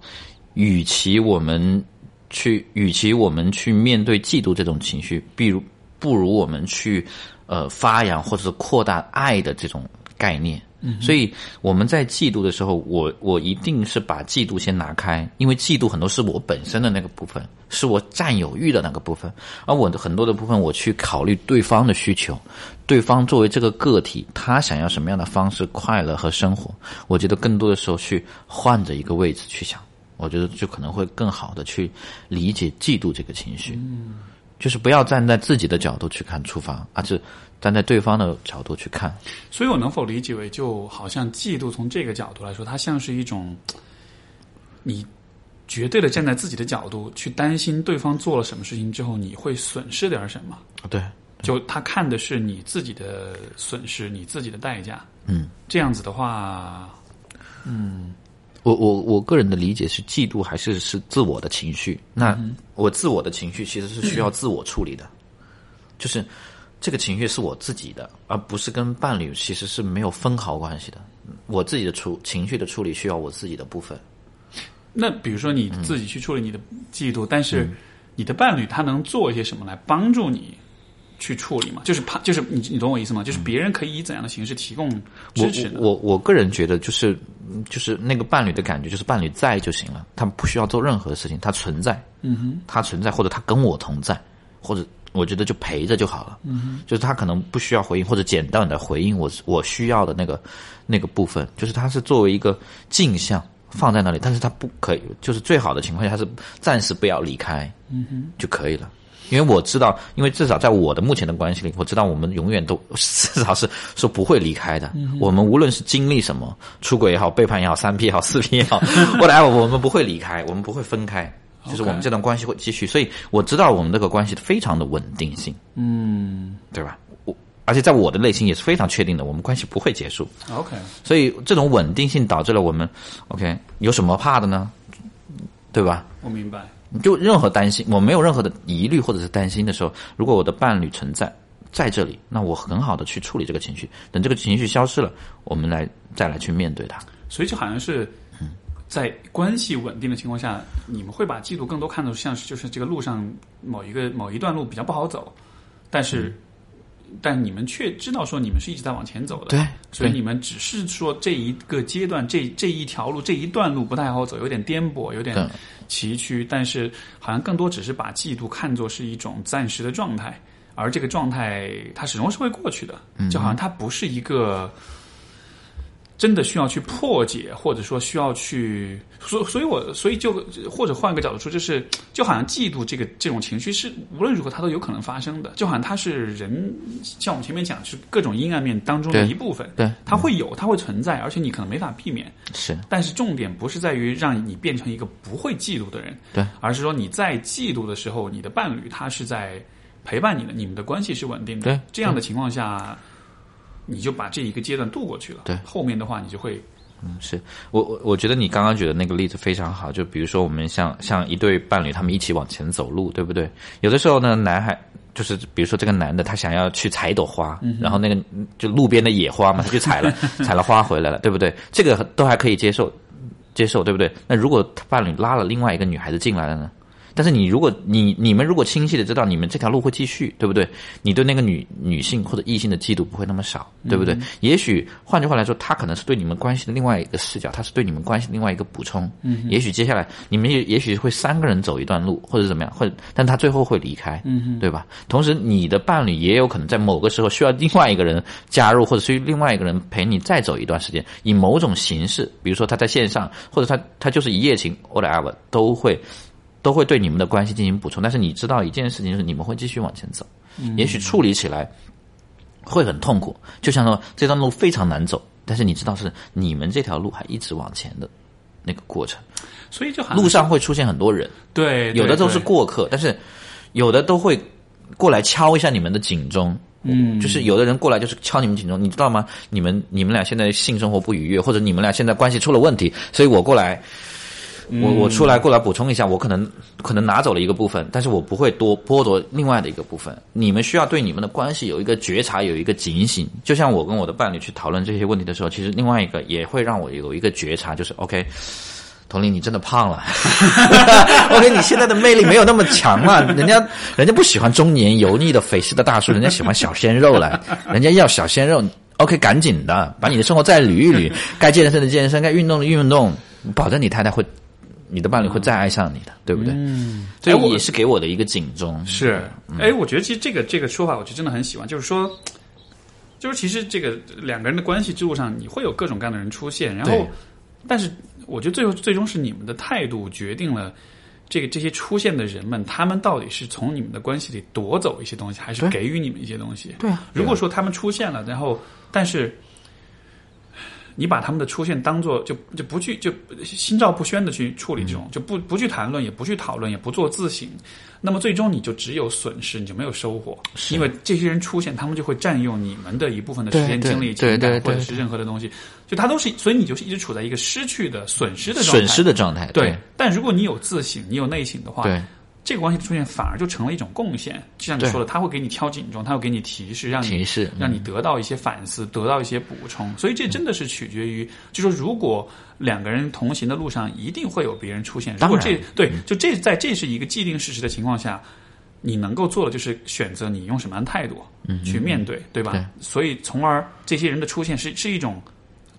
与其我们去，与其我们去面对嫉妒这种情绪，比如不如我们去，呃，发扬或者是扩大爱的这种概念。嗯，所以我们在嫉妒的时候，我我一定是把嫉妒先拿开，因为嫉妒很多是我本身的那个部分，是我占有欲的那个部分，而我的很多的部分，我去考虑对方的需求，对方作为这个个体，他想要什么样的方式快乐和生活，我觉得更多的时候去换着一个位置去想。我觉得就可能会更好的去理解嫉妒这个情绪，嗯，就是不要站在自己的角度去看出发，而是站在对方的角度去看。所以我能否理解为，就好像嫉妒从这个角度来说，它像是一种你绝对的站在自己的角度去担心对方做了什么事情之后你会损失点什么？对，就他看的是你自己的损失，你自己的代价。嗯，这样子的话，嗯。我我我个人的理解是，嫉妒还是是自我的情绪。那我自我的情绪其实是需要自我处理的，就是这个情绪是我自己的，而不是跟伴侣其实是没有分毫关系的。我自己的处情绪的处理需要我自己的部分。那比如说你自己去处理你的嫉妒，但是你的伴侣他能做一些什么来帮助你？去处理嘛，就是怕，就是你你懂我意思吗？就是别人可以以怎样的形式提供支持我我我个人觉得，就是就是那个伴侣的感觉，就是伴侣在就行了，他不需要做任何事情，他存在，嗯哼，他存在或者他跟我同在，或者我觉得就陪着就好了，嗯哼，就是他可能不需要回应或者简单的回应我我需要的那个那个部分，就是他是作为一个镜像放在那里，但是他不可以，就是最好的情况下他是暂时不要离开，嗯哼，就可以了。因为我知道，因为至少在我的目前的关系里，我知道我们永远都 至少是是不会离开的。我们无论是经历什么，出轨也好，背叛也好，三 P 也好，四 P 也好，我来，我们不会离开，我们不会分开，就是我们这段关系会继续。所以我知道我们这个关系非常的稳定性，嗯，对吧？我而且在我的内心也是非常确定的，我们关系不会结束。OK，所以这种稳定性导致了我们 OK 有什么怕的呢？对吧？我明白。就任何担心，我没有任何的疑虑或者是担心的时候，如果我的伴侣存在在这里，那我很好的去处理这个情绪。等这个情绪消失了，我们来再来去面对它。所以就好像是，在关系稳定的情况下，你们会把嫉妒更多看作像是就是这个路上某一个某一段路比较不好走，但是但你们却知道说你们是一直在往前走的，对，所以你们只是说这一个阶段，这这一条路，这一段路不太好走，有点颠簸，有点崎岖，但是好像更多只是把嫉妒看作是一种暂时的状态，而这个状态它始终是会过去的，就好像它不是一个。真的需要去破解，或者说需要去，所所以我所以就或者换个角度说，就是就好像嫉妒这个这种情绪是无论如何它都有可能发生的，就好像它是人像我们前面讲是各种阴暗面当中的一部分，对，它会有，它会存在，而且你可能没法避免。是。但是重点不是在于让你变成一个不会嫉妒的人，对，而是说你在嫉妒的时候，你的伴侣他是在陪伴你的，你们的关系是稳定的。对。这样的情况下，你就把这一个阶段度过去了。对后面的话你就会嗯，是我我我觉得你刚刚举的那个例子非常好，就比如说我们像像一对伴侣，他们一起往前走路，对不对？有的时候呢，男孩就是比如说这个男的他想要去采一朵花，然后那个就路边的野花嘛，他去采了，采了花回来了，对不对？这个都还可以接受，接受，对不对？那如果他伴侣拉了另外一个女孩子进来了呢？但是你如果你你们如果清晰的知道你们这条路会继续，对不对？你对那个女女性或者异性的嫉妒不会那么少，对不对？也许换句话来说，他可能是对你们关系的另外一个视角，他是对你们关系的另外一个补充。嗯，也许接下来你们也也许会三个人走一段路，或者怎么样，或者但他最后会离开，嗯对吧？同时，你的伴侣也有可能在某个时候需要另外一个人加入，或者是另外一个人陪你再走一段时间，以某种形式，比如说他在线上，或者他他就是一夜情，whatever 都会。都会对你们的关系进行补充，但是你知道一件事情就是你们会继续往前走，也许处理起来会很痛苦，就像说这段路非常难走，但是你知道是你们这条路还一直往前的那个过程，所以就路上会出现很多人，对有的都是过客，但是有的都会过来敲一下你们的警钟。嗯，就是有的人过来就是敲你们警钟，你知道吗？你们你们俩现在性生活不愉悦，或者你们俩现在关系出了问题，所以我过来，我我出来过来补充一下，我可能可能拿走了一个部分，但是我不会多剥夺另外的一个部分。你们需要对你们的关系有一个觉察，有一个警醒。就像我跟我的伴侣去讨论这些问题的时候，其实另外一个也会让我有一个觉察，就是 OK。佟林，你真的胖了。OK，你现在的魅力没有那么强了，人家人家不喜欢中年油腻的肥实的大叔，人家喜欢小鲜肉了，人家要小鲜肉。OK，赶紧的，把你的生活再捋一捋，该健身的健身，该运动的运动，保证你太太会，你的伴侣会再爱上你的，对不对？嗯，所以也是给我的一个警钟。是，哎，我觉得其实这个这个说法，我就真的很喜欢，就是说，就是其实这个两个人的关系之路上，你会有各种各样的人出现，然后，但是我觉得最后最终是你们的态度决定了。这个这些出现的人们，他们到底是从你们的关系里夺走一些东西，还是给予你们一些东西？对啊，如果说他们出现了，然后但是你把他们的出现当做就就不去就心照不宣的去处理这种，就不不去谈论，也不去讨论，也不做自省，那么最终你就只有损失，你就没有收获，因为这些人出现，他们就会占用你们的一部分的时间、精力、情感或者是任何的东西，就他都是，所以你就是一直处在一个失去的、损失的状态。损失的状态。对，但如果你有自省，你有内省的话，对这个关系的出现反而就成了一种贡献。就像你说的，他会给你敲警钟，他会给你提示，让你提示嗯让你得到一些反思，得到一些补充。所以这真的是取决于，就说如果两个人同行的路上，一定会有别人出现。如果这对，就这在这是一个既定事实的情况下。你能够做的就是选择你用什么样的态度去面对，对吧？对所以，从而这些人的出现是是一种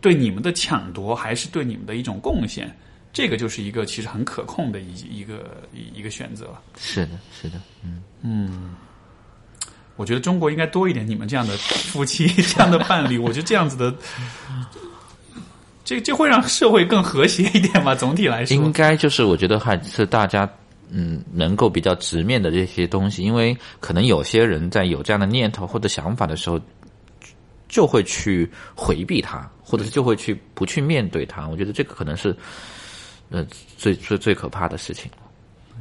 对你们的抢夺，还是对你们的一种贡献？这个就是一个其实很可控的一一个一一个选择。是的，是的，嗯嗯，我觉得中国应该多一点你们这样的夫妻，这样的伴侣。我觉得这样子的，这这会让社会更和谐一点吧。总体来说应，该就是我觉得还是大家嗯能够比较直面的这些东西，因为可能有些人在有这样的念头或者想法的时候，就会去回避它，或者是就会去不去面对它。我觉得这个可能是呃最最最可怕的事情。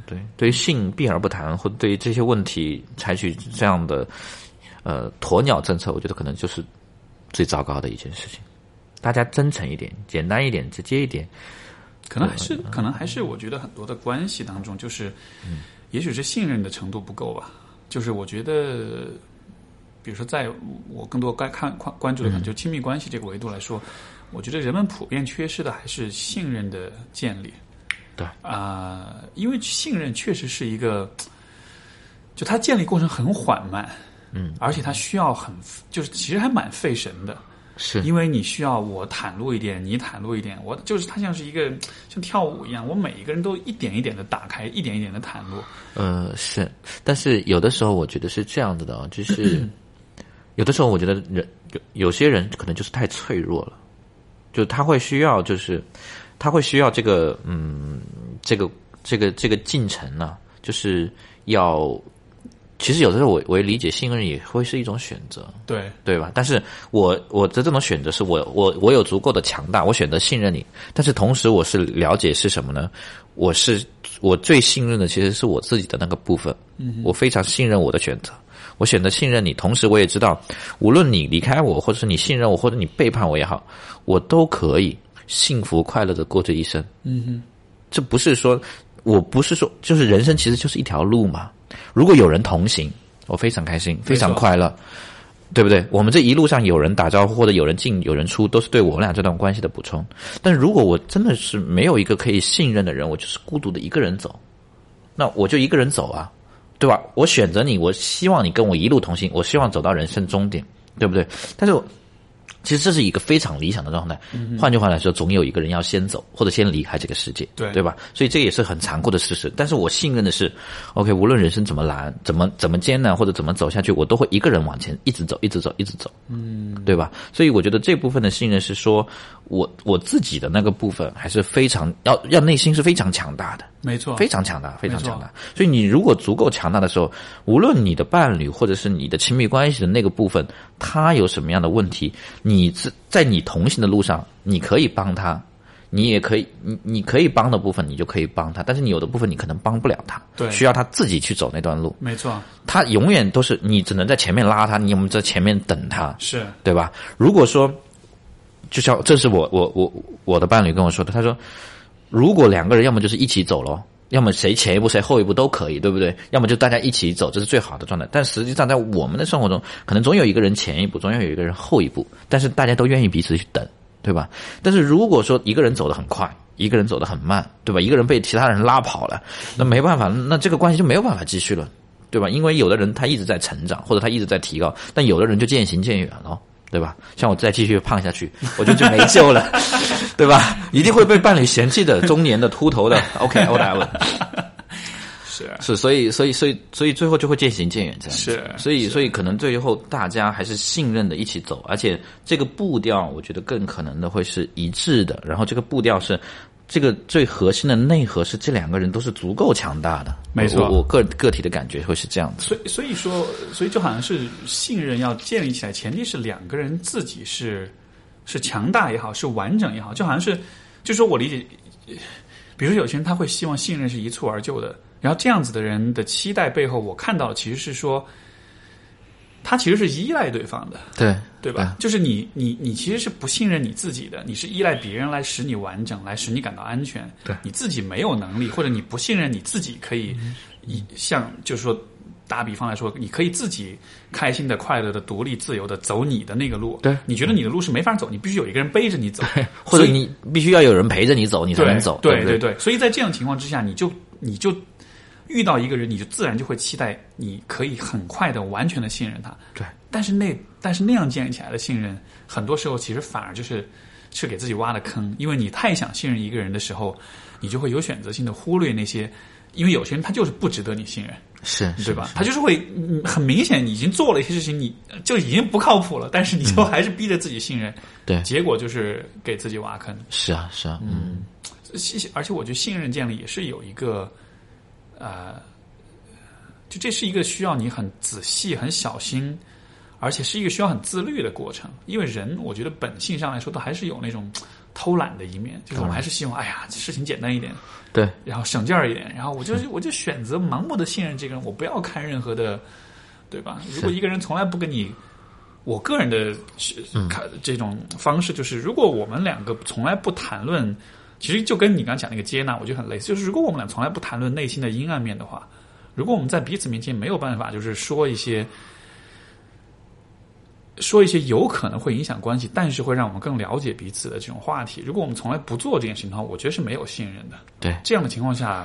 对，对于性避而不谈，或者对于这些问题采取这样的呃鸵鸟政策，我觉得可能就是最糟糕的一件事情。大家真诚一点，简单一点，直接一点。可能还是可能还是我觉得很多的关系当中，就是也许是信任的程度不够吧。就是我觉得，比如说在我更多该看关关注的可能就亲密关系这个维度来说，我觉得人们普遍缺失的还是信任的建立。对啊、因为信任确实是一个，就它建立过程很缓慢，嗯，而且它需要很就是其实还蛮费神的，是因为你需要我袒露一点，你袒露一点，我就是它像是一个像跳舞一样，我每一个人都一点一点的打开，一点一点的袒露。呃，是，但是有的时候我觉得是这样子的啊，就是 有的时候我觉得人有有些人可能就是太脆弱了，就他会需要就是他会需要这个嗯这个这个这个进程呢、就是要其实有的时候我我也理解信任也会是一种选择，对，对吧？但是我我的这种选择是我我我有足够的强大，我选择信任你，但是同时我是了解是什么呢？我是我最信任的其实是我自己的那个部分，嗯，我非常信任我的选择，我选择信任你，同时我也知道，无论你离开我，或者是你信任我，或者你背叛我也好，我都可以幸福快乐的过这一生。嗯哼，这不是说，我不是说，就是人生其实就是一条路嘛。如果有人同行，我非常开心，非常快乐，对不对？我们这一路上有人打招呼，或者有人进有人出，都是对我们俩这段关系的补充。但如果我真的是没有一个可以信任的人，我就是孤独的一个人走，那我就一个人走啊，对吧？我选择你，我希望你跟我一路同行，我希望走到人生终点，对不对？但是我。其实这是一个非常理想的状态。换句话来说，总有一个人要先走，或者先离开这个世界，对对吧？所以这也是很残酷的事实。但是我信任的是，OK，无论人生怎么难，怎么怎么艰难，或者怎么走下去，我都会一个人往前一直走，一直走，一直走，嗯，对吧？所以我觉得这部分的信任是说，我我自己的那个部分还是非常要要内心是非常强大的，没错，非常强大，非常强大。所以你如果足够强大的时候，无论你的伴侣或者是你的亲密关系的那个部分，他有什么样的问题，你自在你同行的路上，你可以帮他，你也可以，你你可以帮的部分，你就可以帮他。但是你有的部分你可能帮不了他，对需要他自己去走那段路。没错，他永远都是你只能在前面拉他，你有没有在前面等他？是对吧？如果说，就像这是我我我我的伴侣跟我说的，他说，如果两个人要么就是一起走咯，要么谁前一步谁后一步都可以，对不对？要么就大家一起走，这是最好的状态。但实际上在我们的生活中，可能总有一个人前一步，总有一个人后一步，但是大家都愿意彼此去等，对吧？但是如果说一个人走得很快，一个人走得很慢，对吧？一个人被其他人拉跑了，那没办法，那这个关系就没有办法继续了。对吧？因为有的人他一直在成长，或者他一直在提高，但有的人就渐行渐远了，对吧？像我再继续胖下去，我就就没救了，对吧？一定会被伴侣嫌弃的，中年的秃头的，OK，whatever。是是，所以，所以，所以，所以最后就会渐行渐远这样子。是所以，所以可能最后大家还是信任的一起走，而且这个步调，我觉得更可能的会是一致的。然后这个步调是这个最核心的内核是这两个人都是足够强大的。没错我我个个体的感觉会是这样子。所以所以说，所以就好像是信任要建立起来，前提是两个人自己是是强大也好，是完整也好，就好像是，就说我理解，比如说有些人他会希望信任是一蹴而就的，然后这样子的人的期待背后，我看到的其实是说，他其实是依赖对方的，对对吧？就是你你你其实是不信任你自己的，你是依赖别人来使你完整，来使你感到安全。对你自己没有能力，或者你不信任你自己，可以以像就是说打比方来说，你可以自己开心的、快乐的、独立、自由的走你的那个路。对你觉得你的路是没法走，你必须有一个人背着你走，或者你必须要有人陪着你走，你才能走。对不对对，所以在这样情况之下，你就你就遇到一个人，你就自然就会期待你可以很快的、完全的信任他。对，但是那但是那样建立起来的信任，很多时候其实反而就是是给自己挖的坑，因为你太想信任一个人的时候，你就会有选择性的忽略那些，因为有些人他就是不值得你信任，是，是对吧？他就是会嗯很明显你已经做了一些事情，你就已经不靠谱了，但是你就还是逼着自己信任，对结果就是给自己挖坑。是啊，是啊，嗯，信，而且我觉得信任建立也是有一个，呃，就这是一个需要你很仔细、很小心，而且是一个需要很自律的过程。因为人，我觉得本性上来说，都还是有那种偷懒的一面，就是我们还是希望，哎呀，事情简单一点，对，然后省劲儿一点，然后我就我就选择盲目的信任这个人，我不要看任何的，对吧？如果一个人从来不跟你，我个人的是看这种方式就是，如果我们两个从来不谈论，其实就跟你刚刚讲那个接纳，我觉得很类似。就是如果我们俩从来不谈论内心的阴暗面的话，如果我们在彼此面前没有办法，就是说一些。说一些有可能会影响关系，但是会让我们更了解彼此的这种话题。如果我们从来不做这件事情的话，我觉得是没有信任的。对，这样的情况下，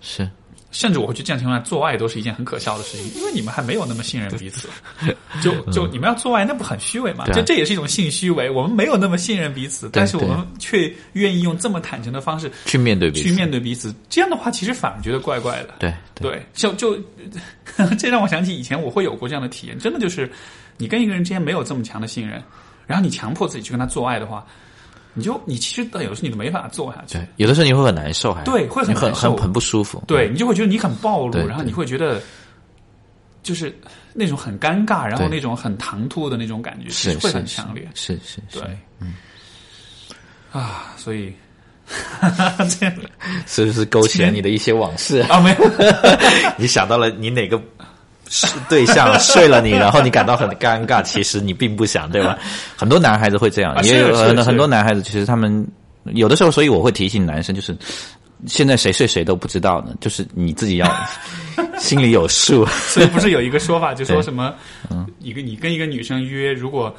是甚至我会觉得这样情况下做爱都是一件很可笑的事情，因为你们还没有那么信任彼此。就就你们要做爱，那不很虚伪吗？对这这也是一种性虚伪。我们没有那么信任彼此，但是我们却愿意用这么坦诚的方式去面对彼去此，面对彼此。这样的话，其实反而觉得怪怪的。对对对，就就 这让我想起以前我会有过这样的体验，真的就是你跟一个人之间没有这么强的信任，然后你强迫自己去跟他做爱的话，你就你其实有的时候你都没法做下去。对，有的时候你会很难受，还对会很很很很不舒服，对你就会觉得你很暴露，然后你会觉得就是那种很尴尬，然后那种很唐突的那种感觉，其是实会很强烈。是是是，对，嗯，啊，所以哈哈这样是不是勾起了你的一些往事？啊没有。你想到了你哪个对象睡了你，然后你感到很尴尬，其实你并不想，对吧？很多男孩子会这样，啊也有是是是。很很多男孩子，其实他们有的时候，所以我会提醒男生，就是现在谁睡谁都不知道呢，就是你自己要 心里有数。所以不是有一个说法，就说什么，嗯。一个你跟一个女生约，如果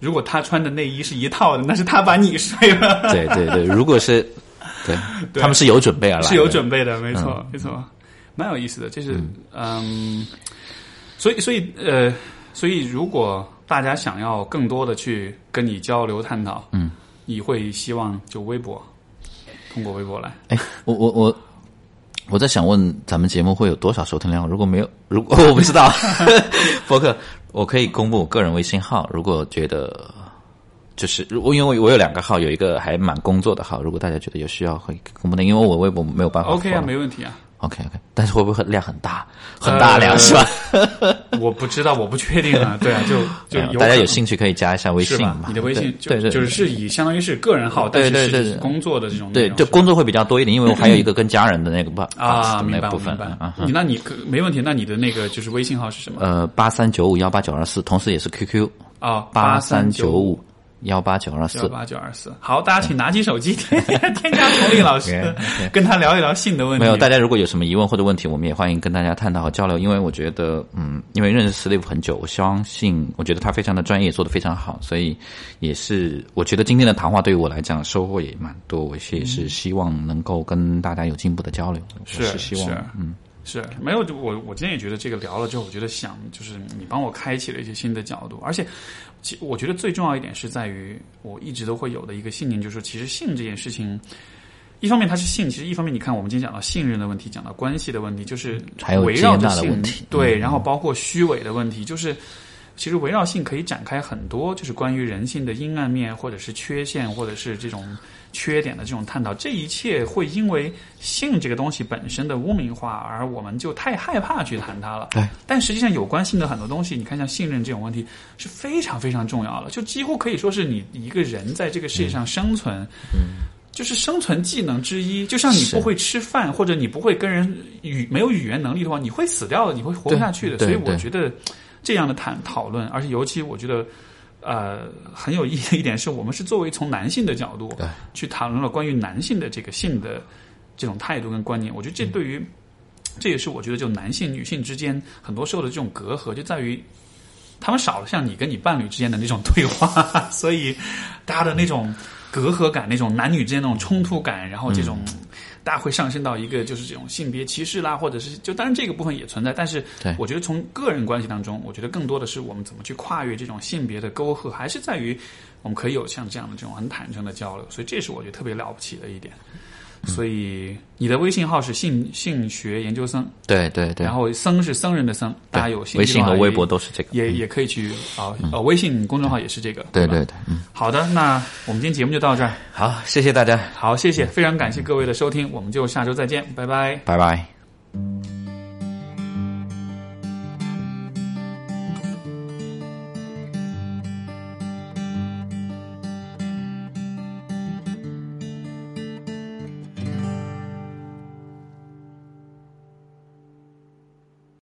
如果她穿的内衣是一套的，那是她把你睡了，对对对，如果是对对。他们是有准备而来的，是有准备的，没错嗯。没错，蛮有意思的。就是嗯，所以所以呃，所以如果大家想要更多的去跟你交流探讨，嗯，你会希望就微博，通过微博来。哎，我我我我在想问咱们节目会有多少收听量？如果没有，如果 我不知道，博客我可以公布我个人微信号。如果觉得就是如因为我有两个号，有一个还蛮工作的号，如果大家觉得有需要会公布的，因为我微博没有办法 OK 啊，没问题啊。OK OK，但是会不会量很大？很大量、呃是吧？我不知道，我不确定啊。对啊，就就大家有兴趣可以加一下微信嘛？？你的微信就对就是是以相当于是个人号，对但是对对对是工作的这种内对，就工作会比较多一点，因为我还有一个跟家人的那个 部啊，明白那部分啊。你那你可没问题，那你的那个就是微信号是什么？呃，八三九五幺八九二四，同时也是 QQ 啊，八三三九五五幺八九二幺四。八九二四。好，大家请拿起手机添 添加佟丽老师跟他聊一聊性的问题。没有，大家如果有什么疑问或者问题，我们也欢迎跟大家探讨和交流。因为我觉得，嗯，因为认识 Steve 很久，我相信，我觉得他非常的专业，做得非常好，所以也是我觉得今天的谈话对于我来讲收获也蛮多。我也是希望能够跟大家有进一步的交流，我是是希望是，嗯，是没有，就我我今天也觉得这个聊了之后，我觉得想就是你帮我开启了一些新的角度，而且其我觉得最重要一点是在于我一直都会有的一个信念，就是其实性这件事情，一方面它是性，其实一方面你看我们今天讲到信任的问题，讲到关系的问题，就是围绕着性对，然后包括虚伪的问题，就是。其实围绕性可以展开很多，就是关于人性的阴暗面，或者是缺陷，或者是这种缺点的这种探讨。这一切会因为性这个东西本身的污名化，而我们就太害怕去谈它了。对。但实际上，有关性的很多东西，你看像信任这种问题是非常非常重要的，就几乎可以说是你一个人在这个世界上生存，嗯，就是生存技能之一。就像你不会吃饭，或者你不会跟人语没有语言能力的话，你会死掉的，你会活不下去的。所以我觉得这样的谈讨论，而且尤其我觉得。呃，很有意义的一点是我们是作为从男性的角度去谈论了关于男性的这个性的这种态度跟观念。我觉得这对于、这也是我觉得就男性女性之间很多时候的这种隔阂，就在于他们少了像你跟你伴侣之间的那种对话，所以大家的那种隔阂感、那种男女之间那种冲突感，然后这种。大家会上升到一个就是这种性别歧视啦，或者是就当然这个部分也存在，但是对我觉得从个人关系当中，我觉得更多的是我们怎么去跨越这种性别的沟壑，还是在于我们可以有像这样的这种很坦诚的交流，所以这是我觉得特别了不起的一点。所以你的微信号是性性学研究生，对对对。然，后僧是僧人的僧，大家有兴趣微信和微博都是这个，也也可以去啊呃微信公众号也是这个，吧对对对，嗯，好的，那我们今天节目就到这儿，好，谢谢大家，好，谢谢，非常感谢各位的收听，我们就下周再见，拜拜。拜拜。